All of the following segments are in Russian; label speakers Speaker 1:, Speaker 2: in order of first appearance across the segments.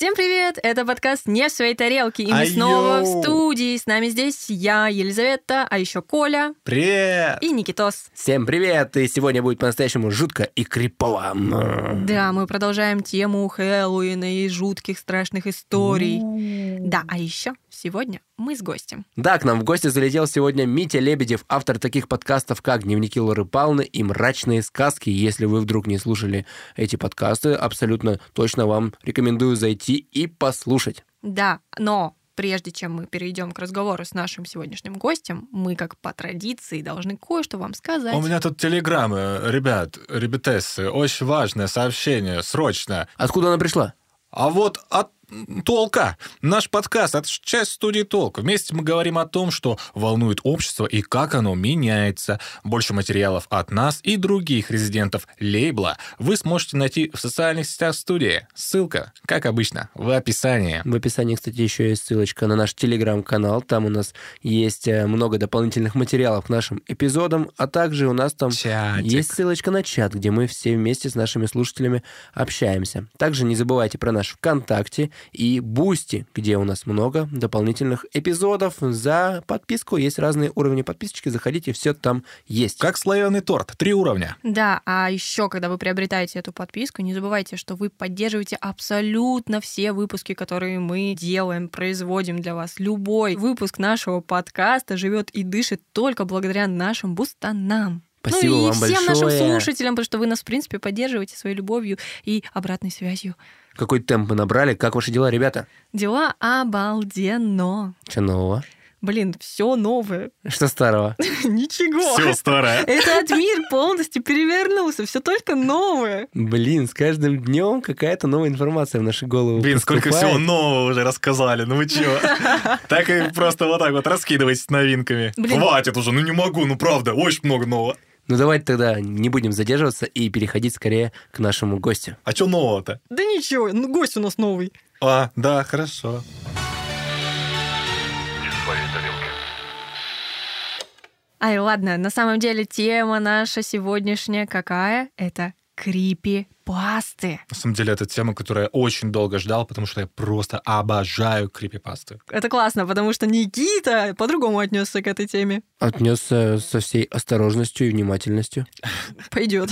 Speaker 1: Всем привет! Это подкаст «Не в своей тарелке», и мы
Speaker 2: Айо!
Speaker 1: снова в студии. С нами здесь я, Елизавета, а еще Коля
Speaker 2: Привет!
Speaker 1: и Никитос.
Speaker 3: Всем привет! И сегодня будет по-настоящему жутко и крипово.
Speaker 1: Да, мы продолжаем тему Хэллоуина и жутких страшных историй. Да, а еще сегодня мы с гостем.
Speaker 3: Да, к нам в гости залетел сегодня Митя Лебедев, автор таких подкастов, как «Дневники Лоры Палны» и «Мрачные сказки». Если вы вдруг не слушали эти подкасты, абсолютно точно вам рекомендую зайти и послушать.
Speaker 1: Да, но прежде чем мы перейдем к разговору с нашим сегодняшним гостем, мы, как по традиции, должны кое-что вам сказать.
Speaker 2: У меня тут телеграммы, ребят, ребятессы, очень важное сообщение, срочно.
Speaker 3: Откуда она пришла?
Speaker 2: А вот от Толка. Наш подкаст — это часть студии Толка. Вместе мы говорим о том, что волнует общество и как оно меняется. Больше материалов от нас и других резидентов лейбла вы сможете найти в социальных сетях студии. Ссылка, как обычно, в описании.
Speaker 3: В описании, кстати, еще есть ссылочка на наш телеграм-канал. Там у нас есть э, много дополнительных материалов к нашим эпизодам, а также у нас там
Speaker 2: Чатик.
Speaker 3: Есть ссылочка на чат, где мы все вместе с нашими слушателями общаемся. Также не забывайте про наш ВКонтакте и Бусти, где у нас много дополнительных эпизодов. За подписку есть разные уровни подписочки. Заходите, все там есть.
Speaker 2: Как слоеный торт, три уровня.
Speaker 1: Да, а еще, когда вы приобретаете эту подписку, не забывайте, что вы поддерживаете абсолютно все выпуски, которые мы делаем, производим для вас. Любой выпуск нашего подкаста живет и дышит только благодаря нашим бустанам.
Speaker 3: Спасибо
Speaker 1: ну и
Speaker 3: вам
Speaker 1: всем
Speaker 3: большое.
Speaker 1: нашим слушателям, потому что вы нас, в принципе, поддерживаете своей любовью и обратной связью.
Speaker 3: Какой темп мы набрали? Как ваши дела, ребята?
Speaker 1: Дела обалденно.
Speaker 3: Что нового?
Speaker 1: Блин, все новое.
Speaker 3: Что старого?
Speaker 1: Ничего.
Speaker 2: Все старое.
Speaker 1: Этот мир полностью перевернулся, все только новое.
Speaker 3: Блин, с каждым днем какая-то новая информация в наши головы
Speaker 2: Блин, сколько
Speaker 3: поступает.
Speaker 2: всего нового уже рассказали, ну вы чего? Так и просто вот так вот раскидывайтесь новинками.
Speaker 1: Блин.
Speaker 2: Хватит уже, ну не могу, ну правда, очень много нового.
Speaker 3: Ну давайте тогда не будем задерживаться и переходить скорее к нашему гостю.
Speaker 2: А что нового-то?
Speaker 1: Да ничего, ну гость у нас новый.
Speaker 2: А, да, хорошо.
Speaker 1: Ай, ладно, на самом деле тема наша сегодняшняя какая? Это крипи пасты.
Speaker 2: На самом деле, это тема, которую я очень долго ждал, потому что я просто обожаю крипипасты.
Speaker 1: Это классно, потому что Никита по-другому отнесся к этой теме.
Speaker 3: Отнесся со всей осторожностью и внимательностью.
Speaker 1: Пойдет.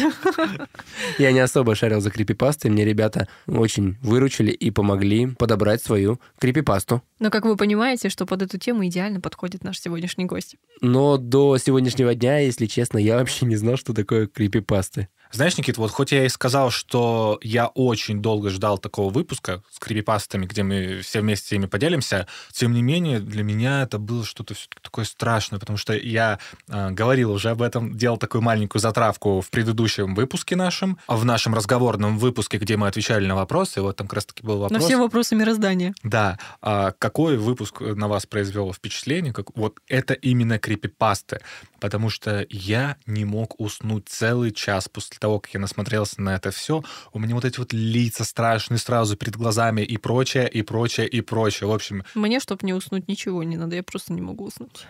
Speaker 3: Я не особо шарил за крипипастой, мне ребята очень выручили и помогли подобрать свою крипипасту.
Speaker 1: Но как вы понимаете, что под эту тему идеально подходит наш сегодняшний гость.
Speaker 3: Но до сегодняшнего дня, если честно, я вообще не знал, что такое крипипасты.
Speaker 2: Знаешь, Никит, вот хоть я и сказал, что я очень долго ждал такого выпуска с крипипастами, где мы все вместе ими поделимся, тем не менее, для меня это было что-то все-таки такое страшное, потому что я э, говорил уже об этом, делал такую маленькую затравку в предыдущем выпуске нашем, в нашем разговорном выпуске, где мы отвечали на вопросы, вот там как раз-таки был вопрос.
Speaker 1: На все вопросы мироздания.
Speaker 2: Да. А какой выпуск на вас произвел впечатление? Как... Вот это именно крипипасты. Потому что я не мог уснуть целый час после того, как я насмотрелся на это все. У меня вот эти вот лица страшные сразу перед глазами и прочее, и прочее, и прочее. В общем,
Speaker 1: Мне, чтобы не уснуть, ничего не надо, я просто не могу уснуть.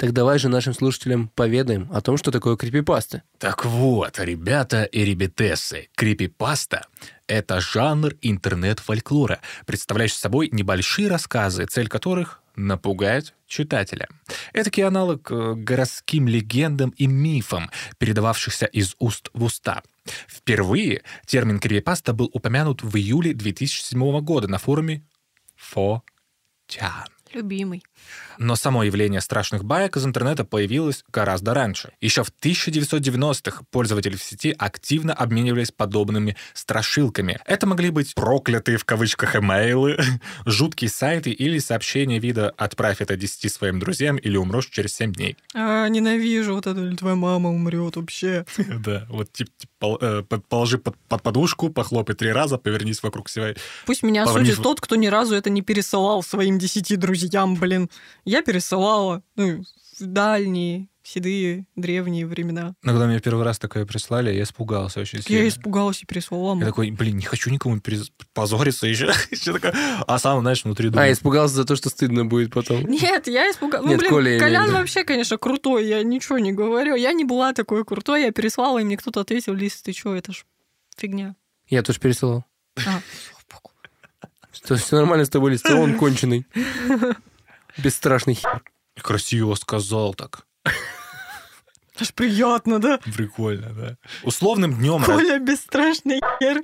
Speaker 3: Так давай же нашим слушателям поведаем о том, что такое крипипасты.
Speaker 2: Так вот, ребята и ребятессы, крипипаста — это жанр интернет-фольклора, представляющий собой небольшие рассказы, цель которых — напугать читателя. Это аналог э, городским легендам и мифам, передававшихся из уст в уста. Впервые термин крипипаста был упомянут в июле 2007 года на форуме 4chan.
Speaker 1: Любимый.
Speaker 2: Но само явление страшных баек из интернета появилось гораздо раньше. Еще в 1990-х пользователи в сети активно обменивались подобными страшилками. Это могли быть проклятые в кавычках имейлы, жуткие сайты или сообщения вида «отправь это 10 своим друзьям или умрешь через 7 дней».
Speaker 1: А, ненавижу вот это, твоя мама умрет вообще.
Speaker 2: Да, вот типа положи под, под подушку, похлопай три раза, повернись вокруг себя.
Speaker 1: Пусть меня судит тот, кто ни разу это не пересылал своим десяти друзьям, блин. Я пересылала, ну, в дальние, седые, древние времена.
Speaker 2: Но когда мне первый раз такое прислали, я испугался очень сильно.
Speaker 1: Я испугалась и пересылала.
Speaker 2: Я такой, блин, не хочу никому перез- позориться еще. Еще такая, а сам, знаешь, внутри
Speaker 3: А,
Speaker 2: думаю,
Speaker 3: испугался за то, что стыдно будет потом.
Speaker 1: Нет, я испугалась. Ну,
Speaker 3: Нет,
Speaker 1: блин,
Speaker 3: Коля,
Speaker 1: Колян вообще, конечно, крутой, я ничего не говорю. Я не была такой крутой, я переслала, и мне кто-то ответил, Лиз, ты что, это ж фигня.
Speaker 3: Я тоже пересылал.
Speaker 1: А.
Speaker 3: Что, все нормально с тобой, Лиз? Он конченый. Бесстрашный хер.
Speaker 2: красиво сказал так.
Speaker 1: Это ж приятно, да?
Speaker 2: Прикольно, да. Условным днем,
Speaker 1: Коля бесстрашный хер.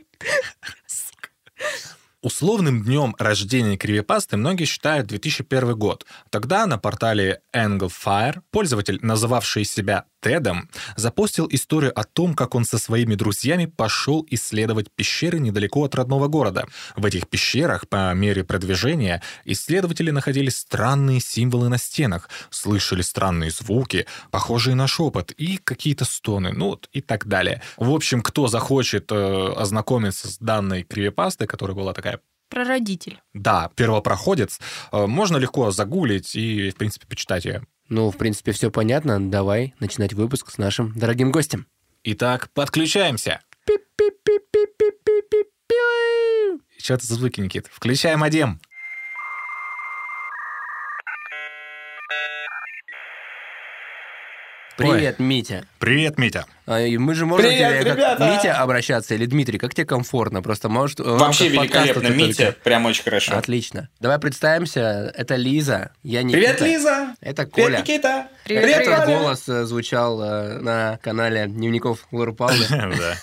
Speaker 2: условным днем рождения кривипасты многие считают 2001 год. Тогда на портале Anglefire пользователь, называвший себя Тедом, запостил историю о том, как он со своими друзьями пошел исследовать пещеры недалеко от родного города. В этих пещерах, по мере продвижения, исследователи находили странные символы на стенах, слышали странные звуки, похожие на шепот, и какие-то стоны, ну и так далее. В общем, кто захочет э, ознакомиться с данной кривипастой, которая была такая
Speaker 1: Прародитель.
Speaker 2: да, первопроходец, э, можно легко загуглить и, в принципе, почитать ее.
Speaker 3: Ну, в принципе, все понятно. Давай начинать выпуск с нашим дорогим гостем.
Speaker 2: Итак, подключаемся. Что это за звуки, Никит? Включаем одем.
Speaker 3: Привет, Митя.
Speaker 2: Привет, Митя.
Speaker 3: А, и мы же можем
Speaker 4: Привет,
Speaker 3: тебе как! Митя обращаться или Дмитрий, как тебе комфортно? Просто может...
Speaker 4: Вообще великолепно, Митя,
Speaker 3: только-
Speaker 4: прям очень хорошо.
Speaker 3: Отлично. Давай представимся. Это Лиза. Я Никита.
Speaker 4: Привет, Лиза!
Speaker 3: Это
Speaker 4: Привет,
Speaker 3: Коля.
Speaker 4: Никита!
Speaker 1: Привет,
Speaker 4: Привет,
Speaker 1: привет.
Speaker 3: Этот
Speaker 4: Коля!
Speaker 3: голос э, звучал э, на канале Дневников Лоры Павловны.
Speaker 2: Да.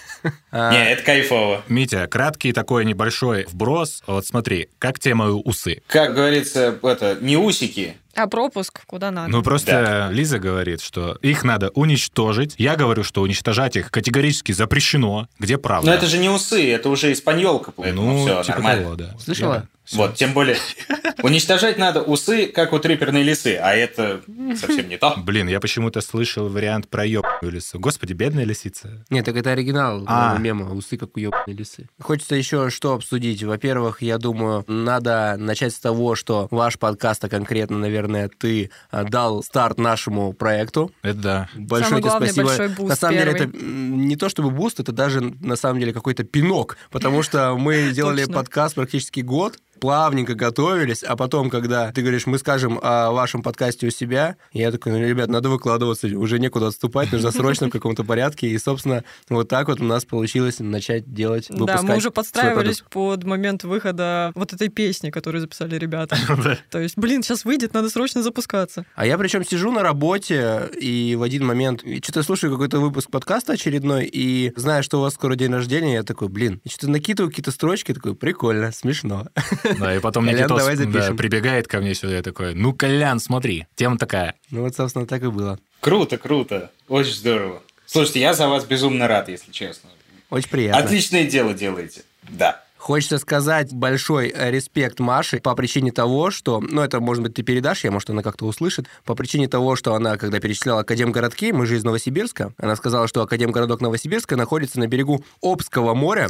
Speaker 3: А,
Speaker 4: Не, это кайфово.
Speaker 2: Митя, краткий такой небольшой вброс. Вот смотри, как те мои усы?
Speaker 4: Как говорится, это, не усики.
Speaker 1: А пропуск куда надо?
Speaker 2: Ну, просто Лиза говорит, что их надо уничтожить. Я говорю, что уничтожать их категорически запрещено. Где правда?
Speaker 4: Но это же не усы, это уже испаньолка, поэтому
Speaker 2: Ну,
Speaker 4: все
Speaker 2: типа
Speaker 4: нормально.
Speaker 2: того, да.
Speaker 3: Слышала?
Speaker 2: Я- всё.
Speaker 4: Вот, тем более, уничтожать надо усы, как у триперной лисы, а это совсем не то.
Speaker 2: Блин, я почему-то слышал вариант про ёбаную лису. Господи, бедная лисица.
Speaker 3: Нет, так это оригинал
Speaker 2: А.
Speaker 3: нового мема «Усы, как у ёбаной лисы». Хочется еще что обсудить. Во-первых, я думаю, надо начать с того, что ваш подкаст, а конкретно, наверное, ты а, дал старт нашему проекту.
Speaker 2: Это да.
Speaker 3: Большое
Speaker 1: Самый
Speaker 3: тебе
Speaker 1: главный
Speaker 3: спасибо.
Speaker 1: большой буст
Speaker 3: на самом деле,
Speaker 1: первый.
Speaker 3: это м, не то чтобы буст, это даже на самом деле какой-то пинок, потому что мы делали подкаст практически год, плавненько готовились, а потом, когда ты говоришь, мы скажем о вашем подкасте у себя, я такой, ну, ребят, надо выкладываться, уже некуда отступать, нужно срочно в каком-то порядке, и, собственно, вот так вот у нас получилось начать делать,
Speaker 1: Да, мы уже подстраивались под момент выхода вот этой песни, которую записали ребята. То есть, блин, сейчас выйдет, надо срочно запускаться.
Speaker 3: А я причем сижу на работе, и в один момент что-то слушаю какой-то выпуск подкаста очередной, и зная, что у вас скоро день рождения, я такой, блин, что-то накидываю какие-то строчки, такой, прикольно, смешно.
Speaker 2: Да, и потом
Speaker 3: Колян,
Speaker 2: Никитос
Speaker 3: давай
Speaker 2: да,
Speaker 3: запишем.
Speaker 2: прибегает ко мне сюда и такой, ну, Колян, смотри, тема такая.
Speaker 3: Ну вот, собственно, так и было.
Speaker 4: Круто, круто. Очень здорово. Слушайте, я за вас безумно рад, если честно.
Speaker 3: Очень приятно.
Speaker 4: Отличное дело делаете. Да.
Speaker 3: Хочется сказать большой э, респект Маше по причине того, что, ну, это, может быть, ты передашь, я, может, она как-то услышит, по причине того, что она, когда перечисляла Академгородки, мы же из Новосибирска, она сказала, что Академгородок Новосибирска находится на берегу Обского моря,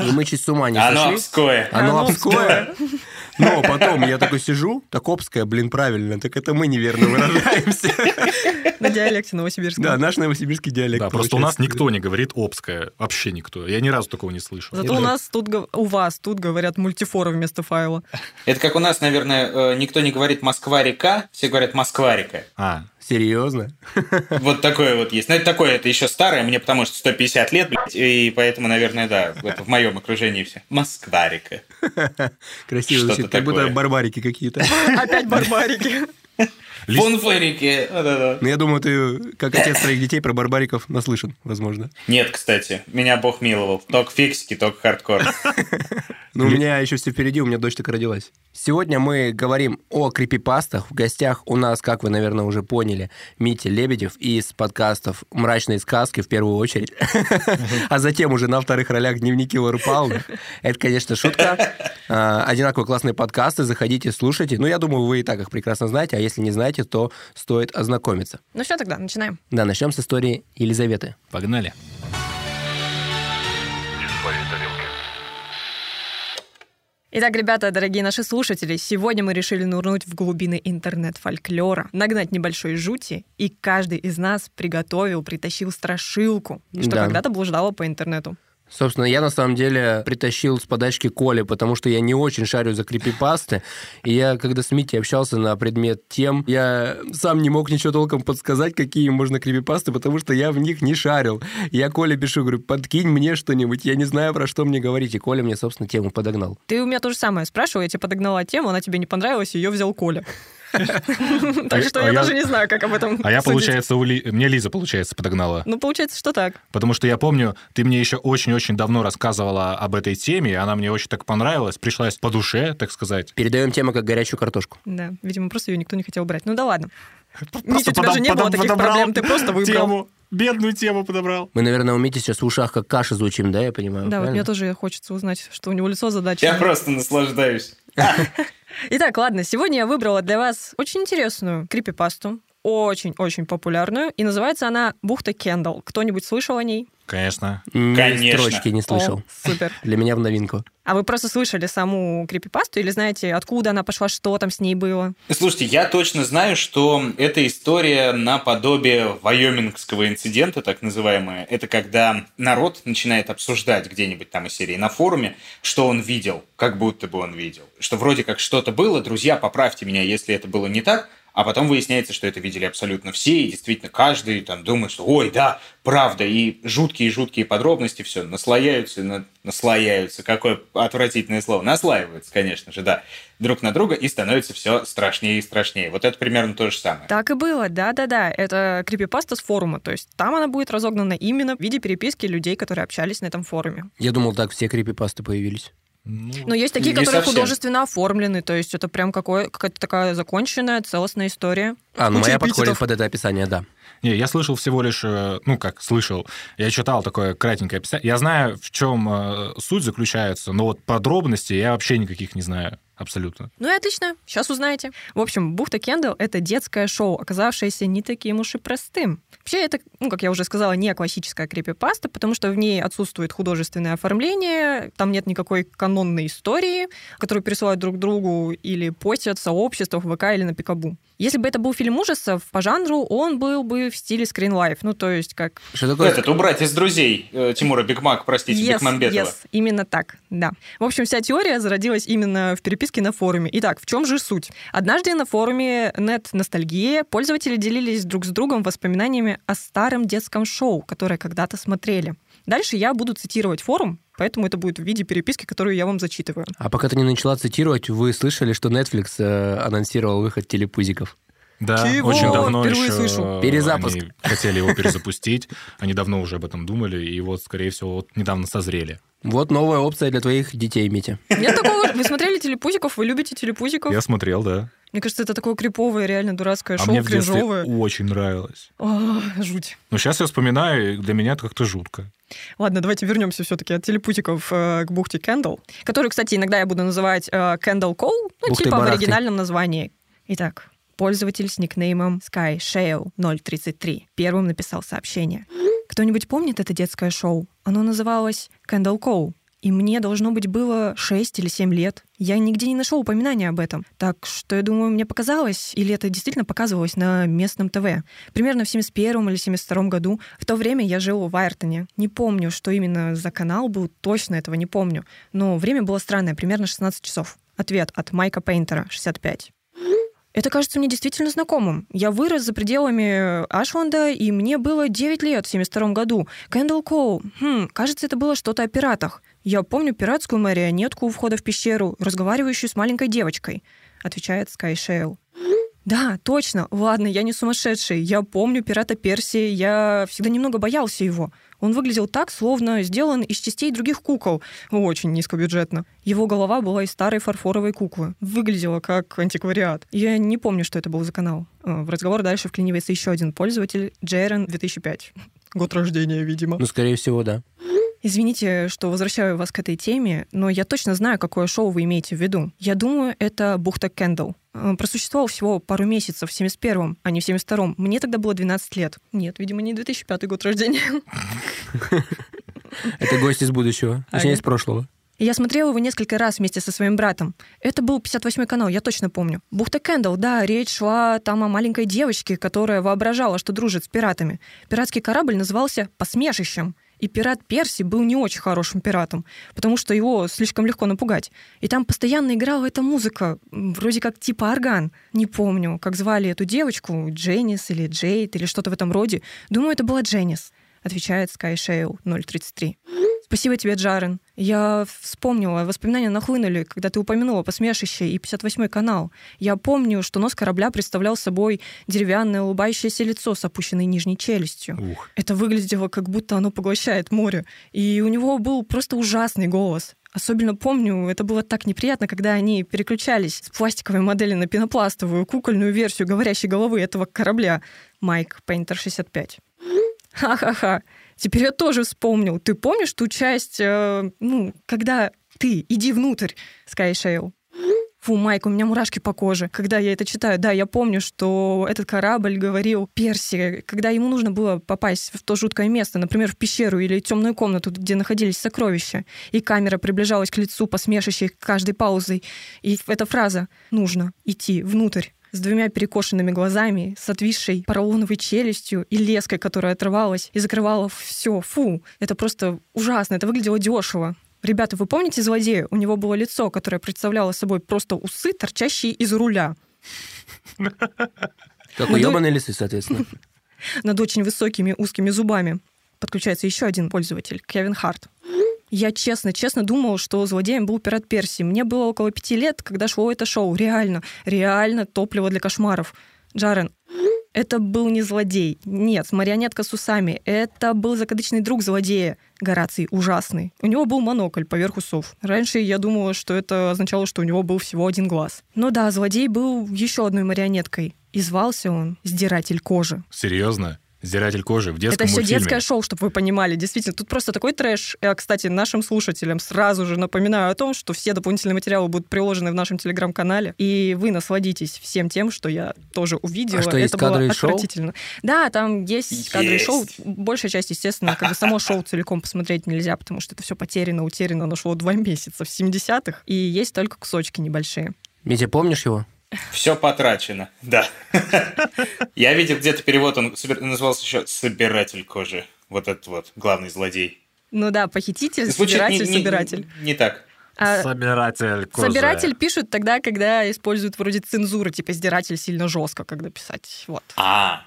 Speaker 3: и мы чуть с ума не
Speaker 4: Оно
Speaker 3: сошли.
Speaker 4: обское.
Speaker 3: Оно
Speaker 1: Оно
Speaker 3: обское. Но потом я такой сижу, так обское, блин, правильно, так это мы неверно выражаемся.
Speaker 1: На диалекте новосибирском.
Speaker 3: Да, наш новосибирский диалект.
Speaker 2: Да, просто у нас никто не говорит обское, вообще никто. Я ни разу такого не слышал.
Speaker 1: Зато у нас тут, гов- у вас тут говорят мультифора вместо файла.
Speaker 4: Это как у нас, наверное, э, никто не говорит Москва-река, все говорят Москва-река.
Speaker 2: А,
Speaker 3: Серьезно?
Speaker 4: Вот такое вот есть. Но это такое, это еще старое, мне потому что 150 лет, блядь, и поэтому, наверное, да, это в моем окружении все. Москварика.
Speaker 3: Красиво звучит, как будто барбарики какие-то.
Speaker 1: Опять барбарики.
Speaker 2: Лист-
Speaker 4: Фунфырики. Да-да-да.
Speaker 3: Ну, я думаю, ты, как отец троих детей, про барбариков наслышан, возможно.
Speaker 4: Нет, кстати, меня бог миловал. Только фиксики, только хардкор.
Speaker 3: Ну, у меня еще все впереди, у меня дочь только родилась. Сегодня мы говорим о крипипастах. В гостях у нас, как вы, наверное, уже поняли, Митя Лебедев из подкастов «Мрачные сказки» в первую очередь, а затем уже на вторых ролях «Дневники Лоры Павловны». Это, конечно, шутка. А, Одинаково классные подкасты, заходите, слушайте. Ну, я думаю, вы и так их прекрасно знаете, а если не знаете, то стоит ознакомиться.
Speaker 1: Ну все тогда, начинаем.
Speaker 3: Да, начнем с истории Елизаветы.
Speaker 2: Погнали.
Speaker 1: Итак, ребята, дорогие наши слушатели, сегодня мы решили нырнуть в глубины интернет-фольклора, нагнать небольшой жути, и каждый из нас приготовил, притащил страшилку, что
Speaker 3: Да.
Speaker 1: когда-то блуждало по интернету.
Speaker 3: Собственно, я на самом деле притащил с подачки Коли, потому что я не очень шарю за крипипасты. И я, когда с Митей общался на предмет тем, я сам не мог ничего толком подсказать, какие можно крипипасты, потому что я в них не шарил. Я Коле пишу, говорю, подкинь мне что-нибудь, я не знаю, про что мне говорить. И Коля мне, собственно, тему подогнал.
Speaker 1: Ты у меня то же самое спрашивал, я тебе подогнала тему, она тебе не понравилась, ее взял Коля. Так что
Speaker 2: а
Speaker 1: я даже не знаю, как об этом
Speaker 2: А я, получается, у Ли- мне Лиза, получается, подогнала.
Speaker 1: Ну, получается, что так.
Speaker 2: Потому что я помню, ты мне еще очень-очень давно рассказывала об этой теме, и она мне очень так понравилась, пришлась по душе, так сказать.
Speaker 3: Передаем тему как горячую картошку.
Speaker 1: Да, видимо, просто ее никто не хотел брать. Ну да ладно.
Speaker 2: Просто
Speaker 1: Митя, у тебя же не было таких
Speaker 2: подобрал
Speaker 1: проблем, ты просто выбрал.
Speaker 2: Бедную тему подобрал.
Speaker 3: Мы, наверное, у Мити сейчас в ушах как каша звучим, да, я понимаю?
Speaker 1: Да, вот
Speaker 3: правильно?
Speaker 1: мне тоже хочется узнать, что у него лицо
Speaker 4: Я
Speaker 1: задача.
Speaker 4: просто наслаждаюсь.
Speaker 1: Итак, ладно, сегодня я выбрала для вас очень интересную крипипасту, очень-очень популярную, и называется она «Бухта Кендалл». Кто-нибудь слышал о ней?
Speaker 2: Конечно.
Speaker 3: Ни
Speaker 4: Конечно.
Speaker 3: строчки не слышал.
Speaker 1: О, супер.
Speaker 3: Для меня в новинку.
Speaker 1: А вы просто слышали саму крипипасту или знаете, откуда она пошла, что там с ней было?
Speaker 4: Слушайте, я точно знаю, что эта история наподобие вайомингского инцидента, так называемая. Это когда народ начинает обсуждать где-нибудь там из серии на форуме, что он видел, как будто бы он видел. Что вроде как что-то было, друзья, поправьте меня, если это было не так, а потом выясняется, что это видели абсолютно все, и действительно каждый там думает, что ой, да, правда, и жуткие-жуткие подробности все наслояются, на- наслояются, какое отвратительное слово, наслаиваются, конечно же, да, друг на друга, и становится все страшнее и страшнее. Вот это примерно то же самое.
Speaker 1: Так и было, да-да-да. Это крипипаста с форума, то есть там она будет разогнана именно в виде переписки людей, которые общались на этом форуме.
Speaker 3: Я думал, так все крипипасты появились.
Speaker 1: Но есть такие, которые
Speaker 4: совсем.
Speaker 1: художественно оформлены, то есть это прям какое, какая-то такая законченная, целостная история.
Speaker 3: А, ну
Speaker 1: Куча
Speaker 3: моя подходит под это описание, да.
Speaker 2: Не, я слышал всего лишь, э, ну как слышал, я читал такое кратенькое описание. Я знаю, в чем э, суть заключается, но вот подробностей я вообще никаких не знаю абсолютно.
Speaker 1: Ну и отлично, сейчас узнаете. В общем, «Бухта Кэндл» — это детское шоу, оказавшееся не таким уж и простым. Вообще, это, ну, как я уже сказала, не классическая крипипаста, потому что в ней отсутствует художественное оформление, там нет никакой канонной истории, которую пересылают друг другу или постят в сообществах ВК или на Пикабу. Если бы это был фильм ужасов по жанру, он был бы в стиле Screenlife, ну, то есть как
Speaker 3: Что такое?
Speaker 4: Этот, убрать из друзей э, Тимура Бекмам, простите,
Speaker 1: Yes,
Speaker 4: Бекмамбетова.
Speaker 1: yes, именно так, да. В общем, вся теория зародилась именно в переписке на форуме. Итак, в чем же суть? Однажды на форуме Net Ностальгия пользователи делились друг с другом воспоминаниями о старом детском шоу, которое когда-то смотрели. Дальше я буду цитировать форум, поэтому это будет в виде переписки, которую я вам зачитываю.
Speaker 3: А пока ты не начала цитировать, вы слышали, что Netflix э, анонсировал выход телепузиков?
Speaker 2: Да,
Speaker 1: Чего?
Speaker 2: очень давно
Speaker 1: Впервые
Speaker 2: еще
Speaker 1: слышу.
Speaker 3: Перезапуск.
Speaker 2: они хотели его перезапустить. Они давно уже об этом думали, и вот, скорее всего, вот недавно созрели.
Speaker 3: Вот новая опция для твоих детей, Митя.
Speaker 1: Нет такого. Вы смотрели телепузиков? Вы любите телепузиков?
Speaker 2: Я смотрел, да.
Speaker 1: Мне кажется, это такое криповое, реально дурацкое
Speaker 2: А
Speaker 1: шоу,
Speaker 2: мне в детстве
Speaker 1: кринжовое.
Speaker 2: очень нравилось.
Speaker 1: О, жуть.
Speaker 2: Но сейчас я вспоминаю, и для меня это как-то жутко.
Speaker 1: Ладно, давайте вернемся все-таки от телепутиков э, к бухте Кендалл, которую, кстати, иногда я буду называть э, Кендалл Коул, ну,
Speaker 3: Бухтой
Speaker 1: типа в
Speaker 3: барахты.
Speaker 1: оригинальном названии. Итак, пользователь с никнеймом SkyShale033 первым написал сообщение. Кто-нибудь помнит это детское шоу? Оно называлось Кендалл Коул. И мне должно быть было 6 или 7 лет. Я нигде не нашел упоминания об этом. Так что, я думаю, мне показалось, или это действительно показывалось на местном ТВ. Примерно в 71 или 72 году. В то время я жил в Айртоне. Не помню, что именно за канал был, точно этого не помню. Но время было странное, примерно 16 часов. Ответ от Майка Пейнтера, 65. Это кажется мне действительно знакомым. Я вырос за пределами Ашланда, и мне было 9 лет в 72 году. Кэндалл Коул. Хм, кажется, это было что-то о пиратах. Я помню пиратскую марионетку у входа в пещеру, разговаривающую с маленькой девочкой, отвечает Скай Шейл. Да, точно. Ладно, я не сумасшедший. Я помню пирата Персии. Я всегда немного боялся его. Он выглядел так, словно сделан из частей других кукол. Очень низкобюджетно. Его голова была из старой фарфоровой куклы. Выглядела как антиквариат. Я не помню, что это был за канал. Э, В разговор дальше вклинивается еще один пользователь, Джейрен 2005. Год рождения, видимо.
Speaker 3: Ну, скорее всего, да.
Speaker 1: Извините, что возвращаю вас к этой теме, но я точно знаю, какое шоу вы имеете в виду. Я думаю, это «Бухта Кендалл». Э, Просуществовал всего пару месяцев в 71-м, а не в 72-м. Мне тогда было 12 лет. Нет, видимо, не 2005 год рождения.
Speaker 3: Это гость из будущего. Точнее, из прошлого.
Speaker 1: Я смотрела его несколько раз вместе со своим братом. Это был 58-й канал, я точно помню. Бухта Кендалл, да, речь шла там о маленькой девочке, которая воображала, что дружит с пиратами. Пиратский корабль назывался «Посмешищем». И пират Перси был не очень хорошим пиратом, потому что его слишком легко напугать. И там постоянно играла эта музыка, вроде как типа орган. Не помню, как звали эту девочку, Дженнис или Джейд или что-то в этом роде. Думаю, это была Дженнис, отвечает Sky Shale 033. Спасибо тебе, Джарен. Я вспомнила, воспоминания нахлынули, когда ты упомянула посмешище и 58-й канал. Я помню, что нос корабля представлял собой деревянное улыбающееся лицо с опущенной нижней челюстью.
Speaker 2: Ух.
Speaker 1: Это выглядело, как будто оно поглощает море. И у него был просто ужасный голос. Особенно помню, это было так неприятно, когда они переключались с пластиковой модели на пенопластовую кукольную версию говорящей головы этого корабля. Майк Пейнтер 65. Ха-ха-ха. Теперь я тоже вспомнил. Ты помнишь ту часть, э, ну, когда ты, иди внутрь, Скайшейл? Фу, Майк, у меня мурашки по коже, когда я это читаю. Да, я помню, что этот корабль говорил Перси, когда ему нужно было попасть в то жуткое место, например, в пещеру или темную комнату, где находились сокровища, и камера приближалась к лицу, посмешащей каждой паузой. И эта фраза «нужно идти внутрь» с двумя перекошенными глазами, с отвисшей поролоновой челюстью и леской, которая отрывалась и закрывала все. Фу, это просто ужасно, это выглядело дешево. Ребята, вы помните злодея? У него было лицо, которое представляло собой просто усы, торчащие из руля,
Speaker 3: Как у ебаной лисы, соответственно.
Speaker 1: над очень высокими узкими зубами. Подключается еще один пользователь, Кевин Харт. Я честно, честно думал, что злодеем был пират Перси. Мне было около пяти лет, когда шло это шоу. Реально, реально топливо для кошмаров. Джарен, это был не злодей. Нет, марионетка с усами. Это был закадычный друг злодея. Гораций ужасный. У него был монокль поверх усов. Раньше я думала, что это означало, что у него был всего один глаз. Но да, злодей был еще одной марионеткой. И звался он Сдиратель кожи.
Speaker 2: Серьезно? Сдиратель кожи в детском
Speaker 1: Это все
Speaker 2: мультфильме?
Speaker 1: детское шоу, чтобы вы понимали. Действительно, тут просто такой трэш. Я, кстати, нашим слушателям сразу же напоминаю о том, что все дополнительные материалы будут приложены в нашем телеграм-канале, и вы насладитесь всем тем, что я тоже увидела.
Speaker 3: А что, есть
Speaker 1: Это было
Speaker 3: кадры из шоу?
Speaker 1: отвратительно. Да, там есть, кадры
Speaker 4: Есть.
Speaker 1: шоу. Большая часть, естественно, как бы само шоу целиком посмотреть нельзя, потому что это все потеряно, утеряно, оно шло два месяца в 70-х, и есть только кусочки небольшие.
Speaker 3: Митя, помнишь его?
Speaker 4: Все потрачено, да. Я видел где-то перевод, он назывался еще «Собиратель кожи». Вот этот вот главный злодей.
Speaker 1: Ну да, похититель,
Speaker 4: Звучит не-
Speaker 1: собиратель,
Speaker 4: не-
Speaker 1: собиратель.
Speaker 4: Не так.
Speaker 1: А
Speaker 2: Собиратель кожи.
Speaker 1: Собиратель пишут тогда, когда используют вроде цензуры, типа сдиратель сильно жестко, когда писать. Вот.
Speaker 4: А,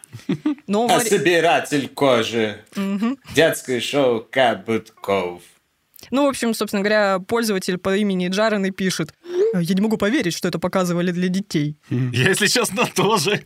Speaker 1: Но
Speaker 4: а собиратель кожи.
Speaker 1: Мгм.
Speaker 4: Детское шоу Кабутков.
Speaker 1: Ну, в общем, собственно говоря, пользователь по имени Джарен и пишет. Я не могу поверить, что это показывали для детей.
Speaker 2: Я, если честно, тоже.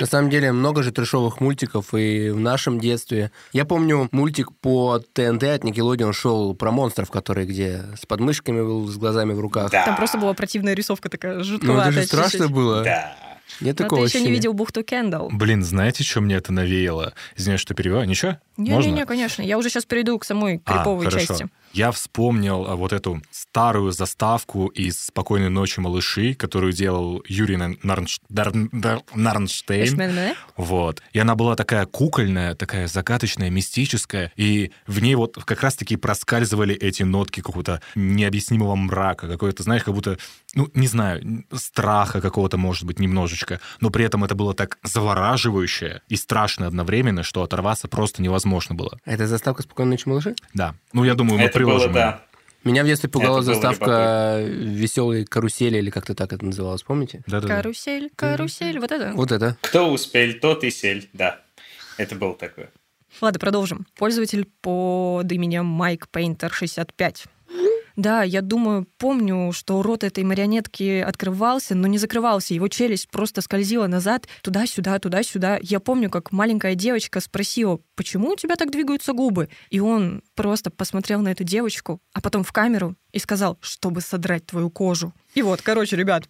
Speaker 3: На самом деле, много же трешовых мультиков и в нашем детстве. Я помню мультик по ТНТ от Nickelodeon шел про монстров, которые где с подмышками был, с глазами в руках.
Speaker 4: Да.
Speaker 1: Там просто была противная рисовка такая
Speaker 3: Ну, это
Speaker 1: жутковатая.
Speaker 3: же страшно
Speaker 1: чуть-чуть.
Speaker 3: было.
Speaker 4: Да.
Speaker 3: Нет
Speaker 1: Но
Speaker 3: такого
Speaker 1: ты еще не
Speaker 3: ощущения.
Speaker 1: видел бухту Кендалл.
Speaker 2: Блин, знаете, что мне это навеяло? Извиняюсь, что перевел. Ничего? Можно?
Speaker 1: Не-не-не, конечно. Я уже сейчас перейду к самой
Speaker 2: А,
Speaker 1: криповой
Speaker 2: хорошо.
Speaker 1: части.
Speaker 2: Я вспомнил а, вот эту старую заставку из «Спокойной ночи, малыши», которую делал Юрий Нар- Нарнш- Дар- Дар- Нарнштейн. Вот. И она была такая кукольная, такая закаточная, мистическая. И в ней вот как раз-таки проскальзывали эти нотки какого-то необъяснимого мрака, какой-то, знаешь, как будто, ну, не знаю, страха какого-то, может быть, немножечко. Но при этом это было так завораживающе и страшно одновременно, что оторваться просто невозможно было.
Speaker 3: Это заставка «Спокойной ночи, малыши»?
Speaker 2: Да. Ну, я думаю, мы
Speaker 4: Это
Speaker 2: приложим. её.
Speaker 4: да.
Speaker 3: Меня в детстве пугала
Speaker 4: Это было
Speaker 3: заставка веселой карусели, или как-то так это называлось, помните?
Speaker 2: Да-да-да.
Speaker 1: Карусель, карусель, вот это.
Speaker 3: Вот это.
Speaker 4: Кто успел, тот и сель. Да. Это было такое.
Speaker 1: Ладно, продолжим. Пользователь под именем Майк Пейнтер 65. Да, я думаю, помню, что рот этой марионетки открывался, но не закрывался. Его челюсть просто скользила назад, туда-сюда, туда-сюда. Я помню, как маленькая девочка спросила, почему у тебя так двигаются губы? И он просто посмотрел на эту девочку, а потом в камеру и сказал, чтобы содрать твою кожу. И вот, короче, ребят,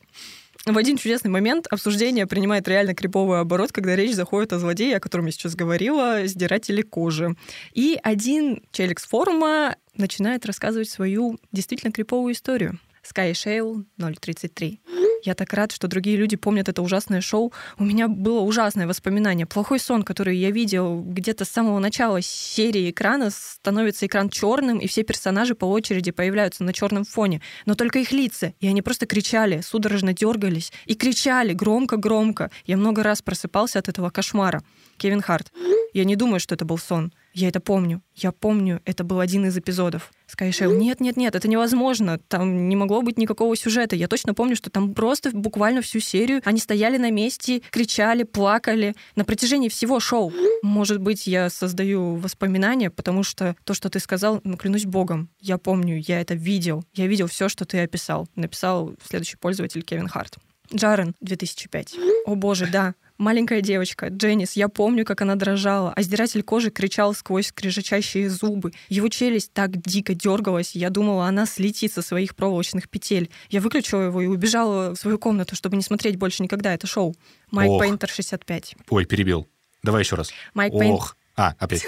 Speaker 1: в один чудесный момент обсуждение принимает реально криповый оборот, когда речь заходит о злодее, о котором я сейчас говорила, сдирателе кожи. И один челик с форума начинает рассказывать свою действительно криповую историю. Sky Shale 033. Я так рад, что другие люди помнят это ужасное шоу. У меня было ужасное воспоминание. Плохой сон, который я видел где-то с самого начала серии экрана, становится экран черным, и все персонажи по очереди появляются на черном фоне. Но только их лица. И они просто кричали, судорожно дергались. И кричали громко-громко. Я много раз просыпался от этого кошмара. Кевин Харт. Я не думаю, что это был сон. Я это помню. Я помню, это был один из эпизодов. Скайшел, нет, нет, нет, это невозможно. Там не могло быть никакого сюжета. Я точно помню, что там просто буквально всю серию они стояли на месте, кричали, плакали на протяжении всего шоу. Может быть, я создаю воспоминания, потому что то, что ты сказал, ну, клянусь богом, я помню, я это видел. Я видел все, что ты описал. Написал следующий пользователь Кевин Харт. Джарен, 2005. О боже, да, Маленькая девочка, Дженнис, я помню, как она дрожала, а сдиратель кожи кричал сквозь скрежещащие зубы. Его челюсть так дико дергалась, я думала, она слетит со своих проволочных петель. Я выключила его и убежала в свою комнату, чтобы не смотреть больше никогда это шоу. Майк
Speaker 2: Ох.
Speaker 1: Пейнтер, 65.
Speaker 2: Ой, перебил. Давай еще раз.
Speaker 1: Майк Пейн-
Speaker 2: Ох. А, опять.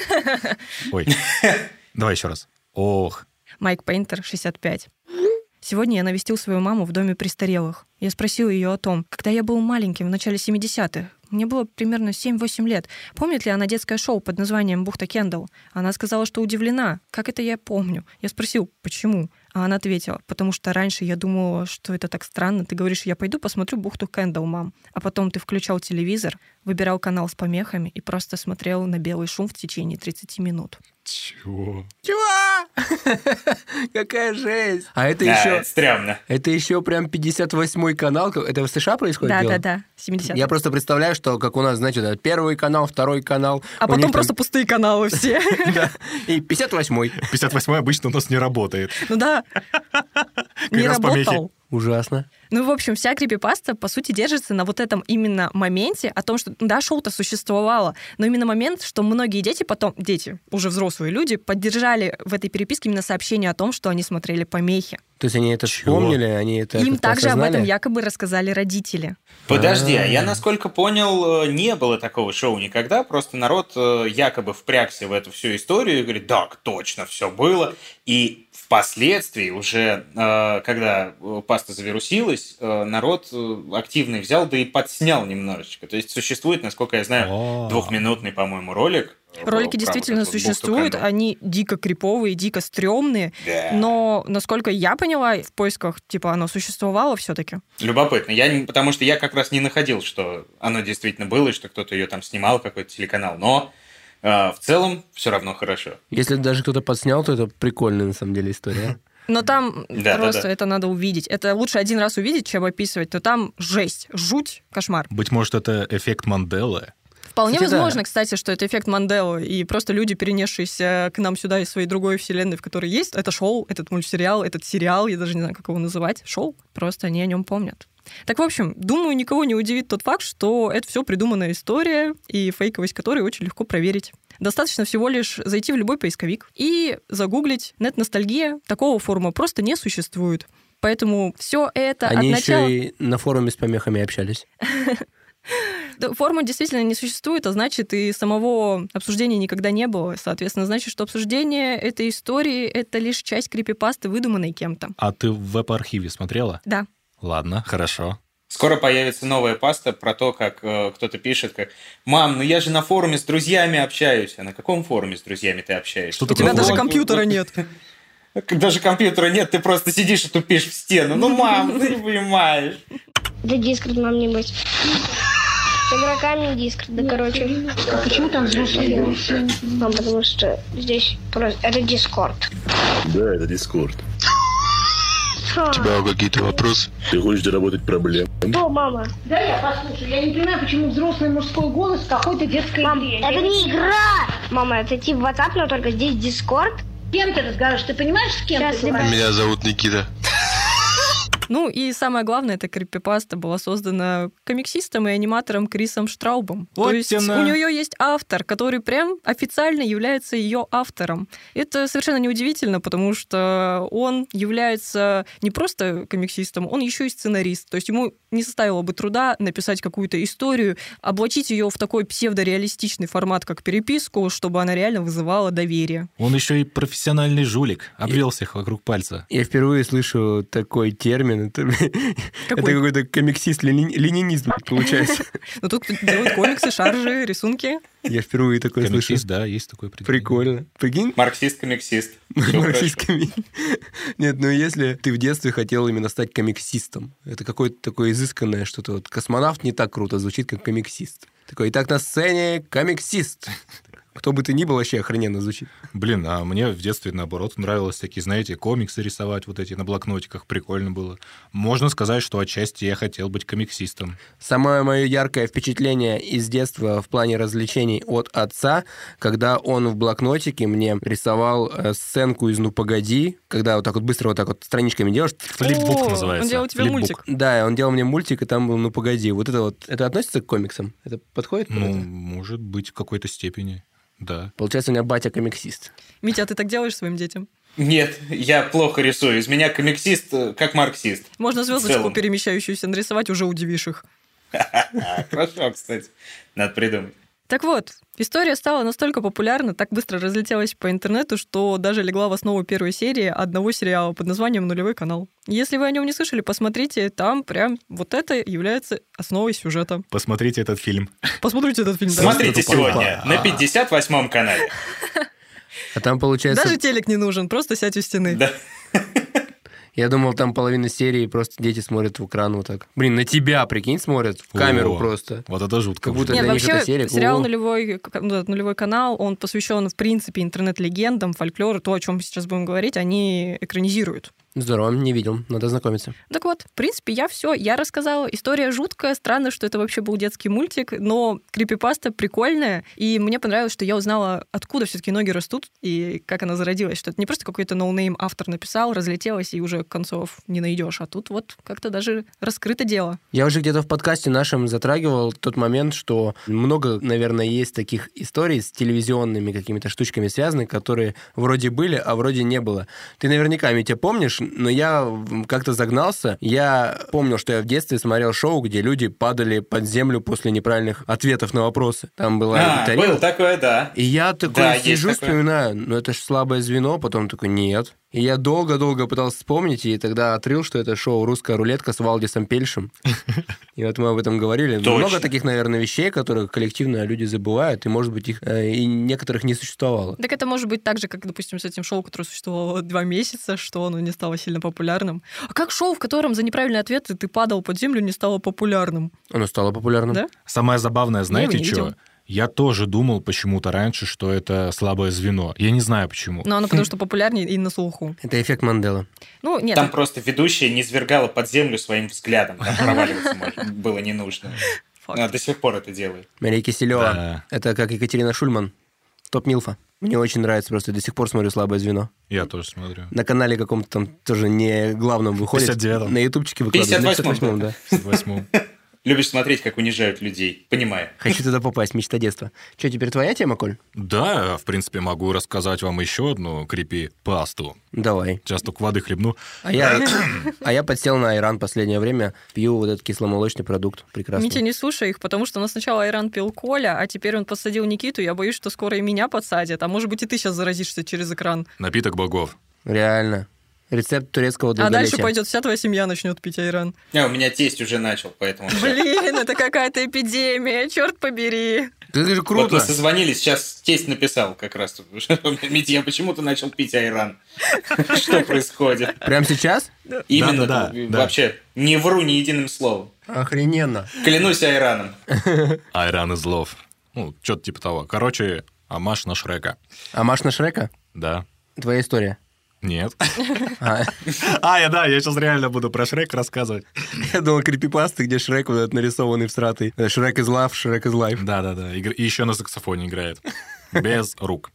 Speaker 2: Ой. Давай еще раз. Ох.
Speaker 1: Майк Пейнтер, 65. Сегодня я навестил свою маму в доме престарелых. Я спросил ее о том, когда я был маленьким в начале 70-х. Мне было примерно 7-8 лет. Помнит ли она детское шоу под названием «Бухта Кендалл»? Она сказала, что удивлена. Как это я помню? Я спросил, почему? А она ответила, потому что раньше я думала, что это так странно. Ты говоришь, я пойду посмотрю «Бухту Кендалл», мам. А потом ты включал телевизор, выбирал канал с помехами и просто смотрел на белый шум в течение 30 минут.
Speaker 2: Чего?
Speaker 3: Какая жесть! А это
Speaker 4: Да,
Speaker 3: еще...
Speaker 4: это стрёмно.
Speaker 3: Это еще прям 58-й канал. Это в США происходит дело?
Speaker 1: Да-да-да, 70
Speaker 3: Я просто представляю, что как у нас, знаете, да, первый канал, второй канал.
Speaker 1: А потом
Speaker 3: них там-
Speaker 1: просто пустые каналы все.
Speaker 3: Да. И 58-й.
Speaker 2: 58 обычно у нас не работает.
Speaker 1: Ну да, не работал.
Speaker 3: Ужасно.
Speaker 1: Ну, в общем, вся крипипаста, по сути, держится на вот этом именно моменте, о том, что, да, шоу-то существовало, но именно момент, что многие дети потом, дети, уже взрослые люди, поддержали в этой переписке именно сообщение о том, что они смотрели помехи.
Speaker 3: То есть они это
Speaker 2: Чего?
Speaker 3: вспомнили, они это
Speaker 1: Им также об этом
Speaker 3: осознали?
Speaker 1: якобы рассказали родители.
Speaker 4: Подожди, а я,
Speaker 2: А.
Speaker 4: насколько понял, э, не было такого шоу никогда, просто народ э, якобы впрягся в эту всю историю и говорит, так, точно, все было. И впоследствии, уже э, когда э, паста завирусилась, э, народ активный взял, да и подснял немножечко. То есть существует, насколько я знаю,
Speaker 2: О.
Speaker 4: двухминутный, по-моему, ролик.
Speaker 1: Ролики действительно существуют, они дико криповые, дико стрёмные,
Speaker 4: Да.
Speaker 1: но, насколько я поняла, в поисках, типа, оно существовало все таки
Speaker 4: Любопытно. Я, не- потому что я как раз не находил, что оно действительно было, и что кто-то ее там снимал, какой-то телеканал. Но э, в целом все равно хорошо.
Speaker 3: Если даже кто-то подснял, то это прикольная на самом деле история.
Speaker 1: Но там
Speaker 4: Да, да,
Speaker 1: просто
Speaker 4: да.
Speaker 1: это надо увидеть. Это лучше один раз увидеть, чем описывать. Но там жесть, жуть, кошмар.
Speaker 2: Быть может, это эффект Манделы?
Speaker 1: Вполне
Speaker 3: Кстати, да.
Speaker 1: возможно, кстати, что это эффект Манделы, и просто люди, перенесшиеся к нам сюда из своей другой вселенной, в которой есть это шоу, этот мультсериал, этот сериал, я даже не знаю, как его называть, шоу, просто они о нем помнят. Так, в общем, думаю, никого не удивит тот факт, что это все придуманная история, и фейковость которой очень легко проверить. Достаточно всего лишь зайти в любой поисковик и загуглить «нет-ностальгия». Такого форума просто не существует. Поэтому все это
Speaker 3: Они
Speaker 1: от начала...
Speaker 3: еще и на форуме с помехами общались.
Speaker 1: Да, Форума действительно не существует, а значит, и самого обсуждения никогда не было. Соответственно, значит, что обсуждение этой истории — это лишь часть крипипасты, выдуманной кем-то.
Speaker 2: А ты в веб-архиве смотрела?
Speaker 1: Да.
Speaker 2: Ладно, хорошо.
Speaker 4: Скоро появится новая паста про то, как э, кто-то пишет, как «Мам, ну я же на форуме с друзьями общаюсь». А на каком форуме с друзьями ты общаешься?
Speaker 2: Что
Speaker 1: У
Speaker 2: такое
Speaker 1: тебя даже компьютера нет.
Speaker 4: Даже компьютера нет, ты просто сидишь и тупишь в стену. Ну, мам, ты не понимаешь.
Speaker 5: Да дискорд нам не быть. С игроками дискорд, да короче.
Speaker 6: А почему там взрослые?
Speaker 5: Ну, потому что здесь просто... Это дискорд.
Speaker 7: Да, это Дискорд. У тебя какие-то вопросы? Ты хочешь заработать проблем?
Speaker 5: Что, мама?
Speaker 6: Да, я послушаю. Я не понимаю, почему взрослый мужской голос в какой-то детской
Speaker 5: Мам,
Speaker 6: игре.
Speaker 5: это не игра! Мама, это типа WhatsApp, но только здесь дискорд.
Speaker 6: С кем ты разговариваешь? Ты понимаешь, с кем
Speaker 5: Сейчас,
Speaker 6: ты говоришь?
Speaker 7: Меня зовут Никита.
Speaker 1: Ну и самое главное, эта крипипаста была создана комиксистом и аниматором Крисом Штраубом.
Speaker 2: Вот
Speaker 1: То есть
Speaker 2: тяна.
Speaker 1: у нее есть автор, который прям официально является ее автором. Это совершенно неудивительно, потому что он является не просто комиксистом, он еще и сценарист. То есть ему не составило бы труда написать какую-то историю, облачить ее в такой псевдореалистичный формат, как переписку, чтобы она реально вызывала доверие.
Speaker 2: Он еще и профессиональный жулик. Обвел всех вокруг пальца.
Speaker 3: Я впервые слышу такой термин. Это, это
Speaker 1: Какой?
Speaker 3: какой-то комиксист лени- ленинизм получается.
Speaker 1: Но тут делают комиксы, шаржи, рисунки.
Speaker 3: Я впервые такое слышу.
Speaker 2: Комиксист, да, есть такой определение.
Speaker 3: Прикольно. Прикинь?
Speaker 4: Марксист-комиксист.
Speaker 3: Марксистскими. Нет, ну если ты в детстве хотел именно стать комиксистом, это какое-то такое изысканное что-то. Вот космонавт не так круто звучит, как комиксист. Такой, итак, на сцене комиксист. Кто бы ты ни был, вообще охрененно звучит.
Speaker 2: Блин, а мне в детстве, наоборот, нравилось такие, знаете, комиксы рисовать вот эти на блокнотиках. Прикольно было. Можно сказать, что отчасти я хотел быть комиксистом.
Speaker 3: Самое мое яркое впечатление из детства в плане развлечений от отца, когда он в блокнотике мне рисовал э, сценку из «Ну, погоди», когда вот так вот быстро вот так вот страничками делаешь,
Speaker 2: Флипбук
Speaker 1: О,
Speaker 2: называется.
Speaker 1: Он делал тебе
Speaker 2: Флипбук.
Speaker 1: мультик.
Speaker 3: Да, он делал мне мультик, и там был «Ну, погоди». Вот это вот, это относится к комиксам? Это подходит? под
Speaker 2: Ну,
Speaker 3: это?
Speaker 2: может быть, в какой-то степени. Да.
Speaker 3: Получается, у меня батя комиксист.
Speaker 1: Митя, а ты так делаешь своим детям?
Speaker 4: Нет, я плохо рисую. Из меня комиксист, э, как марксист.
Speaker 1: Можно звездочку перемещающуюся нарисовать, уже удивишь их.
Speaker 4: Хорошо, кстати. Надо придумать.
Speaker 1: Так вот, история стала настолько популярна, так быстро разлетелась по интернету, что даже легла в основу первой серии одного сериала под названием «Нулевой канал». Если вы о нем не слышали, посмотрите, там прям вот это является основой сюжета.
Speaker 2: Посмотрите этот фильм.
Speaker 1: Посмотрите этот фильм. да.
Speaker 4: Смотрите сегодня на 58-м канале.
Speaker 3: А там, получается,
Speaker 1: Даже телек не нужен, просто сядь у стены.
Speaker 4: Да.
Speaker 3: Я думал, там половина серии просто дети смотрят в экран вот так. Блин, на тебя, прикинь, смотрят в камеру
Speaker 2: О,
Speaker 3: просто.
Speaker 2: Вот это жутко.
Speaker 3: Как будто
Speaker 1: Нет,
Speaker 3: для них
Speaker 1: вообще
Speaker 3: это серия.
Speaker 1: сериал нулевой, ну, нулевой канал, он посвящен, в принципе, интернет-легендам, фольклору, то, о чем мы сейчас будем говорить, они экранизируют.
Speaker 3: Здорово, не видел, надо знакомиться.
Speaker 1: Так вот, в принципе, я все, я рассказала. История жуткая, странно, что это вообще был детский мультик, но крипипаста прикольная, и мне понравилось, что я узнала, откуда все-таки ноги растут и как она зародилась, что это не просто какой-то ноунейм автор написал, разлетелась, и уже концов не найдешь, а тут вот как-то даже раскрыто дело.
Speaker 3: Я уже где-то в подкасте нашем затрагивал тот момент, что много, наверное, есть таких историй с телевизионными какими-то штучками связаны, которые вроде были, а вроде не было. Ты наверняка, Митя, помнишь, но я как-то загнался. Я помнил, что я в детстве смотрел шоу, где люди падали под землю после неправильных ответов на вопросы. Там была
Speaker 4: А,
Speaker 3: тарелка.
Speaker 4: было такое, да.
Speaker 3: И я такой
Speaker 4: Да,
Speaker 3: сижу, вспоминаю, ну это же слабое звено, потом такой, нет. И я долго-долго пытался вспомнить, и тогда отрыл, что это шоу «Русская рулетка» с Валдисом Пельшем. И вот мы об этом говорили.
Speaker 4: Точно.
Speaker 3: Много таких, наверное, вещей, которых коллективно люди забывают, и, может быть, их э, и некоторых не существовало.
Speaker 1: Так это может быть так же, как, допустим, с этим шоу, которое существовало два месяца, что оно не стало сильно популярным. А как шоу, в котором за неправильные ответы ты падал под землю, не стало популярным?
Speaker 3: Оно стало популярным.
Speaker 1: Да?
Speaker 2: Самое забавное, знаете что? Я тоже думал почему-то раньше, что это слабое звено. Я не знаю почему.
Speaker 1: Но оно потому что популярнее и на слуху.
Speaker 3: Это эффект Мандела.
Speaker 1: Ну, нет,
Speaker 4: Там просто ведущая не свергала под землю своим взглядом. Там проваливаться можно было не нужно. Она до сих пор это делает.
Speaker 3: Мария Киселева. Это как Екатерина Шульман. Топ Милфа. Мне очень нравится, просто до сих пор смотрю «Слабое звено».
Speaker 2: Я тоже смотрю.
Speaker 3: На канале каком-то там тоже не главном выходит.
Speaker 2: 59-м.
Speaker 3: На ютубчике выкладывают. На
Speaker 4: 58-м,
Speaker 3: 58-м, да.
Speaker 2: В восьмом.
Speaker 4: Любишь смотреть, как унижают людей. Понимаю.
Speaker 3: Хочу туда попасть, мечта детства. Что, теперь твоя тема, Коль?
Speaker 2: Да, в принципе, могу рассказать вам еще одну крипи-пасту.
Speaker 3: Давай.
Speaker 2: Сейчас только воды хлебну.
Speaker 3: А я, а я подсел на айран последнее время. Пью вот этот кисломолочный продукт. Прекрасный.
Speaker 1: Митя, не слушай их, потому что у нас сначала Айран пил Коля, а теперь он подсадил Никиту. Я боюсь, что скоро и меня подсадят. А может быть, и ты сейчас заразишься через экран.
Speaker 2: Напиток богов.
Speaker 3: Реально. Рецепт турецкого
Speaker 1: А дальше
Speaker 3: долголетия.
Speaker 1: пойдет вся твоя семья начнет пить Айран.
Speaker 4: А, у меня тесть уже начал, поэтому...
Speaker 1: Блин, это какая-то эпидемия, черт побери.
Speaker 3: Это же
Speaker 4: Вот
Speaker 3: круто.
Speaker 4: мы созвонились, сейчас тесть написал как раз. Митя, я почему-то начал пить айран. Что происходит?
Speaker 3: Прямо сейчас?
Speaker 4: Именно,
Speaker 2: да, да.
Speaker 4: вообще, не вру ни единым словом.
Speaker 3: Охрененно.
Speaker 4: Клянусь айраном.
Speaker 2: Айран из лов. Ну, что-то типа того. Короче, амаш на Шрека.
Speaker 3: А Маш на Шрека?
Speaker 2: Да.
Speaker 3: Твоя история.
Speaker 2: Нет.
Speaker 3: А,
Speaker 2: А, я да, я сейчас реально буду про Шрек рассказывать.
Speaker 3: я думал, крипипасты, где Шрек вот этот нарисованный всратый. Э, Шрек из лав, Шрек из лайф.
Speaker 2: Да-да-да. И еще на саксофоне играет. Без рук.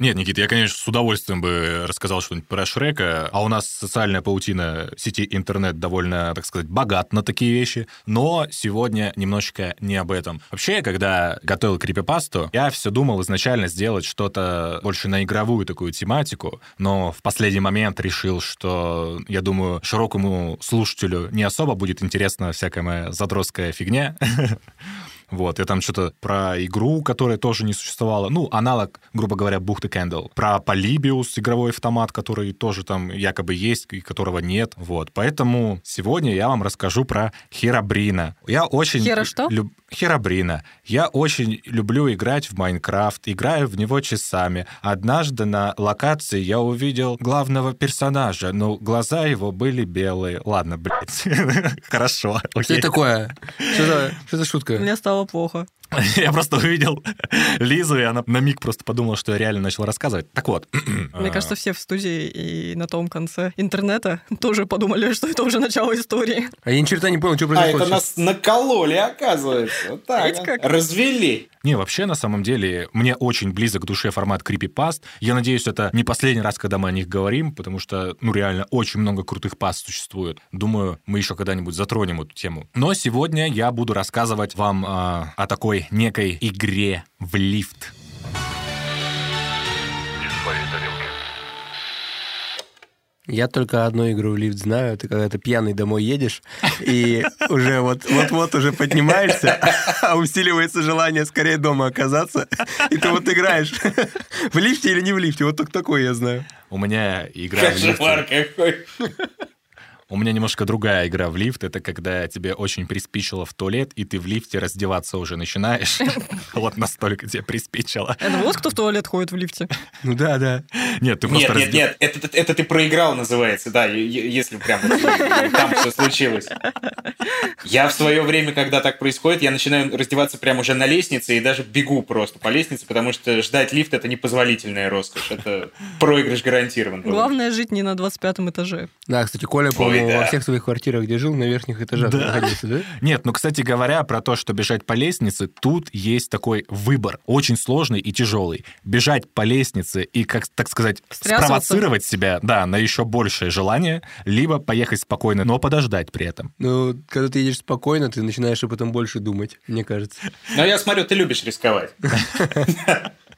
Speaker 2: Нет, Никит, я, конечно, с удовольствием бы рассказал что-нибудь про Шрека, а у нас социальная паутина сети интернет довольно, так сказать, богат на такие вещи, но сегодня немножечко не об этом. Вообще, когда готовил крипипасту, я все думал изначально сделать что-то больше на игровую такую тематику, но в последний момент решил, что, я думаю, широкому слушателю не особо будет интересна всякая моя задротская фигня. Вот, я там что-то про игру, которая тоже не существовала. Ну, аналог, грубо говоря, бухты Кэндл. Про Полибиус, игровой автомат, который тоже там якобы есть и которого нет. Вот, поэтому сегодня я вам расскажу про Херабрина. Я очень...
Speaker 1: Хера что?
Speaker 2: люб- Херабрина. Я очень люблю играть в Майнкрафт, играю в него часами. Однажды на локации я увидел главного персонажа, но глаза его были белые. Ладно, блядь. Хорошо.
Speaker 3: Что такое? Что за, что за шутка?
Speaker 1: Мне стало плохо.
Speaker 2: Я просто увидел Лизу, и она на миг просто подумала, что я реально начал рассказывать. Так вот.
Speaker 1: Мне кажется, все в студии и на том конце интернета тоже подумали, что это уже начало истории.
Speaker 3: А я ни черта не понял, что
Speaker 4: А,
Speaker 3: происходит.
Speaker 4: это нас накололи, оказывается. Вот так.
Speaker 1: Как?
Speaker 4: Развели.
Speaker 2: Не, вообще, на самом деле, мне очень близок к душе формат крипипаст. Я надеюсь, это не последний раз, когда мы о них говорим, потому что, ну, реально, очень много крутых паст существует. Думаю, мы еще когда-нибудь затронем эту тему. Но сегодня я буду рассказывать вам а, о такой некой игре в лифт.
Speaker 3: Я только одну игру в лифт знаю. Ты когда ты пьяный домой едешь, и уже вот- вот-вот уже поднимаешься, а усиливается желание скорее дома оказаться, и ты вот играешь в лифте или не в лифте. Вот только такое я знаю.
Speaker 2: У меня игра в лифте.
Speaker 4: Кошмар какой.
Speaker 2: У меня немножко другая игра в лифт. Это когда тебе очень приспичило в туалет, и ты в лифте раздеваться уже начинаешь. Вот настолько тебе приспичило.
Speaker 1: Это вот кто в туалет ходит в лифте.
Speaker 3: Ну да, да.
Speaker 2: Нет, ты
Speaker 4: Нет,
Speaker 2: просто
Speaker 4: нет,
Speaker 2: раздев-
Speaker 4: нет, это, ты проиграл, называется, да, если прям там все случилось. Я в свое время, когда так происходит, я начинаю раздеваться прямо уже на лестнице и даже бегу просто по лестнице, потому что ждать лифт это непозволительная роскошь. Это проигрыш гарантирован.
Speaker 1: Главное жить не на 25 этаже.
Speaker 3: Да, кстати, Коля, по-моему,
Speaker 4: да.
Speaker 3: во всех своих квартирах, где жил, на верхних этажах
Speaker 2: Да.
Speaker 3: находился, да?
Speaker 2: Нет, ну, кстати говоря, про то, что бежать по лестнице, тут есть такой выбор, очень сложный и тяжелый. Бежать по лестнице и, как так сказать,
Speaker 1: Встрясываться.
Speaker 2: спровоцировать себя, да, на еще большее желание, либо поехать спокойно, но подождать при этом.
Speaker 3: Ну, когда ты едешь спокойно, ты начинаешь об этом больше думать, мне кажется.
Speaker 4: Но я смотрю, ты любишь рисковать.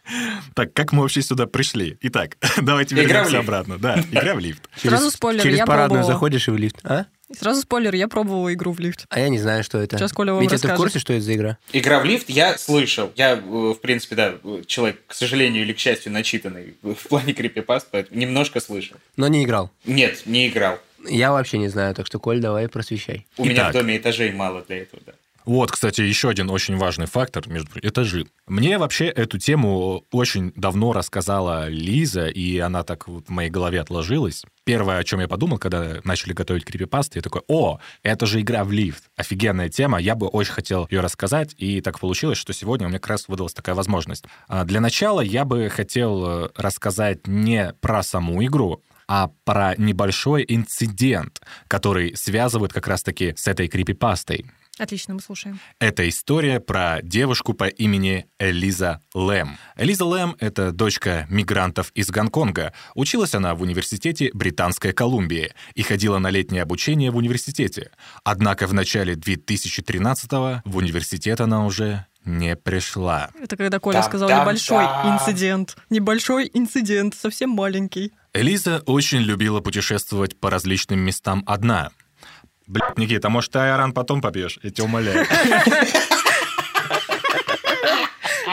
Speaker 2: Так, как мы вообще сюда пришли? Итак, давайте вернемся обратно. Да, игра в лифт.
Speaker 1: Сразу спойлер,
Speaker 3: Через
Speaker 1: я
Speaker 3: парадную заходишь и в лифт. А?
Speaker 1: Сразу спойлер, я пробовала игру в лифт.
Speaker 3: А я не знаю, что это.
Speaker 1: Сейчас Коля вам
Speaker 3: Митя, ты в
Speaker 1: расскажет.
Speaker 3: курсе, что это за игра?
Speaker 4: Игра в лифт я слышал. Я, э, в принципе, да, человек, к сожалению или к счастью, начитанный в плане крипипаст, поэтому немножко слышал.
Speaker 3: Но не играл.
Speaker 4: Нет, не играл.
Speaker 3: Я вообще не знаю, так что, Коль, давай просвещай.
Speaker 4: У меня
Speaker 2: Итак.
Speaker 4: в доме этажей мало для этого, да.
Speaker 2: Вот, кстати, еще один очень важный фактор между этажи. Мне вообще эту тему очень давно рассказала Лиза, и она так вот в моей голове отложилась. Первое, о чем я подумал, когда начали готовить крипипасты, я такой, о, это же игра в лифт. Офигенная тема, я бы очень хотел ее рассказать, и так получилось, что сегодня у меня как раз выдалась такая возможность. А Для начала я бы хотел э, рассказать не про саму игру, а про небольшой инцидент, который связывает как раз-таки с этой крипипастой.
Speaker 1: Отлично, мы слушаем.
Speaker 2: Это история про девушку по имени Элиза Лэм. Элиза Лэм — это дочка мигрантов из Гонконга. Училась она в университете Британской Колумбии и ходила на летнее обучение в университете. Однако в начале 2013-го в университет она уже не пришла.
Speaker 1: Это когда Коля
Speaker 4: Там,
Speaker 1: сказал
Speaker 4: там,
Speaker 1: небольшой
Speaker 4: там.
Speaker 1: инцидент. Небольшой инцидент, совсем маленький.
Speaker 2: Элиза очень любила путешествовать по различным местам одна. Блядь, Никита, может, ты айран потом попьешь? Я тебя умоляю.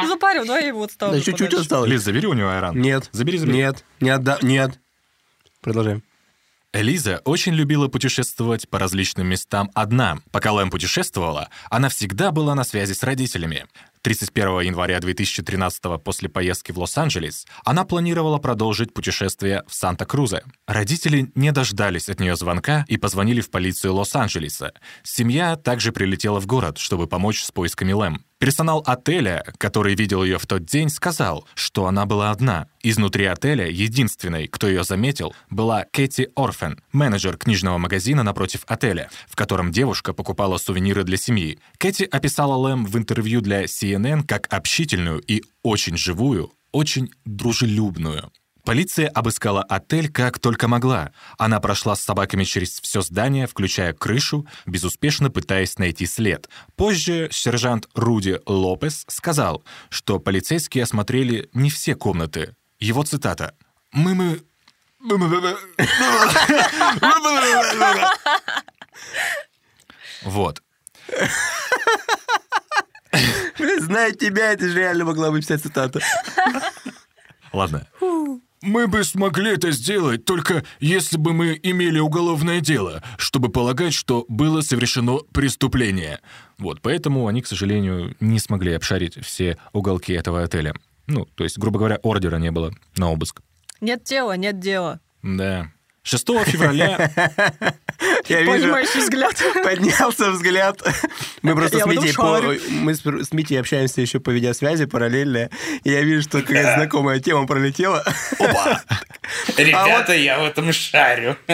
Speaker 1: Запарил, давай я его отставлю.
Speaker 3: Да чуть-чуть осталось.
Speaker 2: Лиз, забери у него айран.
Speaker 3: Нет.
Speaker 2: Забери, забери.
Speaker 3: Нет. Не отда... Нет. Продолжаем.
Speaker 2: Элиза очень любила путешествовать по различным местам одна. Пока Лэм путешествовала, она всегда была на связи с родителями. 31 января 2013 после поездки в Лос-Анджелес она планировала продолжить путешествие в Санта-Крузе. Родители не дождались от нее звонка и позвонили в полицию Лос-Анджелеса. Семья также прилетела в город, чтобы помочь с поисками Лэм. Персонал отеля, который видел ее в тот день, сказал, что она была одна. Изнутри отеля единственной, кто ее заметил, была Кэти Орфен, менеджер книжного магазина напротив отеля, в котором девушка покупала сувениры для семьи. Кэти описала Лэм в интервью для CNN как общительную и очень живую, очень дружелюбную. Полиция обыскала отель как только могла. Она прошла с собаками через все здание, включая крышу, безуспешно пытаясь найти след. Позже сержант Руди Лопес сказал, что полицейские осмотрели не все комнаты. Его цитата. «Мы... мы... Вот.
Speaker 3: Зная тебя, это же реально могла быть вся цитата.
Speaker 2: Ладно. Мы бы смогли это сделать, только если бы мы имели уголовное дело, чтобы полагать, что было совершено преступление. Вот, поэтому они, к сожалению, не смогли обшарить все уголки этого отеля. Ну, то есть, грубо говоря, ордера не было на обыск.
Speaker 1: Нет тела, нет дела.
Speaker 2: Да. 6 февраля...
Speaker 3: Я вижу,
Speaker 1: взгляд.
Speaker 3: поднялся взгляд. Мы просто
Speaker 1: Я
Speaker 3: с Митей, по- мы с, Митей общаемся еще по видеосвязи параллельно, и я вижу, что какая-то знакомая тема пролетела.
Speaker 2: Опа!
Speaker 4: Ребята, я в этом шарю.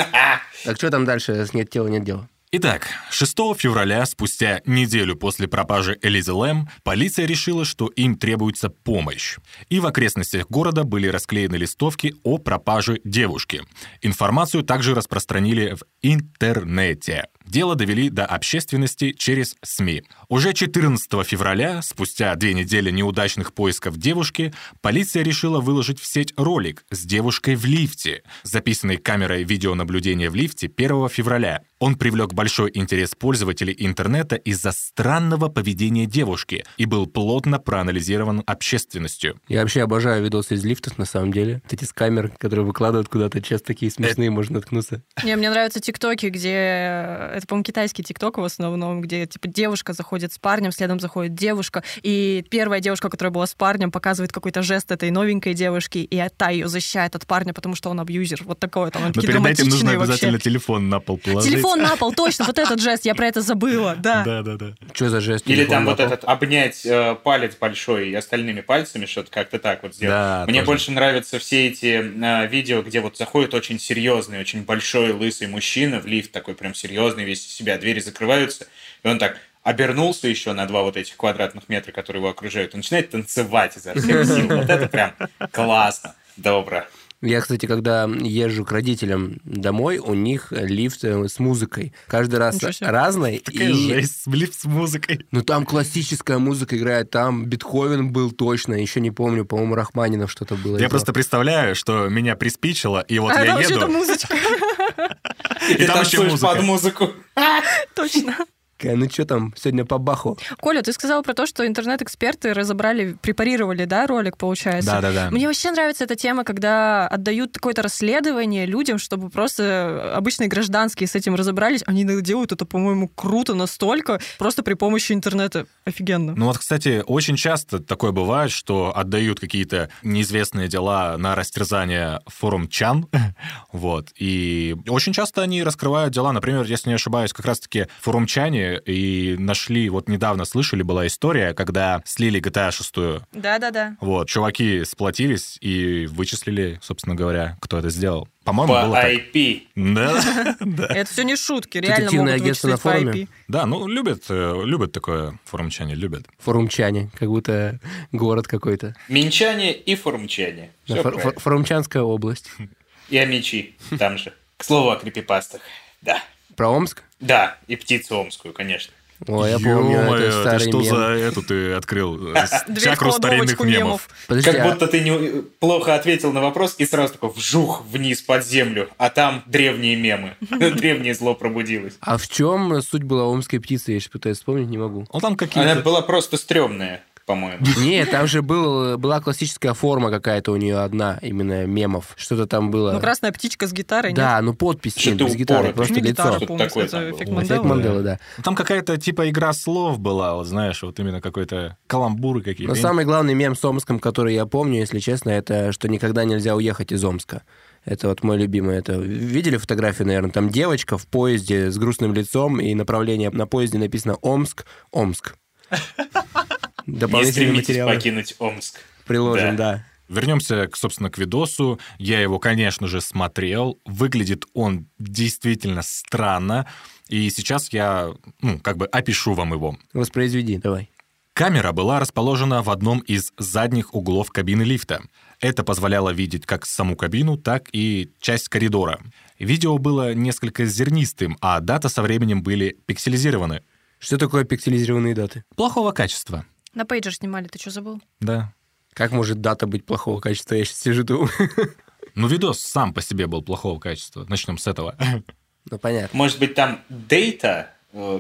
Speaker 3: Так что там дальше «Нет тела, нет дела»?
Speaker 2: Итак, 6 февраля, спустя неделю после пропажи Элизы Лэм, полиция решила, что им требуется помощь. И в окрестностях города были расклеены листовки о пропаже девушки. Информацию также распространили в интернете. Дело довели до общественности через СМИ. Уже 14 февраля, спустя две недели неудачных поисков девушки, полиция решила выложить в сеть ролик с девушкой в лифте, записанный камерой видеонаблюдения в лифте 1 февраля. Он привлек большой интерес пользователей интернета из-за странного поведения девушки и был плотно проанализирован общественностью.
Speaker 3: Я вообще обожаю видосы из лифтов, на самом деле. Вот эти с камер, которые выкладывают куда-то, часто такие смешные, можно наткнуться.
Speaker 1: Не, мне нравятся тиктоки, где... Это, по-моему, китайский тикток в основном, где, типа, девушка заходит с парнем, следом заходит девушка, и первая девушка, которая была с парнем, показывает какой-то жест этой новенькой девушки, и та ее защищает от парня, потому что он абьюзер. Вот такое там.
Speaker 2: Но
Speaker 1: такие
Speaker 2: перед этим нужно
Speaker 1: драматичные вообще.
Speaker 2: обязательно телефон на пол положить.
Speaker 1: Телефон на пол, точно, вот этот жест, я про это забыла, да.
Speaker 2: Да, да, да.
Speaker 3: Что за жест?
Speaker 4: Или там вот этот обнять э, палец большой и остальными пальцами, что-то как-то так вот сделать.
Speaker 2: Да,
Speaker 4: Мне
Speaker 2: тоже.
Speaker 4: больше нравятся все эти э, видео, где вот заходит очень серьезный, очень большой лысый мужчина в лифт, такой прям серьезный весь из себя, двери закрываются, и он так обернулся еще на два вот этих квадратных метра, которые его окружают, и начинает танцевать изо всех сил. Вот это прям классно, добро.
Speaker 3: Я, кстати, когда езжу к родителям домой, у них лифт э, с музыкой. Каждый раз разный.
Speaker 2: Такая
Speaker 3: и...
Speaker 2: жесть, лифт с музыкой.
Speaker 3: Ну, там классическая музыка играет, там Бетховен был точно, еще не помню, по-моему, Рахманинов что-то было.
Speaker 2: Я просто представляю, что меня приспичило, и вот
Speaker 1: А
Speaker 2: я еду,
Speaker 1: музычка.
Speaker 4: И
Speaker 2: там еще музыка.
Speaker 4: под музыку.
Speaker 1: Точно.
Speaker 3: Такая, Ну, что там сегодня по баху?
Speaker 1: Коля, ты сказал про то, что интернет-эксперты разобрали, препарировали, да, ролик, получается?
Speaker 2: Да-да-да.
Speaker 1: Мне вообще нравится эта тема, когда отдают какое-то расследование людям, чтобы просто обычные гражданские с этим разобрались. Они делают это, по-моему, круто настолько, просто при помощи интернета. Офигенно.
Speaker 2: Ну вот, кстати, очень часто такое бывает, что отдают какие-то неизвестные дела на растерзание форум Чан, вот, и очень часто они раскрывают дела, например, если не ошибаюсь, как раз-таки форум И нашли, вот недавно слышали, была история, когда слили GTA 6,
Speaker 1: Да-да-да.
Speaker 2: вот, чуваки сплотились и вычислили, собственно говоря, кто это сделал. По-моему,
Speaker 4: По
Speaker 2: было так.
Speaker 4: IP.
Speaker 2: Да, да.
Speaker 1: Это все не шутки, реально могут
Speaker 3: агентство на форуме?
Speaker 2: Да, ну, любят, э, любят такое форумчане, любят.
Speaker 3: Форумчане, как будто город какой-то.
Speaker 4: Минчане и форумчане.
Speaker 3: Форумчанская область.
Speaker 4: И амичи там же. К слову о крипипастах. Да.
Speaker 3: Про Омск?
Speaker 4: Да, и птицу омскую, конечно.
Speaker 3: Ой, я помню, это
Speaker 2: ты
Speaker 3: старый
Speaker 2: что
Speaker 3: мем.
Speaker 2: за эту ты открыл? э, Чакру старинных мемов.
Speaker 1: мемов.
Speaker 3: Подожди,
Speaker 4: Как
Speaker 3: а-
Speaker 4: будто ты не, плохо ответил на вопрос и сразу такой вжух вниз под землю, а там древние мемы. Древнее зло пробудилось.
Speaker 3: А в чем суть была омской птицы? Я сейчас пытаюсь вспомнить, не могу.
Speaker 2: Ну, там
Speaker 4: Она
Speaker 2: какие-то...
Speaker 4: была просто стрёмная, по-моему.
Speaker 3: Нет, там же был, была классическая форма какая-то у нее одна, именно мемов. Что-то там было.
Speaker 1: Ну, красная птичка с гитарой, нет?
Speaker 3: да, ну подпись
Speaker 4: Что-то
Speaker 3: без гитары, просто
Speaker 1: Не гитара,
Speaker 3: лицо.
Speaker 1: помню,
Speaker 4: такое
Speaker 1: это эффект
Speaker 3: Эффект
Speaker 1: Манделы.
Speaker 3: Манделы, да.
Speaker 2: Там какая-то типа игра слов была, вот знаешь, вот именно какой-то каламбуры какие-то.
Speaker 3: Но самый главный мем с Омском, который я помню, если честно, это что никогда нельзя уехать из Омска. Это вот мой любимый. Это видели фотографию, наверное? Там девочка в поезде с грустным лицом, и направление на поезде написано Омск, Омск.
Speaker 4: Не
Speaker 3: Дополнительные
Speaker 4: стремитесь
Speaker 3: материалы
Speaker 4: покинуть Омск.
Speaker 3: приложим,
Speaker 4: Да.
Speaker 3: да.
Speaker 2: Вернемся, собственно, к видосу. Я его, конечно же, смотрел. Выглядит он действительно странно. И сейчас я, ну, как бы опишу вам его.
Speaker 3: Воспроизведи, давай.
Speaker 2: Камера была расположена в одном из задних углов кабины лифта. Это позволяло видеть как саму кабину, так и часть коридора. Видео было несколько зернистым, а дата со временем были пикселизированы.
Speaker 3: Что такое пикселизированные даты?
Speaker 2: Плохого качества.
Speaker 1: На пейджер снимали, ты что забыл?
Speaker 2: Да.
Speaker 3: Как может дата быть плохого качества? Я сейчас сижу думаю.
Speaker 2: Ну, видос сам по себе был плохого качества. Начнем с этого.
Speaker 3: Ну, понятно.
Speaker 4: Может быть, там дейта,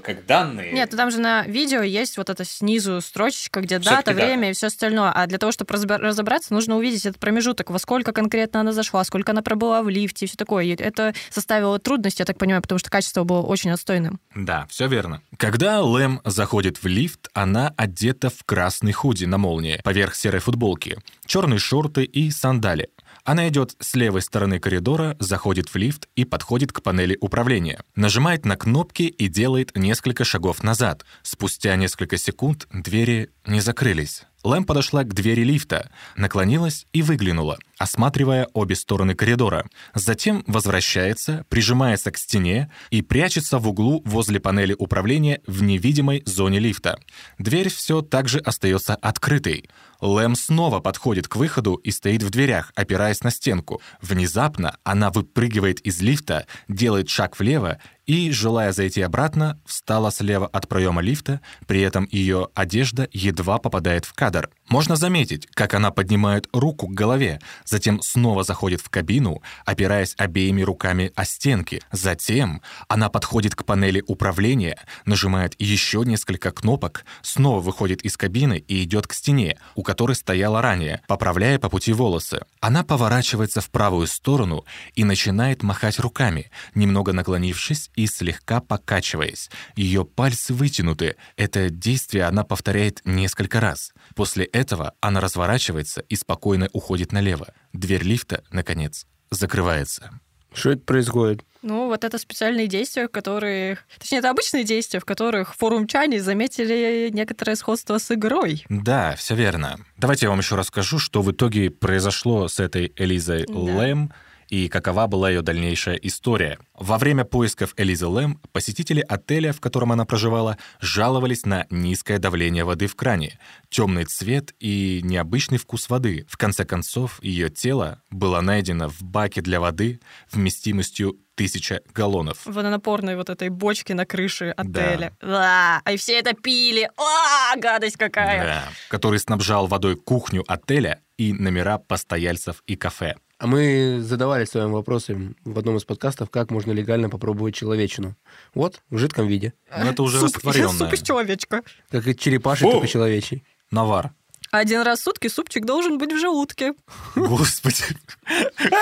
Speaker 4: как данные?
Speaker 1: Нет, ну там же на видео есть вот это снизу строчечка, где дата,
Speaker 4: да.
Speaker 1: время и все остальное. А для того, чтобы разобра- разобраться, нужно увидеть этот промежуток, во сколько конкретно она зашла, сколько она пробыла в лифте и все такое. И это составило трудность, я так понимаю, потому что качество было очень отстойным.
Speaker 2: Да, все верно. Когда Лэм заходит в лифт, она одета в красный худи на молнии, поверх серой футболки, черные шорты и сандали. Она идет с левой стороны коридора, заходит в лифт и подходит к панели управления. Нажимает на кнопки и делает несколько шагов назад. Спустя несколько секунд двери не закрылись. Лэм подошла к двери лифта, наклонилась и выглянула, осматривая обе стороны коридора. Затем возвращается, прижимается к стене и прячется в углу возле панели управления в невидимой зоне лифта. Дверь все так же остается открытой. Лэм снова подходит к выходу и стоит в дверях, опираясь на стенку. Внезапно она выпрыгивает из лифта, делает шаг влево и, желая зайти обратно, встала слева от проема лифта, при этом ее одежда едва попадает в кадр. Можно заметить, как она поднимает руку к голове, затем снова заходит в кабину, опираясь обеими руками о стенки. Затем она подходит к панели управления, нажимает еще несколько кнопок, снова выходит из кабины и идет к стене, у которой стояла ранее, поправляя по пути волосы. Она поворачивается в правую сторону и начинает махать руками, немного наклонившись и слегка покачиваясь. Ее пальцы вытянуты. Это действие она повторяет несколько раз. После этого она разворачивается и спокойно уходит налево. Дверь лифта, наконец, закрывается.
Speaker 3: Что это происходит?
Speaker 1: Ну, вот это специальные действия, которые... Точнее, это обычные действия, в которых форумчане заметили некоторое сходство с игрой.
Speaker 2: Да, все верно. Давайте я вам еще расскажу, что в итоге произошло с этой Элизой
Speaker 1: Да.
Speaker 2: Лэм и какова была ее дальнейшая история. Во время поисков Элизы Лэм посетители отеля, в котором она проживала, жаловались на низкое давление воды в кране, темный цвет и необычный вкус воды. В конце концов, ее тело было найдено в баке для воды вместимостью тысяча галлонов.
Speaker 1: Водонапорной вот этой бочке на крыше отеля. Да. А, и все это пили. А, гадость какая.
Speaker 2: Да, который снабжал водой кухню отеля и номера постояльцев и кафе.
Speaker 3: А мы задавали своим вопросом в одном из подкастов, как можно легально попробовать человечину. Вот, в жидком виде.
Speaker 2: Но это уже
Speaker 1: Суп,
Speaker 2: растворенное.
Speaker 1: суп из человечка.
Speaker 3: Как и черепаший,
Speaker 4: Фу.
Speaker 3: только человечий.
Speaker 2: Навар.
Speaker 1: Один раз в сутки супчик должен быть в желудке.
Speaker 2: Господи,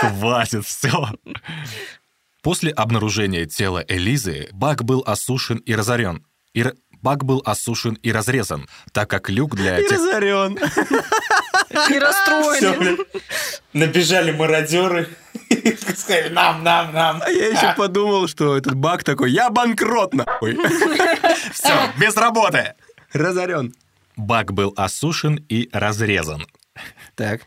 Speaker 2: хватит, все. После обнаружения тела Элизы Бак был осушен и разорен. И Бак был осушен и разрезан, так как люк для тех...
Speaker 3: разорен.
Speaker 1: И
Speaker 4: блин. Набежали мародеры и сказали нам, нам, нам.
Speaker 3: А я еще подумал, что этот баг такой, я банкрот, нахуй.
Speaker 2: Все, без работы!
Speaker 3: Разорен.
Speaker 2: Бак был осушен и разрезан,
Speaker 3: Так.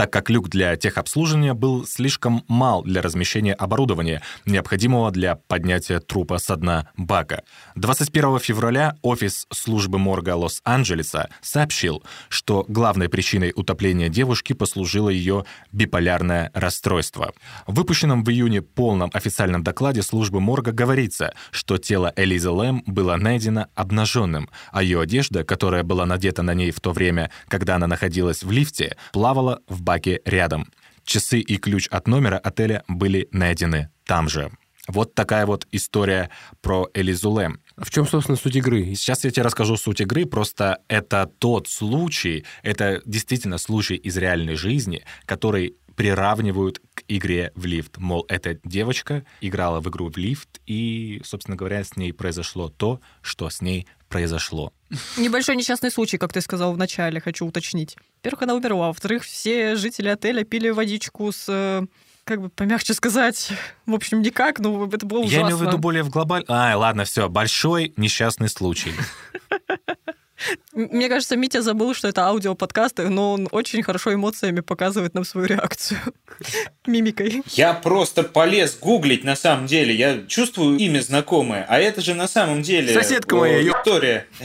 Speaker 2: Так как люк для техобслуживания был слишком мал для размещения оборудования, необходимого для поднятия трупа со дна бака. 21 февраля офис службы морга Лос-Анджелеса сообщил, что главной причиной утопления девушки послужило ее биполярное расстройство. В выпущенном в июне полном официальном докладе службы морга говорится, что тело Элизы Лэм было найдено обнаженным, а ее одежда, которая была надета на ней в то время, когда она находилась в лифте, плавала в баке рядом. Часы и ключ от номера отеля были найдены там же. Вот такая вот история про Элизу Лэм.
Speaker 3: В чем, собственно, суть игры?
Speaker 2: Сейчас я тебе расскажу суть игры, просто это тот случай, это действительно случай из реальной жизни, который приравнивают к игре в лифт. Мол, эта девочка играла в игру в лифт, и, собственно говоря, с ней произошло то, что с ней произошло.
Speaker 1: Небольшой несчастный случай, как ты сказал в начале, хочу уточнить. Во-первых, она умерла. Во-вторых, все жители отеля пили водичку с э, как бы помягче сказать, в общем, никак, но это было ужасно.
Speaker 2: Я имею в виду более в глобаль... Ай, ладно, все, большой несчастный случай.
Speaker 1: Мне кажется, Митя забыл, что это аудиоподкасты, но он очень хорошо эмоциями показывает нам свою реакцию. Мимикой.
Speaker 4: Я просто полез гуглить на самом деле. Я чувствую имя знакомое, а это же на самом деле...
Speaker 3: Соседка моя,
Speaker 4: История.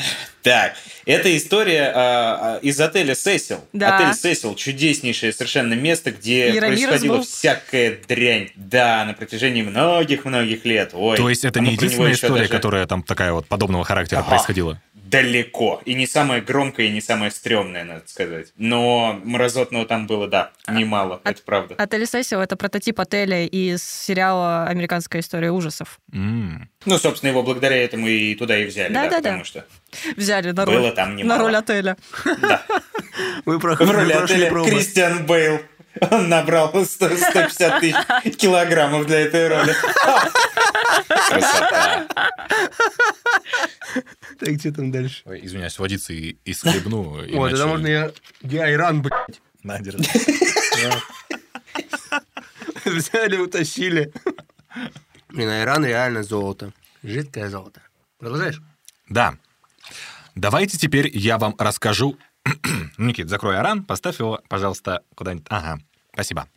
Speaker 4: Так, это история а, а, из отеля Сесил.
Speaker 1: Да.
Speaker 4: Отель Сесил чудеснейшее совершенно место, где происходила
Speaker 1: был.
Speaker 4: всякая дрянь. Да, на протяжении многих-многих лет. Ой,
Speaker 2: То есть это
Speaker 4: а
Speaker 2: не единственная история,
Speaker 4: даже
Speaker 2: которая там такая вот подобного характера
Speaker 4: Ага.
Speaker 2: происходила?
Speaker 4: Далеко. И не самая громкая, и не самая стрёмная, надо сказать. Но мразотного там было, да, немало.
Speaker 1: а-
Speaker 4: это правда.
Speaker 1: Отель Сесил — это прототип отеля из сериала «Американская история ужасов».
Speaker 2: М.
Speaker 4: Ну, собственно, его благодаря этому и туда и взяли, да,
Speaker 1: Да-да-да.
Speaker 4: потому что
Speaker 1: Взяли на
Speaker 4: было
Speaker 1: роль,
Speaker 4: там
Speaker 1: на
Speaker 4: немало.
Speaker 1: роль отеля.
Speaker 3: Вы
Speaker 4: В
Speaker 3: проходили
Speaker 4: роли
Speaker 3: прошли
Speaker 4: отеля
Speaker 3: пробы.
Speaker 4: Кристиан Бейл. Он набрал 100 150 тысяч килограммов для этой роли. Красота.
Speaker 3: Так, что там дальше?
Speaker 2: Ой, извиняюсь, водицы и, и схлебну.
Speaker 3: Вот,
Speaker 2: иначе-
Speaker 3: это можно я... Я Иран, блядь.
Speaker 2: На, держи.
Speaker 3: Взяли, утащили. Блин, а Иран реально золото. Жидкое золото. Продолжаешь?
Speaker 2: Да. Давайте теперь я вам расскажу... Никит, закрой Аран, поставь его, пожалуйста, куда-нибудь. Ага, спасибо.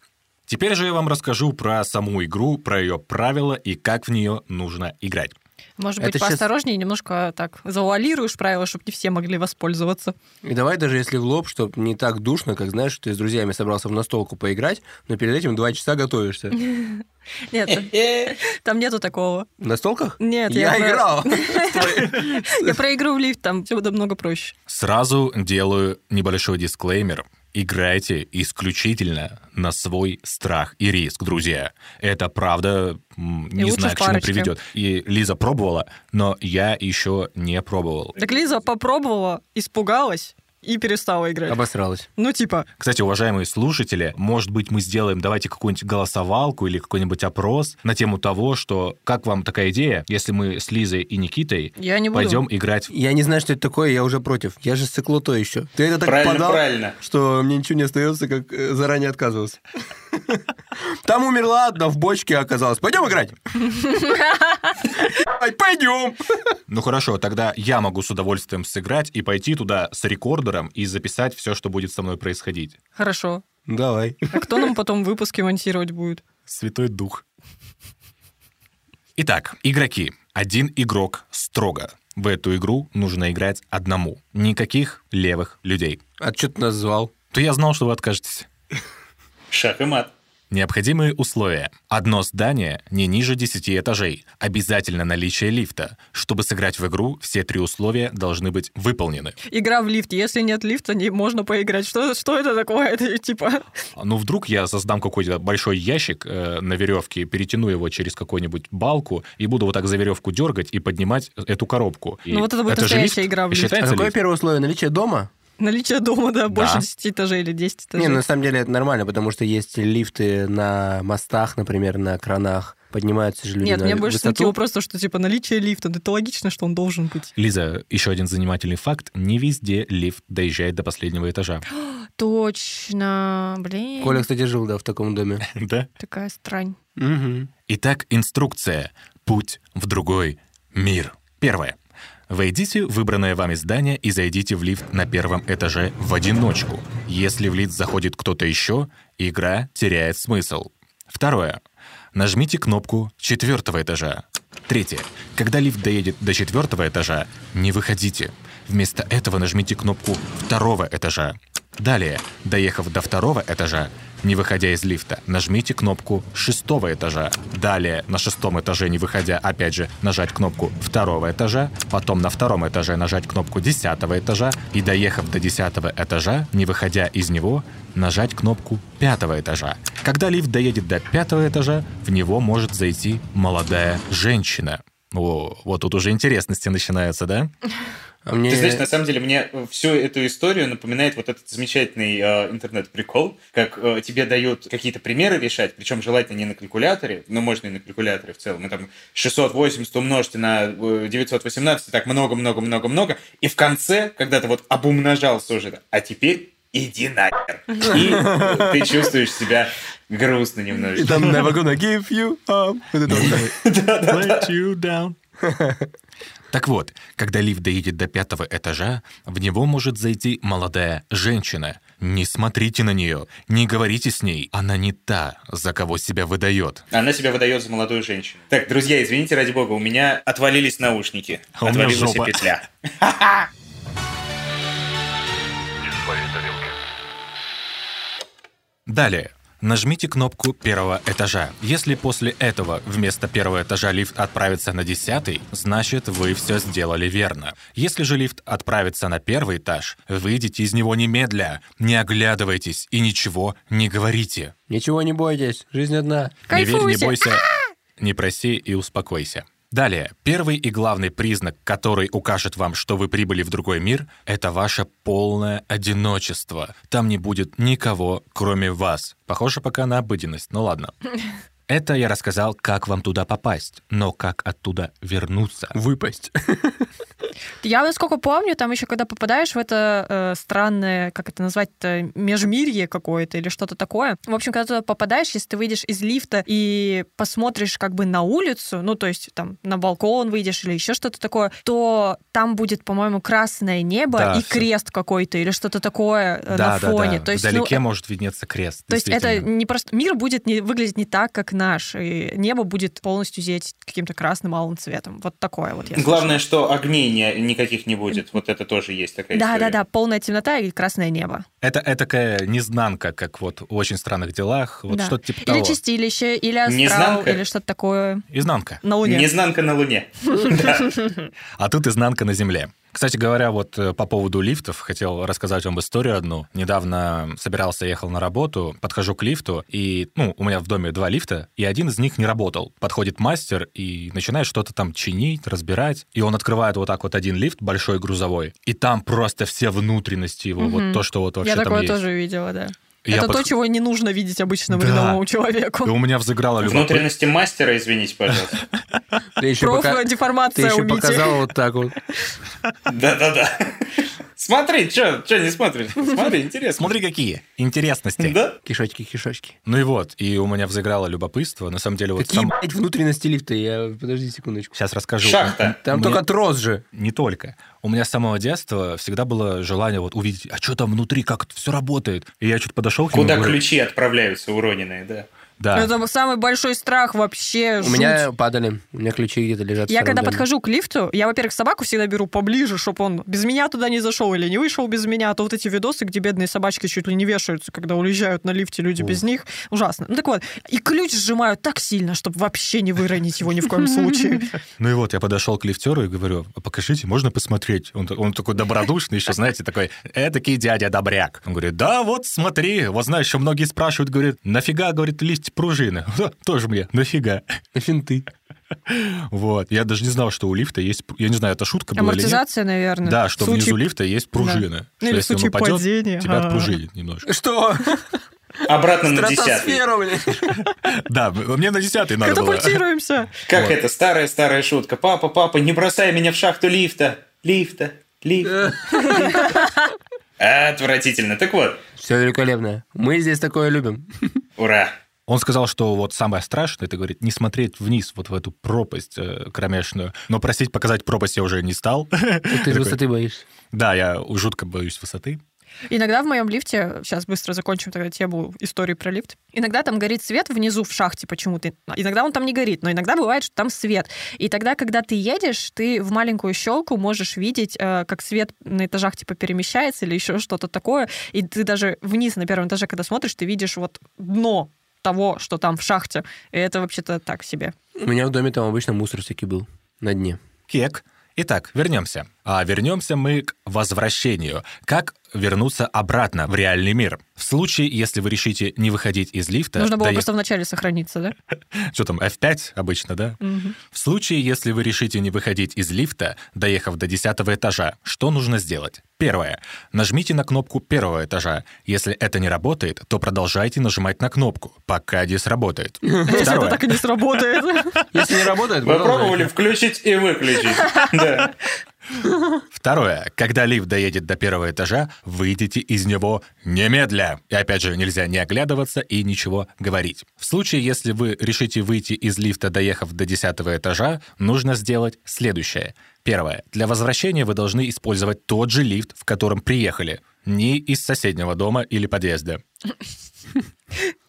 Speaker 2: Теперь же я вам расскажу про саму игру, про ее правила и как в нее нужно играть.
Speaker 1: Может быть,
Speaker 3: Это
Speaker 1: поосторожнее, немножко так завуалируешь правила, чтобы не все могли воспользоваться.
Speaker 3: И давай даже если в лоб, чтобы не так душно, как знаешь, ты с друзьями собрался в настолку поиграть, но перед этим два часа готовишься.
Speaker 1: Нет, там нету такого.
Speaker 3: В настолках?
Speaker 1: Нет,
Speaker 3: я,
Speaker 1: я
Speaker 3: играл.
Speaker 1: Я про игру в лифт, там все намного проще.
Speaker 2: Сразу делаю небольшой дисклеймер. Играйте исключительно на свой страх и риск, друзья. Это правда, не
Speaker 1: лучше
Speaker 2: знаю, к чему приведет. И Лиза пробовала, но я еще не пробовал.
Speaker 1: Так Лиза попробовала, испугалась и перестала играть.
Speaker 3: Обосралась.
Speaker 1: Ну, типа,
Speaker 2: Кстати, уважаемые слушатели, может быть, мы сделаем, давайте какую-нибудь голосовалку или какой-нибудь опрос на тему того, что как вам такая идея, если мы с Лизой и Никитой
Speaker 1: я не буду.
Speaker 2: пойдем играть
Speaker 3: Я не знаю, что это такое, я уже против. Я же с циклото еще. Ты это так
Speaker 4: Правильно,
Speaker 3: подал,
Speaker 4: правильно.
Speaker 3: что мне ничего не остается, как э, заранее отказываться. Там умерла одна, в бочке оказалась. Пойдем играть? Пойдем.
Speaker 2: Ну хорошо, тогда я могу с удовольствием сыграть и пойти туда с рекордером и записать все, что будет со мной происходить.
Speaker 1: Хорошо.
Speaker 3: Давай.
Speaker 1: А кто нам потом выпуски монтировать будет?
Speaker 2: Святой Дух. Итак, игроки. Один игрок строго. В эту игру нужно играть одному. Никаких левых людей.
Speaker 3: А что ты нас звал?
Speaker 2: То я знал, что вы откажетесь.
Speaker 4: Шах и мат.
Speaker 2: Необходимые условия. Одно здание не ниже 10 этажей. Обязательно наличие лифта. Чтобы сыграть в игру, все три условия должны быть выполнены.
Speaker 1: Игра в лифт. Если нет лифта, не можно поиграть. Что, что это такое? Это типа...
Speaker 2: Ну, вдруг я создам какой-то большой ящик э, на веревке, перетяну его через какую-нибудь балку и буду вот так за веревку дергать и поднимать эту коробку. И
Speaker 1: Ну, вот это будет
Speaker 2: же
Speaker 1: настоящая
Speaker 2: лифт?
Speaker 1: игра в лифт.
Speaker 3: А
Speaker 2: Считается
Speaker 3: какое
Speaker 2: лифт?
Speaker 3: первое условие? Наличие дома?
Speaker 1: Наличие дома, да, больше
Speaker 2: Да.
Speaker 1: 10 этажей или 10 этажей.
Speaker 3: Не, на самом деле это нормально, потому что есть лифты на мостах, например, на кранах. Поднимаются же люди
Speaker 1: Нет,
Speaker 3: на
Speaker 1: мне больше
Speaker 3: высоту.
Speaker 1: смутило просто, что типа наличие лифта. Да это логично, что он должен быть.
Speaker 2: Лиза, еще один занимательный факт. Не везде лифт доезжает до последнего этажа.
Speaker 1: Точно. Блин.
Speaker 3: Коля, кстати, жил, да, в таком доме.
Speaker 2: Да?
Speaker 1: Такая странь.
Speaker 2: Итак, инструкция. Путь в другой мир. Первое. Войдите в выбранное вами здание и зайдите в лифт на первом этаже в одиночку. Если в лифт заходит кто-то еще, игра теряет смысл. Второе. Нажмите кнопку четвертого этажа. Третье. Когда лифт доедет до четвертого этажа, не выходите. Вместо этого нажмите кнопку второго этажа. Далее, доехав до второго этажа, не выходя из лифта, нажмите кнопку шестого этажа. Далее, на шестом этаже, не выходя, опять же, нажать кнопку второго этажа. Потом на втором этаже нажать кнопку десятого этажа. И доехав до десятого этажа, не выходя из него, нажать кнопку пятого этажа. Когда лифт доедет до пятого этажа, в него может зайти молодая женщина. О, вот тут уже интересности начинаются, да?
Speaker 3: А мне...
Speaker 4: Ты знаешь, на самом деле, мне всю эту историю напоминает вот этот замечательный э, интернет-прикол, как э, тебе дают какие-то примеры решать, причем желательно не на калькуляторе, но можно и на калькуляторе в целом. И там 680 умножьте на э, 918, и так много-много-много-много. И в конце, когда ты вот обумножался уже, а теперь иди нахер. И э, ты чувствуешь себя грустно
Speaker 3: И
Speaker 4: немножечко.
Speaker 3: там never gonna give you up.
Speaker 2: Let you down. Так вот, когда лифт доедет до пятого этажа, в него может зайти молодая женщина. Не смотрите на нее, не говорите с ней. Она не та, за кого себя выдает.
Speaker 4: Она себя выдает за молодую женщину. Так, друзья, извините, ради бога, у меня отвалились наушники.
Speaker 2: А у меня
Speaker 4: Отвалилась
Speaker 2: жопа.
Speaker 4: петля.
Speaker 2: Далее. Нажмите кнопку первого этажа. Если после этого вместо первого этажа лифт отправится на десятый, значит вы все сделали верно. Если же лифт отправится на первый этаж, выйдите из него немедля, не оглядывайтесь и ничего не говорите.
Speaker 3: Ничего не бойтесь, жизнь одна.
Speaker 2: Не верь, не бойся, не проси и успокойся. Далее, первый и главный признак, который укажет вам, что вы прибыли в другой мир, это ваше полное одиночество. Там не будет никого, кроме вас. Похоже пока на обыденность, ну ладно. Это я рассказал, как вам туда попасть, но как оттуда вернуться.
Speaker 3: Выпасть.
Speaker 1: Я, насколько помню, там еще когда попадаешь в это э, странное, как это назвать-то, межмирье какое-то или что-то такое. В общем, когда туда попадаешь, если ты выйдешь из лифта и посмотришь как бы на улицу, ну, то есть там на балкон выйдешь или еще что-то такое, то там будет, по-моему, красное небо
Speaker 2: Да,
Speaker 1: и
Speaker 2: всё.
Speaker 1: крест какой-то или что-то такое э, на фоне. То есть, ну,
Speaker 2: Вдалеке
Speaker 1: э,
Speaker 2: может виднеться крест.
Speaker 1: то есть это не просто... Мир будет не, выглядеть не так, как наш, и небо будет полностью зеть каким-то красным алым цветом. Вот такое вот я
Speaker 4: Главное, что огней не- никаких не будет. Вот это тоже есть такая
Speaker 1: Да,
Speaker 4: история.
Speaker 1: да, да, полная темнота и красное небо.
Speaker 2: Это такая незнанка, как вот в очень странных делах, вот
Speaker 1: Да.
Speaker 2: что-то типа
Speaker 1: или
Speaker 2: того.
Speaker 1: чистилище, или астрал,
Speaker 4: Незнанка?
Speaker 1: или что-то такое
Speaker 2: Изнанка.
Speaker 1: на Луне.
Speaker 4: Незнанка на Луне.
Speaker 2: А тут изнанка на земле. Кстати говоря, вот э, по поводу лифтов, хотел рассказать вам историю одну. Недавно собирался, ехал на работу, подхожу к лифту, и, ну, у меня в доме два лифта, и один из них не работал. Подходит мастер и начинает что-то там чинить, разбирать, и он открывает вот так вот один лифт, большой грузовой, и там просто все внутренности его,
Speaker 1: Мгм.
Speaker 2: вот то, что вот вообще
Speaker 1: Я
Speaker 2: там
Speaker 1: такое
Speaker 2: есть.
Speaker 1: тоже видела, да.
Speaker 2: И я
Speaker 1: Это то,
Speaker 2: подх-
Speaker 1: чего не нужно видеть обычному
Speaker 2: Да.
Speaker 1: рядовому
Speaker 2: И
Speaker 1: человеку.
Speaker 2: у меня взыграло любопытство.
Speaker 4: Внутренности мастера, извините, пожалуйста.
Speaker 3: Пока- ты
Speaker 1: Профдеформация
Speaker 3: еще показал вот так вот.
Speaker 4: Да-да-да. Смотри, что не смотришь? Смотри, интересно.
Speaker 2: Смотри, какие интересности.
Speaker 4: Да?
Speaker 3: Кишочки, кишочки.
Speaker 2: Ну и вот, и у меня взыграло любопытство. На самом деле, вот
Speaker 3: Какие,
Speaker 2: сам...
Speaker 3: блядь, внутренности лифта? Я... Подожди секундочку.
Speaker 2: Сейчас расскажу.
Speaker 4: Шахта.
Speaker 3: Там
Speaker 2: Мне-
Speaker 3: только трос же.
Speaker 2: Не только. У меня с самого детства всегда было желание вот увидеть, а что там внутри, как это все работает. И я что-то подошел к нему.
Speaker 4: Куда
Speaker 2: говорю,
Speaker 4: ключи отправляются уроненные, да.
Speaker 2: Да.
Speaker 1: Это самый большой страх вообще.
Speaker 3: У
Speaker 1: жуть.
Speaker 3: меня падали. У меня ключи где-то лежат.
Speaker 1: Я когда
Speaker 3: доме.
Speaker 1: подхожу к лифту, я, во-первых, собаку всегда беру поближе, чтобы он без меня туда не зашел или не вышел без меня. А то вот эти видосы, где бедные собачки чуть ли не вешаются, когда уезжают на лифте люди без них. Ужасно. Ну так вот, и ключ сжимаю так сильно, чтобы вообще не выронить его ни в коем случае.
Speaker 2: Ну и вот я подошел к лифтеру и говорю, а покажите, можно посмотреть? Он, та- он такой добродушный еще, знаете, такой, этакий дядя добряк. Он говорит, да, вот смотри, вот знаешь, еще многие спрашивают, говорят, нафига, говорит, листь пружины? «Да, Тоже мне, нафига.
Speaker 3: На финты.
Speaker 2: Вот, я даже не знал, что у лифта есть, я не знаю, это шутка была или нет.
Speaker 1: Амортизация, наверное.
Speaker 2: Да, что
Speaker 1: В случае-
Speaker 2: внизу лифта есть пружины.
Speaker 1: Ну,
Speaker 2: Что
Speaker 1: или в
Speaker 2: если он
Speaker 1: случае
Speaker 2: упадет,
Speaker 1: падения.
Speaker 2: тебя
Speaker 1: А.
Speaker 2: отпружинит немножко.
Speaker 3: Что?
Speaker 4: Обратно на десятый.
Speaker 2: Да, мне на десятый надо было.
Speaker 1: Катапультируемся.
Speaker 4: Как это, старая-старая шутка. Папа, папа, не бросай меня в шахту лифта. Лифта, лифта. Отвратительно. Так вот,
Speaker 3: Все великолепно. Мы здесь такое любим.
Speaker 4: ура.
Speaker 2: Он сказал, что вот самое страшное, это, говорит, не смотреть вниз, вот в эту пропасть э, кромешную. Но просить показать пропасть я уже не стал.
Speaker 3: Ты же высоты боишься.
Speaker 2: Да, я жутко боюсь высоты.
Speaker 1: Иногда в моем лифте, сейчас быстро закончим тогда тему истории про лифт, иногда там горит свет внизу в шахте почему-то. Иногда он там не горит, но иногда бывает, что там свет. И тогда, когда ты едешь, ты в маленькую щелку можешь видеть, э, как свет на этажах типа перемещается или еще что-то такое. И ты даже вниз на первом этаже, когда смотришь, ты видишь вот дно того, что там в шахте. И это вообще-то так себе.
Speaker 3: У меня в доме там обычно мусор всякий был на дне.
Speaker 2: Кек. Итак, вернемся. А вернемся мы к возвращению. Как вернуться обратно в реальный мир? В случае, если вы решите не выходить из лифта...
Speaker 1: Нужно было
Speaker 2: доех-
Speaker 1: просто вначале сохраниться, да?
Speaker 2: Что там, F5 обычно, да?
Speaker 1: Мгм.
Speaker 2: В случае, если вы решите не выходить из лифта, доехав до 10 этажа, что нужно сделать? Первое. Нажмите на кнопку первого этажа. Если это не работает, то продолжайте нажимать на кнопку, пока не сработает.
Speaker 1: Если это так и не сработает.
Speaker 3: Если не работает,
Speaker 4: Вы
Speaker 3: продолжайте.
Speaker 4: пробовали включить и выключить.
Speaker 2: Второе. Когда лифт доедет до первого этажа, выйдите из него немедля. И опять же, нельзя не оглядываться и ничего говорить. В случае, если вы решите выйти из лифта, доехав до десятого этажа, нужно сделать следующее. Первое. Для возвращения вы должны использовать тот же лифт, в котором приехали. Не из соседнего дома или подъезда.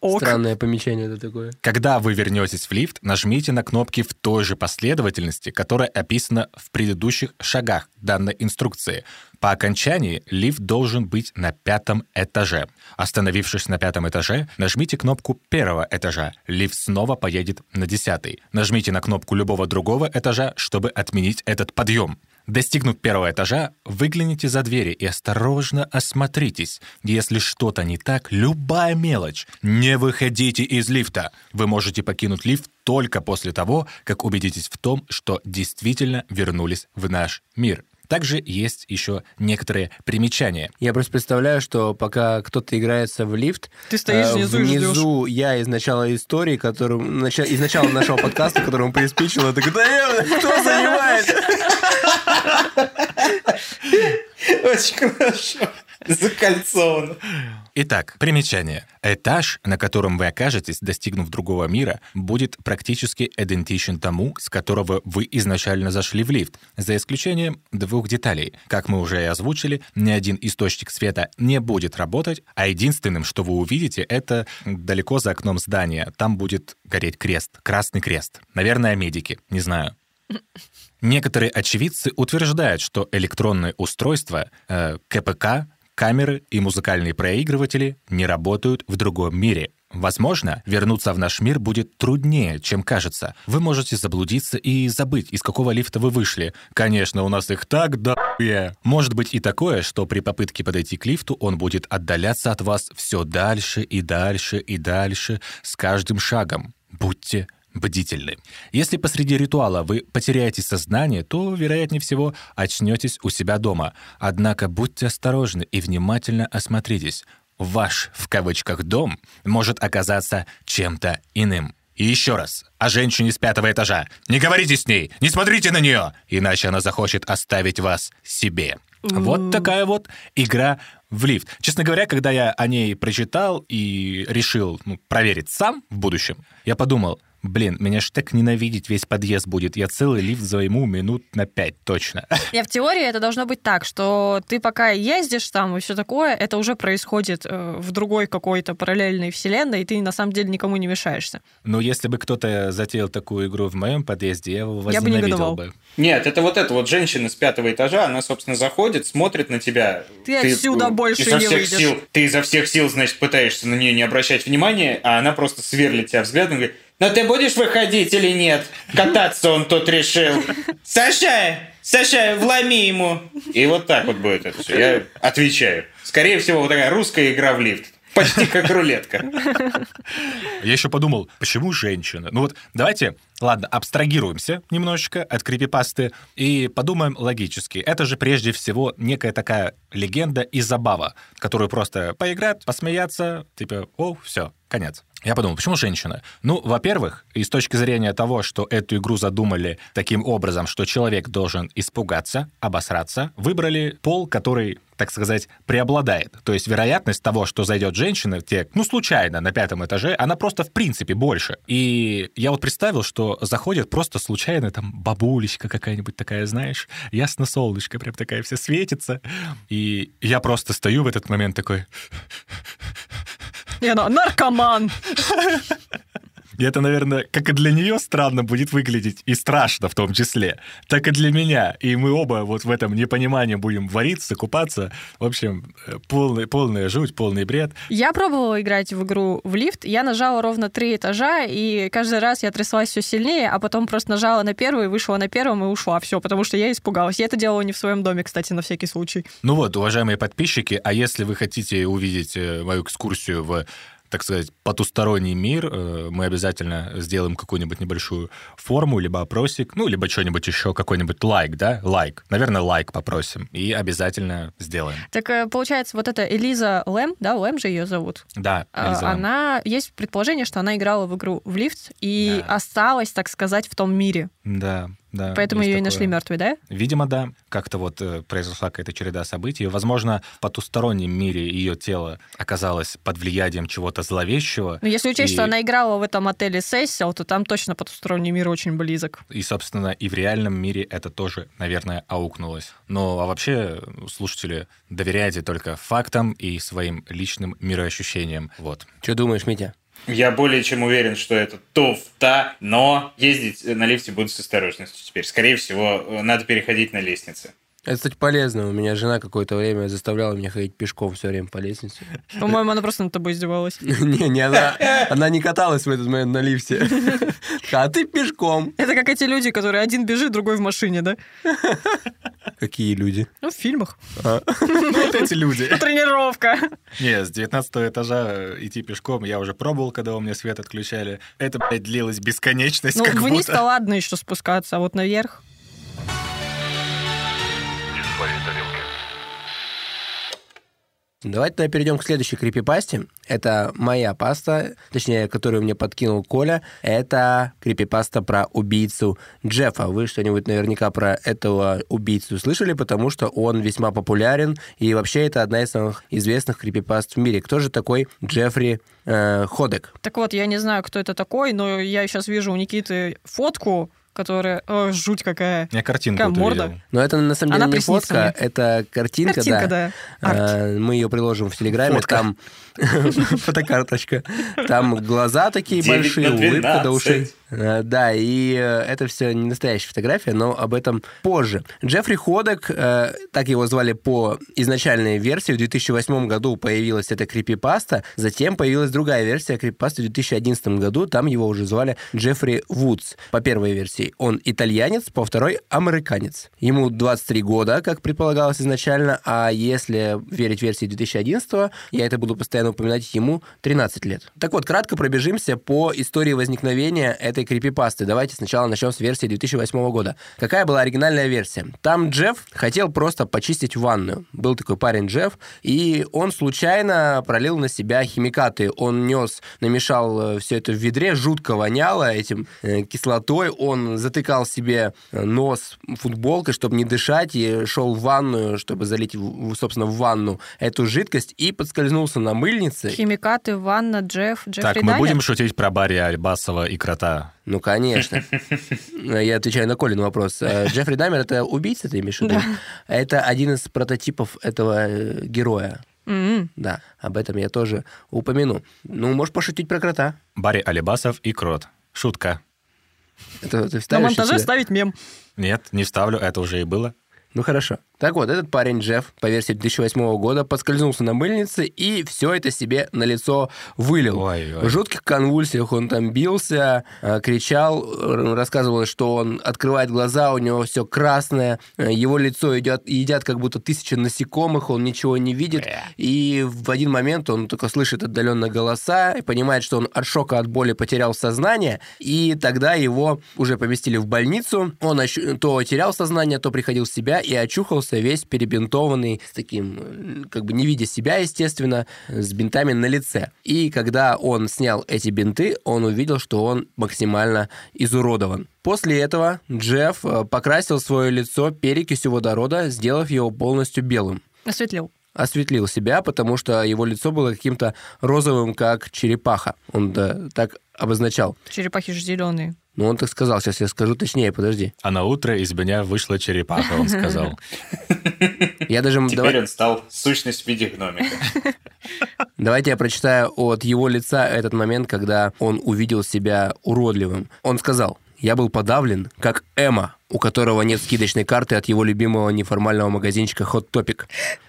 Speaker 1: Ок.
Speaker 3: Странное помечание это такое.
Speaker 2: Когда вы вернетесь в лифт, нажмите на кнопки в той же последовательности, которая описана в предыдущих шагах данной инструкции. По окончании лифт должен быть на пятом этаже. Остановившись на пятом этаже, нажмите кнопку первого этажа. Лифт снова поедет на десятый. Нажмите на кнопку любого другого этажа, чтобы отменить этот подъем. Достигнув первого этажа, выгляните за двери и осторожно осмотритесь. Если что-то не так, любая мелочь, не выходите из лифта. Вы можете покинуть лифт только после того, как убедитесь в том, что действительно вернулись в наш мир. Также есть еще некоторые примечания.
Speaker 3: Я просто представляю, что пока кто-то играется в лифт,
Speaker 1: Ты стоишь
Speaker 3: э,
Speaker 1: внизу и ждешь.
Speaker 3: внизу я из начала истории, которым, нача- из начала нашего подкаста, которому приспичило, я такой, да кто занимает?
Speaker 4: Очень хорошо. Закольцовано.
Speaker 2: Итак, примечание. Этаж, на котором вы окажетесь, достигнув другого мира, будет практически идентичен тому, с которого вы изначально зашли в лифт, за исключением двух деталей. Как мы уже и озвучили, ни один источник света не будет работать, а единственным, что вы увидите, это далеко за окном здания. Там будет гореть крест, красный крест. Наверное, медики, не знаю. Некоторые очевидцы утверждают, что электронные устройства, э, КПК, камеры и музыкальные проигрыватели не работают в другом мире. Возможно, вернуться в наш мир будет труднее, чем кажется. Вы можете заблудиться и забыть, из какого лифта вы вышли. Конечно, у нас их так да Может быть и такое, что при попытке подойти к лифту он будет отдаляться от вас все дальше и дальше и дальше с каждым шагом. Будьте бдительны. Если посреди ритуала вы потеряете сознание, то, вероятнее всего, очнетесь у себя дома. Однако будьте осторожны и внимательно осмотритесь. Ваш, в кавычках, дом может оказаться чем-то иным. И еще раз, о женщине с пятого этажа. Не говорите с ней, не смотрите на нее, иначе она захочет оставить вас себе. Вот такая вот игра в лифт. Честно говоря, когда я о ней прочитал и решил ну, проверить сам в будущем, я подумал, блин, меня ж так ненавидеть весь подъезд будет. Я целый лифт займу минут на пять точно.
Speaker 1: Я в теории это должно быть так, что ты пока ездишь там и все такое, это уже происходит э, в другой какой-то параллельной вселенной, и ты на самом деле никому не мешаешься.
Speaker 2: Но если бы кто-то затеял такую игру в моем подъезде, я его
Speaker 1: Я бы
Speaker 2: возненавидел
Speaker 1: негодовал.
Speaker 2: бы.
Speaker 4: Нет, это вот эта вот женщина с пятого этажа, она, собственно, заходит, смотрит на тебя.
Speaker 1: Ты отсюда больше
Speaker 4: изо
Speaker 1: не
Speaker 4: всех
Speaker 1: выйдешь.
Speaker 4: Сил, ты изо всех сил, значит, пытаешься на нее не обращать внимания, а она просто сверлит тебя взглядом и говорит, ну ты будешь выходить или нет? Кататься он тут решил. Саша, Саша, вломи ему. И вот так вот будет это все. Я отвечаю. Скорее всего, вот такая русская игра в лифт. Почти как рулетка.
Speaker 2: Я еще подумал, почему женщина? Ну вот давайте, ладно, абстрагируемся немножечко от крипипасты и подумаем логически. Это же прежде всего некая такая легенда и забава, которую просто поиграть, посмеяться, типа, о, все, конец. Я подумал, почему женщина? Ну, во-первых, и с точки зрения того, что эту игру задумали таким образом, что человек должен испугаться, обосраться, выбрали пол, который, так сказать, преобладает. То есть вероятность того, что зайдет женщина, те, ну, случайно на пятом этаже, она просто в принципе больше. И я вот представил, что заходит просто случайно там бабулечка какая-нибудь такая, знаешь, ясно солнышко, прям такая вся светится. И я просто стою в этот момент такой,
Speaker 1: Она наркоман.
Speaker 2: И это, наверное, как и для нее странно будет выглядеть, и страшно в том числе, так и для меня. И мы оба вот в этом непонимании будем вариться, купаться. В общем, э, полный, полная жуть, полный бред.
Speaker 1: Я пробовала играть в игру в лифт. Я нажала ровно три этажа, и каждый раз я тряслась все сильнее, а потом просто нажала на первый, вышла на первом и ушла. Все, потому что я испугалась. Я это делала не в своем доме, кстати, на всякий случай.
Speaker 2: Ну вот, уважаемые подписчики, а если вы хотите увидеть э, мою экскурсию в так сказать, потусторонний мир, э, мы обязательно сделаем какую-нибудь небольшую форму, либо опросик, ну, либо что-нибудь еще, какой-нибудь лайк, да? Лайк. Наверное, лайк попросим. И обязательно сделаем.
Speaker 1: Так э, получается, вот эта Элиза Лэм, да, Лэм же ее зовут.
Speaker 2: Да,
Speaker 1: А,
Speaker 2: Лиза.
Speaker 1: Она есть предположение, что она играла в игру в лифт и
Speaker 2: Да.
Speaker 1: осталась, так сказать, в том мире.
Speaker 2: Да. Да,
Speaker 1: Поэтому ее и
Speaker 2: такое.
Speaker 1: нашли мертвой, да?
Speaker 2: Видимо, да. Как-то вот э, произошла какая-то череда событий. Возможно, в потустороннем мире ее тело оказалось под влиянием чего-то зловещего.
Speaker 1: Ну, если учесть,
Speaker 2: И-
Speaker 1: что она играла в этом отеле Сессил, то там точно потусторонний мир очень близок.
Speaker 2: И, собственно, и в реальном мире это тоже, наверное, аукнулось. Ну, а вообще, слушатели, доверяйте только фактам и своим личным мироощущениям. Вот.
Speaker 3: Что думаешь, Митя?
Speaker 4: Я более чем уверен, что это туфта, но ездить на лифте буду с осторожностью теперь. Скорее всего, э, надо переходить на лестнице.
Speaker 3: Это, кстати, полезно. У меня жена какое-то время заставляла меня ходить пешком все время по лестнице.
Speaker 1: По-моему, она просто над тобой издевалась.
Speaker 3: Не, не она. Она не каталась в этот момент на лифте. А ты пешком.
Speaker 1: Это как эти люди, которые один бежит, другой в машине, да?
Speaker 3: Какие люди?
Speaker 1: Ну, в фильмах.
Speaker 2: Вот эти люди.
Speaker 1: Тренировка.
Speaker 2: Не, с 19 этажа идти пешком я уже пробовал, когда у меня свет отключали. Это, блядь, длилось бесконечность,
Speaker 1: Ну, вниз-то ладно еще спускаться, а вот наверх...
Speaker 3: Давайте тогда перейдем к следующей крипипасте. Это моя паста, точнее, которую мне подкинул Коля. Это крипипаста про убийцу Джеффа. Вы что-нибудь наверняка про этого убийцу слышали, потому что он весьма популярен, и вообще это одна из самых известных крипипаст в мире. Кто же такой Джеффри э, Ходек?
Speaker 1: Так вот, я не знаю, кто это такой, но я сейчас вижу у Никиты фотку, которая... О, жуть какая.
Speaker 2: Я картинку
Speaker 1: Какая морда.
Speaker 2: увидел.
Speaker 3: Но это на самом деле
Speaker 1: Она
Speaker 3: не фотка,
Speaker 1: мне.
Speaker 3: это картинка,
Speaker 1: Картинка,
Speaker 3: да.
Speaker 1: да. Арт.
Speaker 3: А, Мы ее приложим в Телеграме.
Speaker 2: Фотка.
Speaker 3: Там фотокарточка. Там глаза такие
Speaker 4: 9
Speaker 3: большие, улыбка до
Speaker 4: 12.
Speaker 3: ушей. А, Да, и э, это все не настоящая фотография, но об этом позже. Джеффри Ходок, э, так его звали по изначальной версии, в 2008 году появилась эта крипипаста, затем появилась другая версия крипипасты в 2011 году, там его уже звали Джеффри Вудс. По первой версии он итальянец, по второй американец. Ему 23 года, как предполагалось изначально, а если верить версии 2011, я это буду постоянно упоминать, ему 13 лет. Так вот, кратко пробежимся по истории возникновения этой крипипасты. Давайте сначала начнем с версии 2008 года. Какая была оригинальная версия? Там Джефф хотел просто почистить ванную. Был такой парень Джефф, и он случайно пролил на себя химикаты. Он нес, намешал все это в ведре, жутко воняло этим э, кислотой. Он затыкал себе э, нос футболкой, чтобы не дышать, и шел в ванную, чтобы залить, собственно, в ванну эту жидкость, и подскользнулся на мыльнице.
Speaker 1: Химикаты, ванна, Джефф, Джеффри
Speaker 2: Так, мы будем шутить про Барри Альбасова и Крота.
Speaker 3: Ну, конечно. Я отвечаю на Колин вопрос. Э, Джеффри Дамер — это убийца, ты имеешь в виду?
Speaker 1: Да.
Speaker 3: Это один из прототипов этого э, героя.
Speaker 1: М-м.
Speaker 3: Да, об этом я тоже упомяну. Ну, можешь пошутить про крота.
Speaker 2: Барри Алибасов и Крот. Шутка.
Speaker 3: Это ты
Speaker 1: На монтаже
Speaker 3: себе?
Speaker 1: ставить мем.
Speaker 2: Нет, не вставлю, это уже и было.
Speaker 3: Ну, хорошо. Так вот, этот парень Джефф, по версии 2008 года, подскользнулся на мыльнице и все это себе на лицо вылил.
Speaker 2: Ой-ой.
Speaker 3: В жутких конвульсиях он там бился, э, кричал, рассказывал, что он открывает глаза, у него все красное, э, его лицо едят, едят как будто тысячи насекомых, он ничего не видит, и в один момент он только слышит отдаленно голоса и понимает, что он от шока, от боли потерял сознание, и тогда его уже поместили в больницу, он то терял сознание, то приходил в себя и очухался весь перебинтованный, с таким, э, как бы не видя себя, естественно, с бинтами на лице. И когда он снял эти бинты, он увидел, что он максимально изуродован. После этого Джефф э, покрасил свое лицо перекисью водорода, сделав его полностью белым
Speaker 1: Осветлил.
Speaker 3: осветлил себя, потому что его лицо было каким-то розовым, как черепаха. Он да, так обозначал.
Speaker 1: Черепахи же зеленые.
Speaker 3: Ну, он так сказал. Сейчас я скажу точнее, подожди.
Speaker 2: А на утро из меня вышла черепаха, он сказал.
Speaker 3: Я даже...
Speaker 4: Теперь
Speaker 3: давай-
Speaker 4: он стал сущность в виде гномика.
Speaker 3: Давайте я прочитаю от его лица этот момент, когда он увидел себя уродливым. Он сказал, я был подавлен, как Эмма, у которого нет скидочной карты от его любимого неформального магазинчика Hot Topic.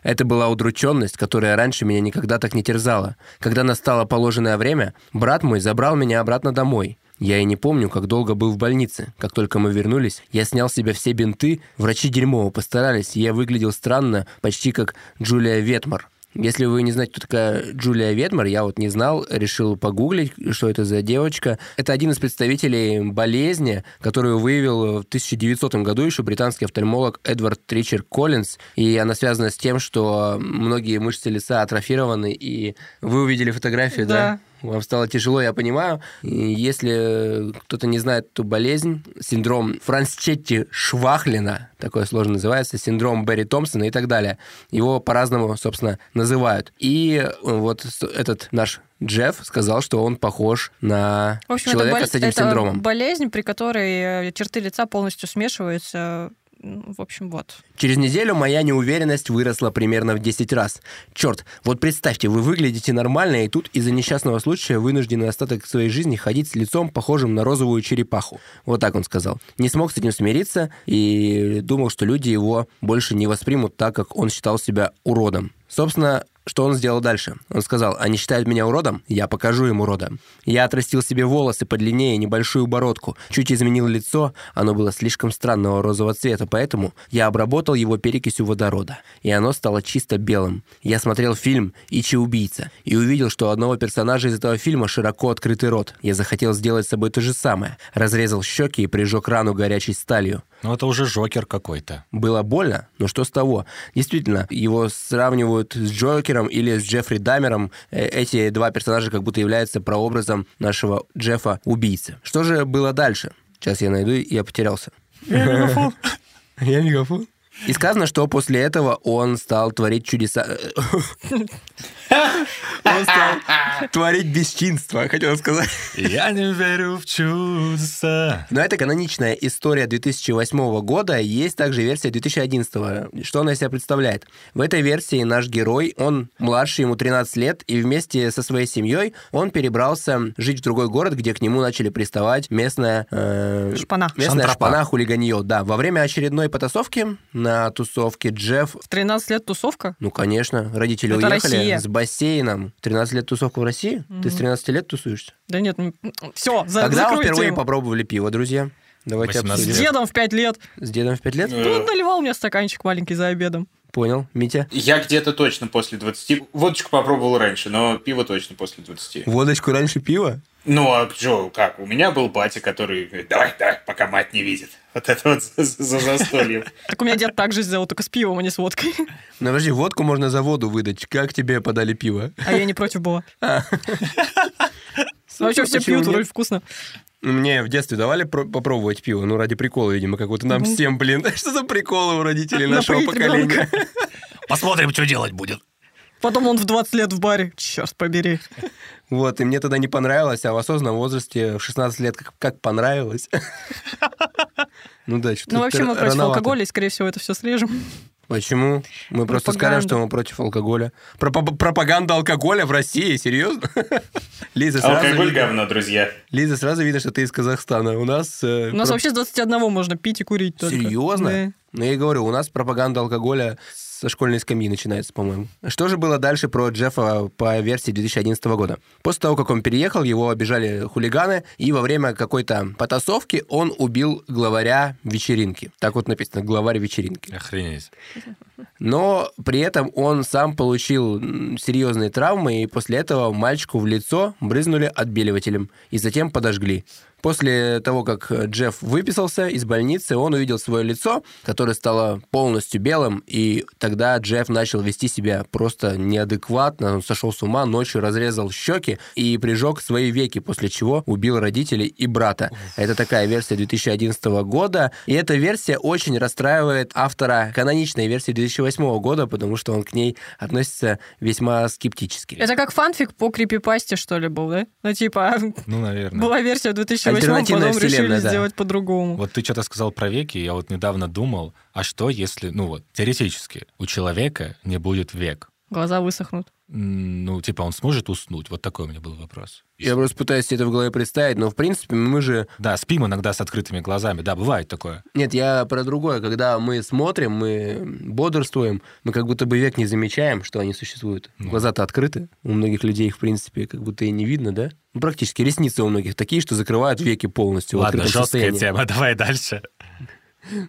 Speaker 3: Это была удрученность, которая раньше меня никогда так не терзала. Когда настало положенное время, брат мой забрал меня обратно домой. Я и не помню, как долго был в больнице. Как только мы вернулись, я снял с себя все бинты. Врачи дерьмово постарались, и я выглядел странно, почти как Джулия Ветмар. Если вы не знаете, кто такая Джулия Ветмар, я вот не знал, решил погуглить, что это за девочка. Это один из представителей болезни, которую выявил в 1900 году еще британский офтальмолог Эдвард Тричер Коллинз. И она связана с тем, что многие мышцы лица атрофированы, и вы увидели фотографию, да?
Speaker 1: Да.
Speaker 3: Вам стало тяжело, я понимаю. И если кто-то не знает эту болезнь, синдром Франсчетти Швахлина, такое сложно называется, синдром Берри Томпсона и так далее. Его по-разному, собственно, называют. И вот с- этот наш Джефф сказал, что он похож на
Speaker 1: общем,
Speaker 3: человека
Speaker 1: это, бол-
Speaker 3: с этим
Speaker 1: это
Speaker 3: синдромом.
Speaker 1: болезнь, при которой э, черты лица полностью смешиваются. Ну, В общем, вот.
Speaker 3: Через неделю моя неуверенность выросла примерно в 10 раз. Черт, вот представьте, вы выглядите нормально, и тут из-за несчастного случая вынуждены остаток своей жизни ходить с лицом, похожим на розовую черепаху. Вот так он сказал. Не смог с этим смириться и думал, что люди его больше не воспримут так, как он считал себя уродом. Собственно, что он сделал дальше? Он сказал, они считают меня уродом? Я покажу им урода. Я отрастил себе волосы подлиннее, небольшую бородку, чуть изменил лицо, оно было слишком странного розового цвета, поэтому я обработал его перекисью водорода, и оно стало чисто белым. Я смотрел фильм «Ичи убийца» и увидел, что у одного персонажа из этого фильма широко открытый рот. Я захотел сделать с собой то же самое. Разрезал щеки и прижег рану горячей сталью.
Speaker 2: Ну, это уже Жокер какой-то.
Speaker 3: Было больно, но что с того? Действительно, его сравнивают с Джокером или с Джеффри Дамером. Э, Эти два персонажа как будто являются прообразом нашего Джеффа-убийцы. Что же было дальше? Сейчас я найду, и я потерялся. Я мегафон. Я мегафон. И сказано, что после этого он стал творить чудеса. Он стал творить бесчинство, хотел сказать.
Speaker 2: Я не верю в чудеса.
Speaker 3: Но это каноничная история 2008 года. Есть также версия 2011. Что она из себя представляет? В этой версии наш герой, он младше, ему 13 лет, и вместе со своей семьей он перебрался жить в другой город, где к нему начали приставать местная... э,
Speaker 1: Шпана.
Speaker 3: Местная
Speaker 2: Шантропа.
Speaker 3: шпана хулиганье, да. Во время очередной потасовки на тусовке Джефф
Speaker 1: В 13 лет тусовка?
Speaker 3: ну, конечно. Родители
Speaker 1: Это
Speaker 3: уехали
Speaker 1: Россия.
Speaker 3: с бассейном. 13 лет тусовка в России? Ты с 13 лет тусуешься?
Speaker 1: Да нет, все, за,
Speaker 3: Когда вы впервые
Speaker 1: тему.
Speaker 3: попробовали пиво, друзья? Давайте
Speaker 2: 18
Speaker 1: С
Speaker 3: обсудим.
Speaker 1: дедом в 5 лет.
Speaker 3: С дедом в 5 лет?
Speaker 4: Э,
Speaker 1: Ну, он наливал мне стаканчик маленький за обедом.
Speaker 3: Понял. Митя?
Speaker 4: Я где-то точно после 20. Водочку попробовал раньше, но пиво точно после 20.
Speaker 3: Водочку раньше пива?
Speaker 4: Ну, а что, как? У меня был батя, который говорит, давай, давай, пока мать не видит. Вот это вот за, за застольем.
Speaker 1: Так у меня дед так же сделал, только с пивом, а не с водкой.
Speaker 3: Ну, подожди, водку можно за воду выдать. Как тебе подали пиво?
Speaker 1: А я не против была. Вообще все пьют, вроде вкусно.
Speaker 3: Мне в детстве давали про- попробовать пиво, ну, ради прикола, видимо, как вот нам всем, блин. Что за приколы у родителей нашего поколения?
Speaker 2: Посмотрим, что делать будет.
Speaker 1: Потом он в 20 лет в баре. Черт побери.
Speaker 3: Вот, и мне тогда не понравилось, а в осознанном возрасте в 16 лет как, как понравилось. Ну да, что-то
Speaker 1: Ну, вообще мы против алкоголя, и, скорее всего, это все срежем.
Speaker 3: Почему? Мы просто скажем, что мы против алкоголя. Пропа- Пропаганда алкоголя в России? Серьезно? Лиза, сразу
Speaker 4: Алкоголь
Speaker 3: видно-
Speaker 4: говно, друзья.
Speaker 3: Лиза, сразу видно, что ты из Казахстана. У нас... э,
Speaker 1: У нас
Speaker 3: про-
Speaker 1: вообще с 21 можно пить и курить только.
Speaker 3: Серьезно?
Speaker 1: Да.
Speaker 3: Ну, я и говорю, у нас пропаганда алкоголя со школьной скамьи начинается, по-моему. Что же было дальше про Джеффа по версии 2011 года? После того, как он переехал, его обижали хулиганы, и во время какой-то потасовки он убил главаря вечеринки. Так вот написано, главарь вечеринки.
Speaker 2: Охренеть.
Speaker 3: Но при этом он сам получил серьезные травмы, и после этого мальчику в лицо брызнули отбеливателем и затем подожгли. После того, как Джефф выписался из больницы, он увидел свое лицо, которое стало полностью белым, и тогда Джефф начал вести себя просто неадекватно, он сошел с ума, ночью разрезал щеки и прижег свои веки, после чего убил родителей и брата. Это такая версия 2011 года, и эта версия очень расстраивает автора каноничной версии 2008 года, потому что он к ней относится весьма скептически.
Speaker 1: Это как фанфик по крипипасте, что ли, был, да? Ну, типа,
Speaker 2: Ну, наверное.
Speaker 1: была версия в 2008,
Speaker 3: Альтернативная
Speaker 1: потом решили
Speaker 3: вселенная, да.
Speaker 1: сделать по-другому.
Speaker 2: Вот ты что-то сказал про веки, я вот недавно думал, а что если, ну вот, теоретически, у человека не будет век?
Speaker 1: Глаза высохнут.
Speaker 2: Ну, типа, он сможет уснуть? Вот такой у меня был вопрос.
Speaker 3: Я просто пытаюсь себе это в голове представить, но в принципе мы же...
Speaker 2: Да, спим иногда с открытыми глазами, да, бывает такое.
Speaker 3: Нет, я про другое. Когда мы смотрим, мы бодрствуем, мы как будто бы век не замечаем, что они существуют.
Speaker 2: Ну.
Speaker 3: Глаза-то открыты. У многих людей их, в принципе, как будто и не видно, да? Ну, практически. Ресницы у многих такие, что закрывают веки полностью
Speaker 2: Ладно, жесткая
Speaker 3: состоянии.
Speaker 2: тема, давай дальше.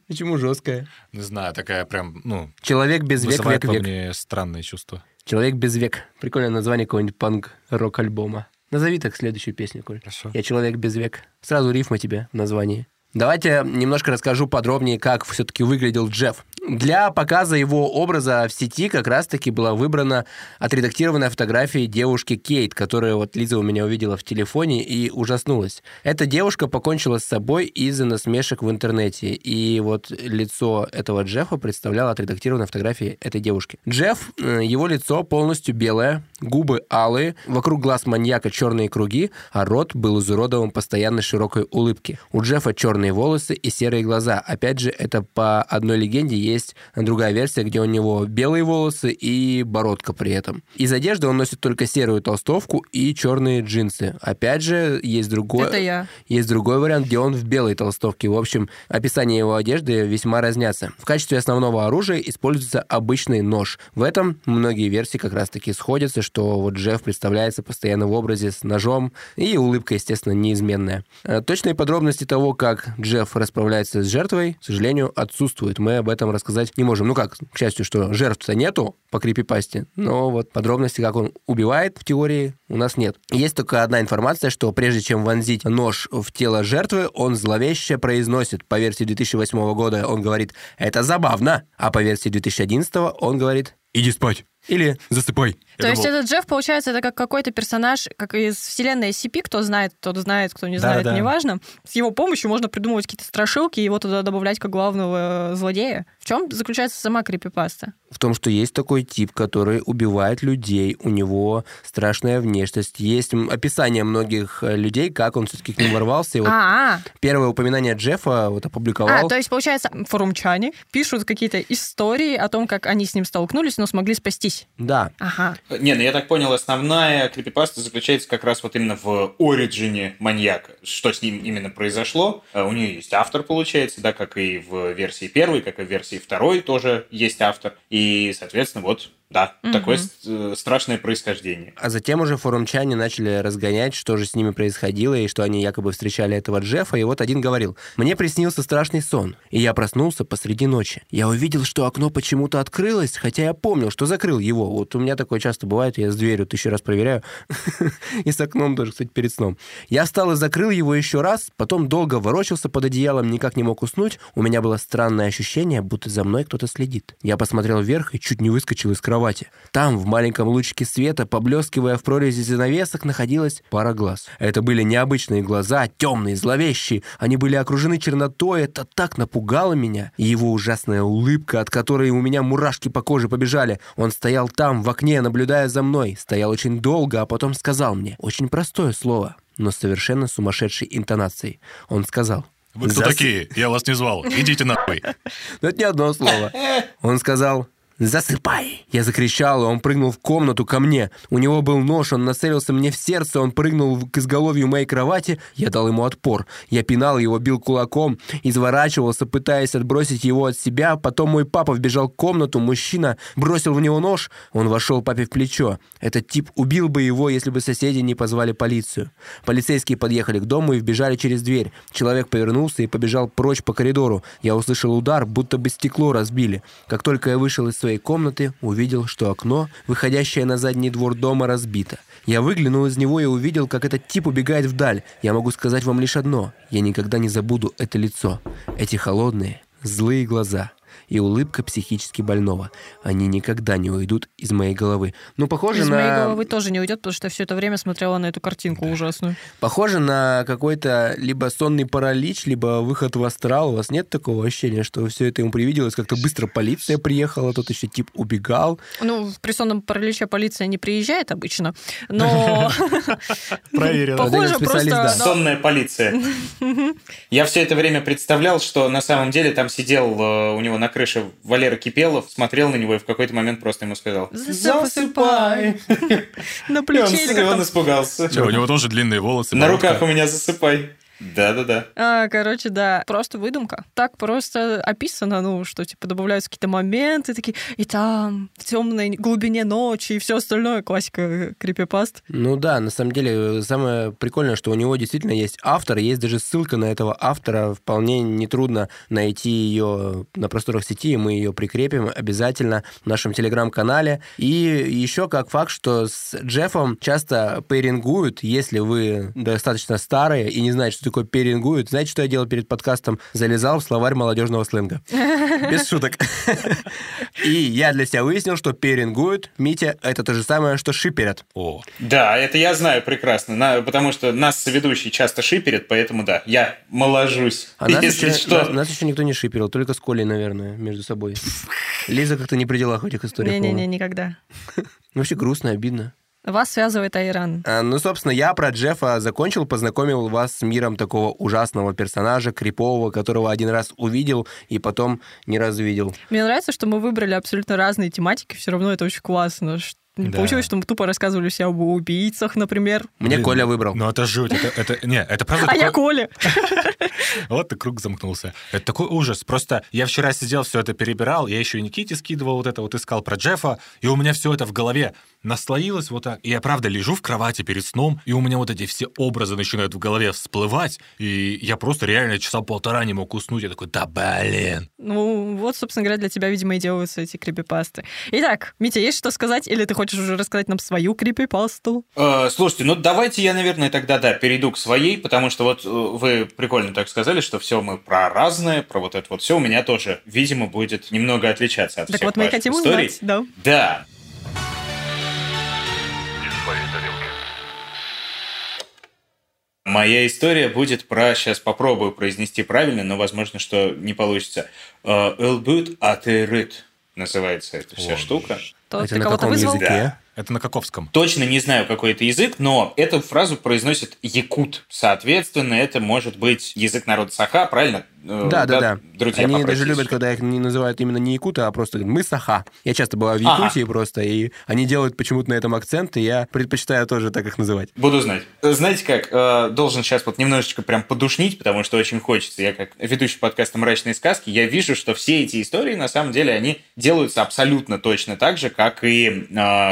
Speaker 3: Почему жесткая?
Speaker 2: Не знаю, такая прям, ну,
Speaker 3: Человек без век, век, век.
Speaker 2: мне странные чувства.
Speaker 3: Человек без век. Прикольное название какого-нибудь панк-рок альбома. Назови так следующую песню, Коль.
Speaker 2: Хорошо.
Speaker 3: Я человек без век. Сразу рифма тебе в названии. Давайте немножко расскажу подробнее, как все-таки выглядел Джефф. Для показа его образа в сети как раз-таки была выбрана отредактированная фотография девушки Кейт, которую вот Лиза у меня увидела в телефоне и ужаснулась. Эта девушка покончила с собой из-за насмешек в интернете. И вот лицо этого Джеффа представляло отредактированная фотография этой девушки. Джефф, э, его лицо полностью белое, губы алые, вокруг глаз маньяка черные круги, а рот был изуродован постоянно широкой улыбки. У Джеффа черные волосы и серые глаза. Опять же, это по одной легенде есть другая версия, где у него белые волосы и бородка при этом. Из одежды он носит только серую толстовку и черные джинсы. Опять же, есть другой...
Speaker 1: Это я.
Speaker 3: Есть другой вариант, где он в белой толстовке. В общем, описание его одежды весьма разнятся. В качестве основного оружия используется обычный нож. В этом многие версии как раз-таки сходятся, что вот Джефф представляется постоянно в образе с ножом, и улыбка, естественно, неизменная. Э, Точные подробности того, как Джефф расправляется с жертвой, к сожалению, отсутствуют. Мы об этом рассказать не можем. Ну как, к счастью, что жертв-то нету по крипипасте, но вот подробности, как он убивает, в теории у нас нет. Есть только одна информация, что прежде чем вонзить нож в тело жертвы, он зловеще произносит. По версии 2008 года он говорит «это забавно», а по версии 2011 он говорит
Speaker 8: Иди спать.
Speaker 3: Или
Speaker 8: Засыпай.
Speaker 1: То есть этот Джефф, получается, это как какой-то персонаж, как из вселенной SCP, кто знает, тот знает, кто не знает,
Speaker 2: Да-да-да.
Speaker 1: неважно. С его помощью можно придумывать какие-то страшилки и его туда добавлять как главного э, злодея. В чем заключается сама крипипаста?
Speaker 3: в том, что есть такой тип, который убивает людей, у него страшная внешность. Есть описание многих э, людей, как он все-таки к ним ворвался. И вот
Speaker 1: А,
Speaker 3: первое упоминание Джеффа вот
Speaker 1: а,
Speaker 3: опубликовал.
Speaker 1: а, то есть, получается, форумчане пишут какие-то истории о том, как они с ним столкнулись, но смогли спастись.
Speaker 3: Да,
Speaker 1: Ага.
Speaker 4: Не, ну я так понял, основная крипипаста заключается как раз вот именно в оригине маньяка. Что с ним именно произошло. Э, У нее есть автор, получается, да, как и в версии первой, как и в версии второй тоже есть автор. И, соответственно, вот, да,
Speaker 1: Мгм.
Speaker 4: такое э, страшное происхождение.
Speaker 3: А затем уже форумчане начали разгонять, что же с ними происходило, и что они якобы встречали этого Джеффа. И вот один говорил, «Мне приснился страшный сон, и я проснулся посреди ночи. Я увидел, что окно почему-то открылось, хотя я помнил, что закрыл его. Вот у меня такое часто бывает, я с дверью тысячу раз проверяю. И с окном тоже, кстати, перед сном. Я встал и закрыл его еще раз, потом долго ворочался под одеялом, никак не мог уснуть. У меня было странное ощущение, будто за мной кто-то следит. Я посмотрел вверх и чуть не выскочил из кровати. Там, в маленьком лучике света, поблескивая в прорези занавесок, находилась пара глаз. Это были необычные глаза, темные, зловещие. Они были окружены чернотой, это так напугало меня. И его ужасная улыбка, от которой у меня мурашки по коже побежали. Он стоял там, в окне, наблюдая за мной. Стоял очень долго, а потом сказал мне очень простое слово, но совершенно сумасшедшей интонацией. Он сказал...
Speaker 8: Вы кто
Speaker 3: «Зас-
Speaker 8: такие? Я вас не звал. Идите нахуй.
Speaker 3: но это не одно слово. Он сказал «Засыпай!» Я закричал, и он прыгнул в комнату ко мне. У него был нож, он нацелился мне в сердце, он прыгнул к изголовью моей кровати. Я дал ему отпор. Я пинал его, бил кулаком, изворачивался, пытаясь отбросить его от себя. Потом мой папа вбежал в комнату, мужчина бросил в него нож. Он вошел папе в плечо. Этот тип убил бы его, если бы соседи не позвали полицию. Полицейские подъехали к дому и вбежали через дверь. Человек повернулся и побежал прочь по коридору. Я услышал удар, будто бы стекло разбили. Как только я вышел из своей комнаты, увидел, что окно, выходящее на задний двор дома, разбито. Я выглянул из него и увидел, как этот тип убегает вдаль. Я могу сказать вам лишь одно. Я никогда не забуду это лицо. Эти холодные, злые глаза и улыбка психически больного. Они никогда не уйдут из моей головы. Ну, похоже
Speaker 1: Из
Speaker 3: на...
Speaker 1: моей головы тоже не уйдет, потому что все это время смотрела на эту картинку ужасную.
Speaker 3: Похоже на какой-то либо сонный паралич, либо выход в астрал. У вас нет такого ощущения, что все это ему привиделось? Как-то быстро полиция приехала, тут еще тип убегал.
Speaker 1: Ну, при сонном параличе полиция не приезжает обычно, но...
Speaker 2: Проверено.
Speaker 1: Похоже
Speaker 3: Специалист,
Speaker 1: просто...
Speaker 3: да.
Speaker 1: да.
Speaker 4: Сонная полиция. Я все это время представлял, что на самом деле там сидел э, у него на крыше Валера Кипелов, смотрел на него и в какой-то момент просто ему сказал
Speaker 1: Засыпай. На плече
Speaker 4: он испугался.
Speaker 8: У него тоже длинные волосы.
Speaker 4: На руках у меня засыпай. Да-да-да.
Speaker 1: А, короче, да, просто выдумка. Так просто описано, ну, что, типа, добавляются какие-то моменты такие, и там, в темной глубине ночи, и все остальное, классика крипипаст.
Speaker 3: Ну да, на самом деле, самое прикольное, что у него действительно есть автор, есть даже ссылка на этого автора, вполне нетрудно найти ее на просторах сети, и мы ее прикрепим обязательно в нашем телеграм-канале. И еще как факт, что с Джеффом часто пейрингуют, если вы достаточно старые и не знаете, что такое перингуют. Знаете, что я делал перед подкастом? Залезал в словарь молодежного сленга. Без шуток. И я для себя выяснил, что перингуют, Митя, это то же самое, что шиперят.
Speaker 2: О,
Speaker 4: Да, это я знаю прекрасно, на- потому что нас соведущий часто шиперят, поэтому да, я моложусь,
Speaker 3: А нас еще,
Speaker 4: что.
Speaker 3: нас, нас еще никто не шиперил, только с Колей, наверное, между собой. Лиза как-то не при делах в этих историях.
Speaker 1: Не-не-не, никогда.
Speaker 3: Ну, Вообще грустно, обидно.
Speaker 1: Вас связывает Айран.
Speaker 3: А, Ну, собственно, я про Джеффа закончил, познакомил вас с миром такого ужасного персонажа, крипового, которого один раз увидел и потом не раз видел.
Speaker 1: Мне нравится, что мы выбрали абсолютно разные тематики, все равно это очень классно. Не
Speaker 2: Да.
Speaker 1: получилось, что мы тупо рассказывали все об убийцах, например.
Speaker 3: Мне
Speaker 2: блин,
Speaker 3: Коля выбрал.
Speaker 2: Ну, это жуть. Это, это, не, это правда
Speaker 1: А я Коля.
Speaker 2: Вот и круг замкнулся. Это такой ужас. Просто я вчера сидел, все это перебирал, я еще и Никите скидывал вот это, вот искал про Джеффа, и у меня все это в голове наслоилось вот так. И я правда лежу в кровати перед сном, и у меня вот эти все образы начинают в голове всплывать, и я просто реально часа полтора не мог уснуть. Я такой, да блин.
Speaker 1: Ну, вот, собственно говоря, для тебя, видимо, и делаются эти крипипасты. Итак, Митя, есть что сказать? Или ты хочешь уже рассказать нам свою крипипасту?
Speaker 4: Э, слушайте, ну давайте я, наверное, тогда, да, перейду к своей, потому что вот э, вы прикольно так сказали, что все мы про разное, про вот это вот все у меня тоже, видимо, будет немного отличаться от
Speaker 1: Так
Speaker 4: всех
Speaker 1: вот мы
Speaker 4: ваших
Speaker 1: хотим
Speaker 4: историй.
Speaker 1: узнать, да.
Speaker 4: Да. Моя история будет про, сейчас попробую произнести правильно, но возможно, что не получится. Э, Элбют атерит называется эта вся
Speaker 2: О,
Speaker 4: штука.
Speaker 1: То
Speaker 3: Это
Speaker 1: ты
Speaker 3: на каком
Speaker 1: вызвал?
Speaker 3: языке?
Speaker 4: Да.
Speaker 2: Это на Каковском.
Speaker 4: Точно не знаю, какой это язык, но эту фразу произносит якут. Соответственно, это может быть язык народа Саха, правильно? Э,
Speaker 3: Да, да, да.
Speaker 4: Друзья,
Speaker 3: Они даже любят, когда их не называют именно не якуты, а просто говорят, мы саха. Я часто бываю в
Speaker 4: Ага.
Speaker 3: Якутии просто, и они делают почему-то на этом акцент, и я предпочитаю тоже так их называть.
Speaker 4: Буду знать. Э, Знаете как, э, должен сейчас вот немножечко прям подушнить, потому что очень хочется. Я как ведущий подкаста «Мрачные сказки», я вижу, что все эти истории, на самом деле, они делаются абсолютно точно так же, как и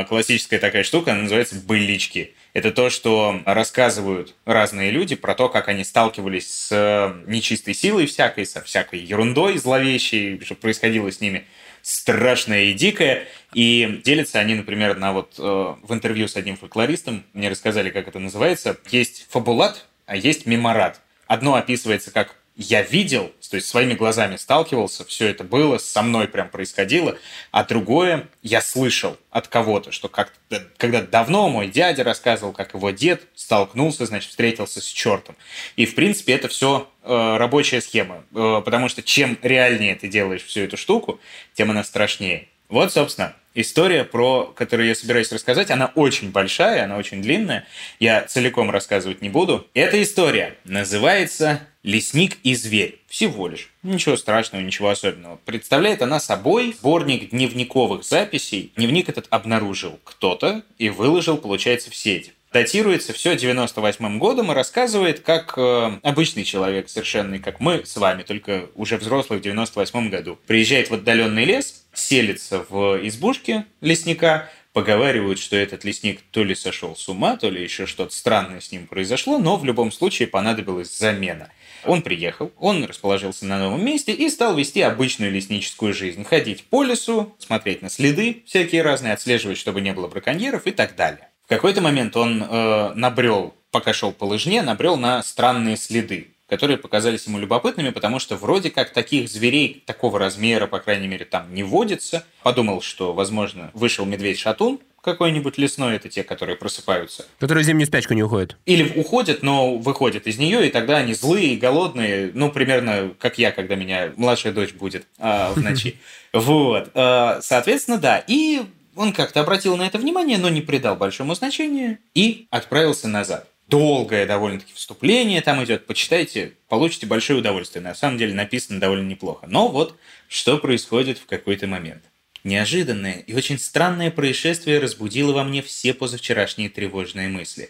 Speaker 4: классическая такая штука, она называется «былички». Это то, что рассказывают разные люди про то, как они сталкивались с э, нечистой силой всякой, со всякой ерундой зловещей, что происходило с ними страшное и дикое. И делятся они, например, на вот э, в интервью с одним фольклористом, мне рассказали, как это называется. Есть фабулат, а есть меморат. Одно описывается как я видел, то есть своими глазами сталкивался, все это было, со мной прям происходило, а другое я слышал от кого-то, что как когда давно мой дядя рассказывал, как его дед столкнулся, значит, встретился с чертом. И, в принципе, это все рабочая схема, э, потому что чем реальнее ты делаешь всю эту штуку, тем она страшнее. Вот, собственно, история, про которую я собираюсь рассказать, она очень большая, она очень длинная. Я целиком рассказывать не буду. Эта история называется «Лесник и зверь». Всего лишь. Ничего страшного, ничего особенного. Представляет она собой сборник дневниковых записей. Дневник этот обнаружил кто-то и выложил, получается, в сеть. Датируется все 98 годом и рассказывает, как э, обычный человек, совершенный, как мы с вами, только уже взрослый в 98 году, приезжает в отдаленный лес, селится в избушке лесника, поговаривают, что этот лесник то ли сошел с ума, то ли еще что-то странное с ним произошло, но в любом случае понадобилась замена. Он приехал, он расположился на новом месте и стал вести обычную лесническую жизнь. Ходить по лесу, смотреть на следы всякие разные, отслеживать, чтобы не было браконьеров и так далее. В какой-то момент он э, набрел, пока шел по лыжне, набрел на странные следы, которые показались ему любопытными, потому что вроде как таких зверей такого размера, по крайней мере, там не водится. Подумал, что, возможно, вышел медведь-шатун какой-нибудь лесной, это те, которые просыпаются.
Speaker 3: Которые в зимнюю спячку не уходят.
Speaker 4: Или уходят, но выходят из нее, и тогда они злые голодные, ну, примерно как я, когда меня младшая дочь будет а, в ночи. Вот. А, соответственно, да. И он как-то обратил на это внимание, но не придал большому значению и отправился назад. Долгое довольно-таки вступление там идет. Почитайте, получите большое удовольствие. На самом деле написано довольно неплохо. Но вот что происходит в какой-то момент. Неожиданное и очень странное происшествие разбудило во мне все позавчерашние тревожные мысли.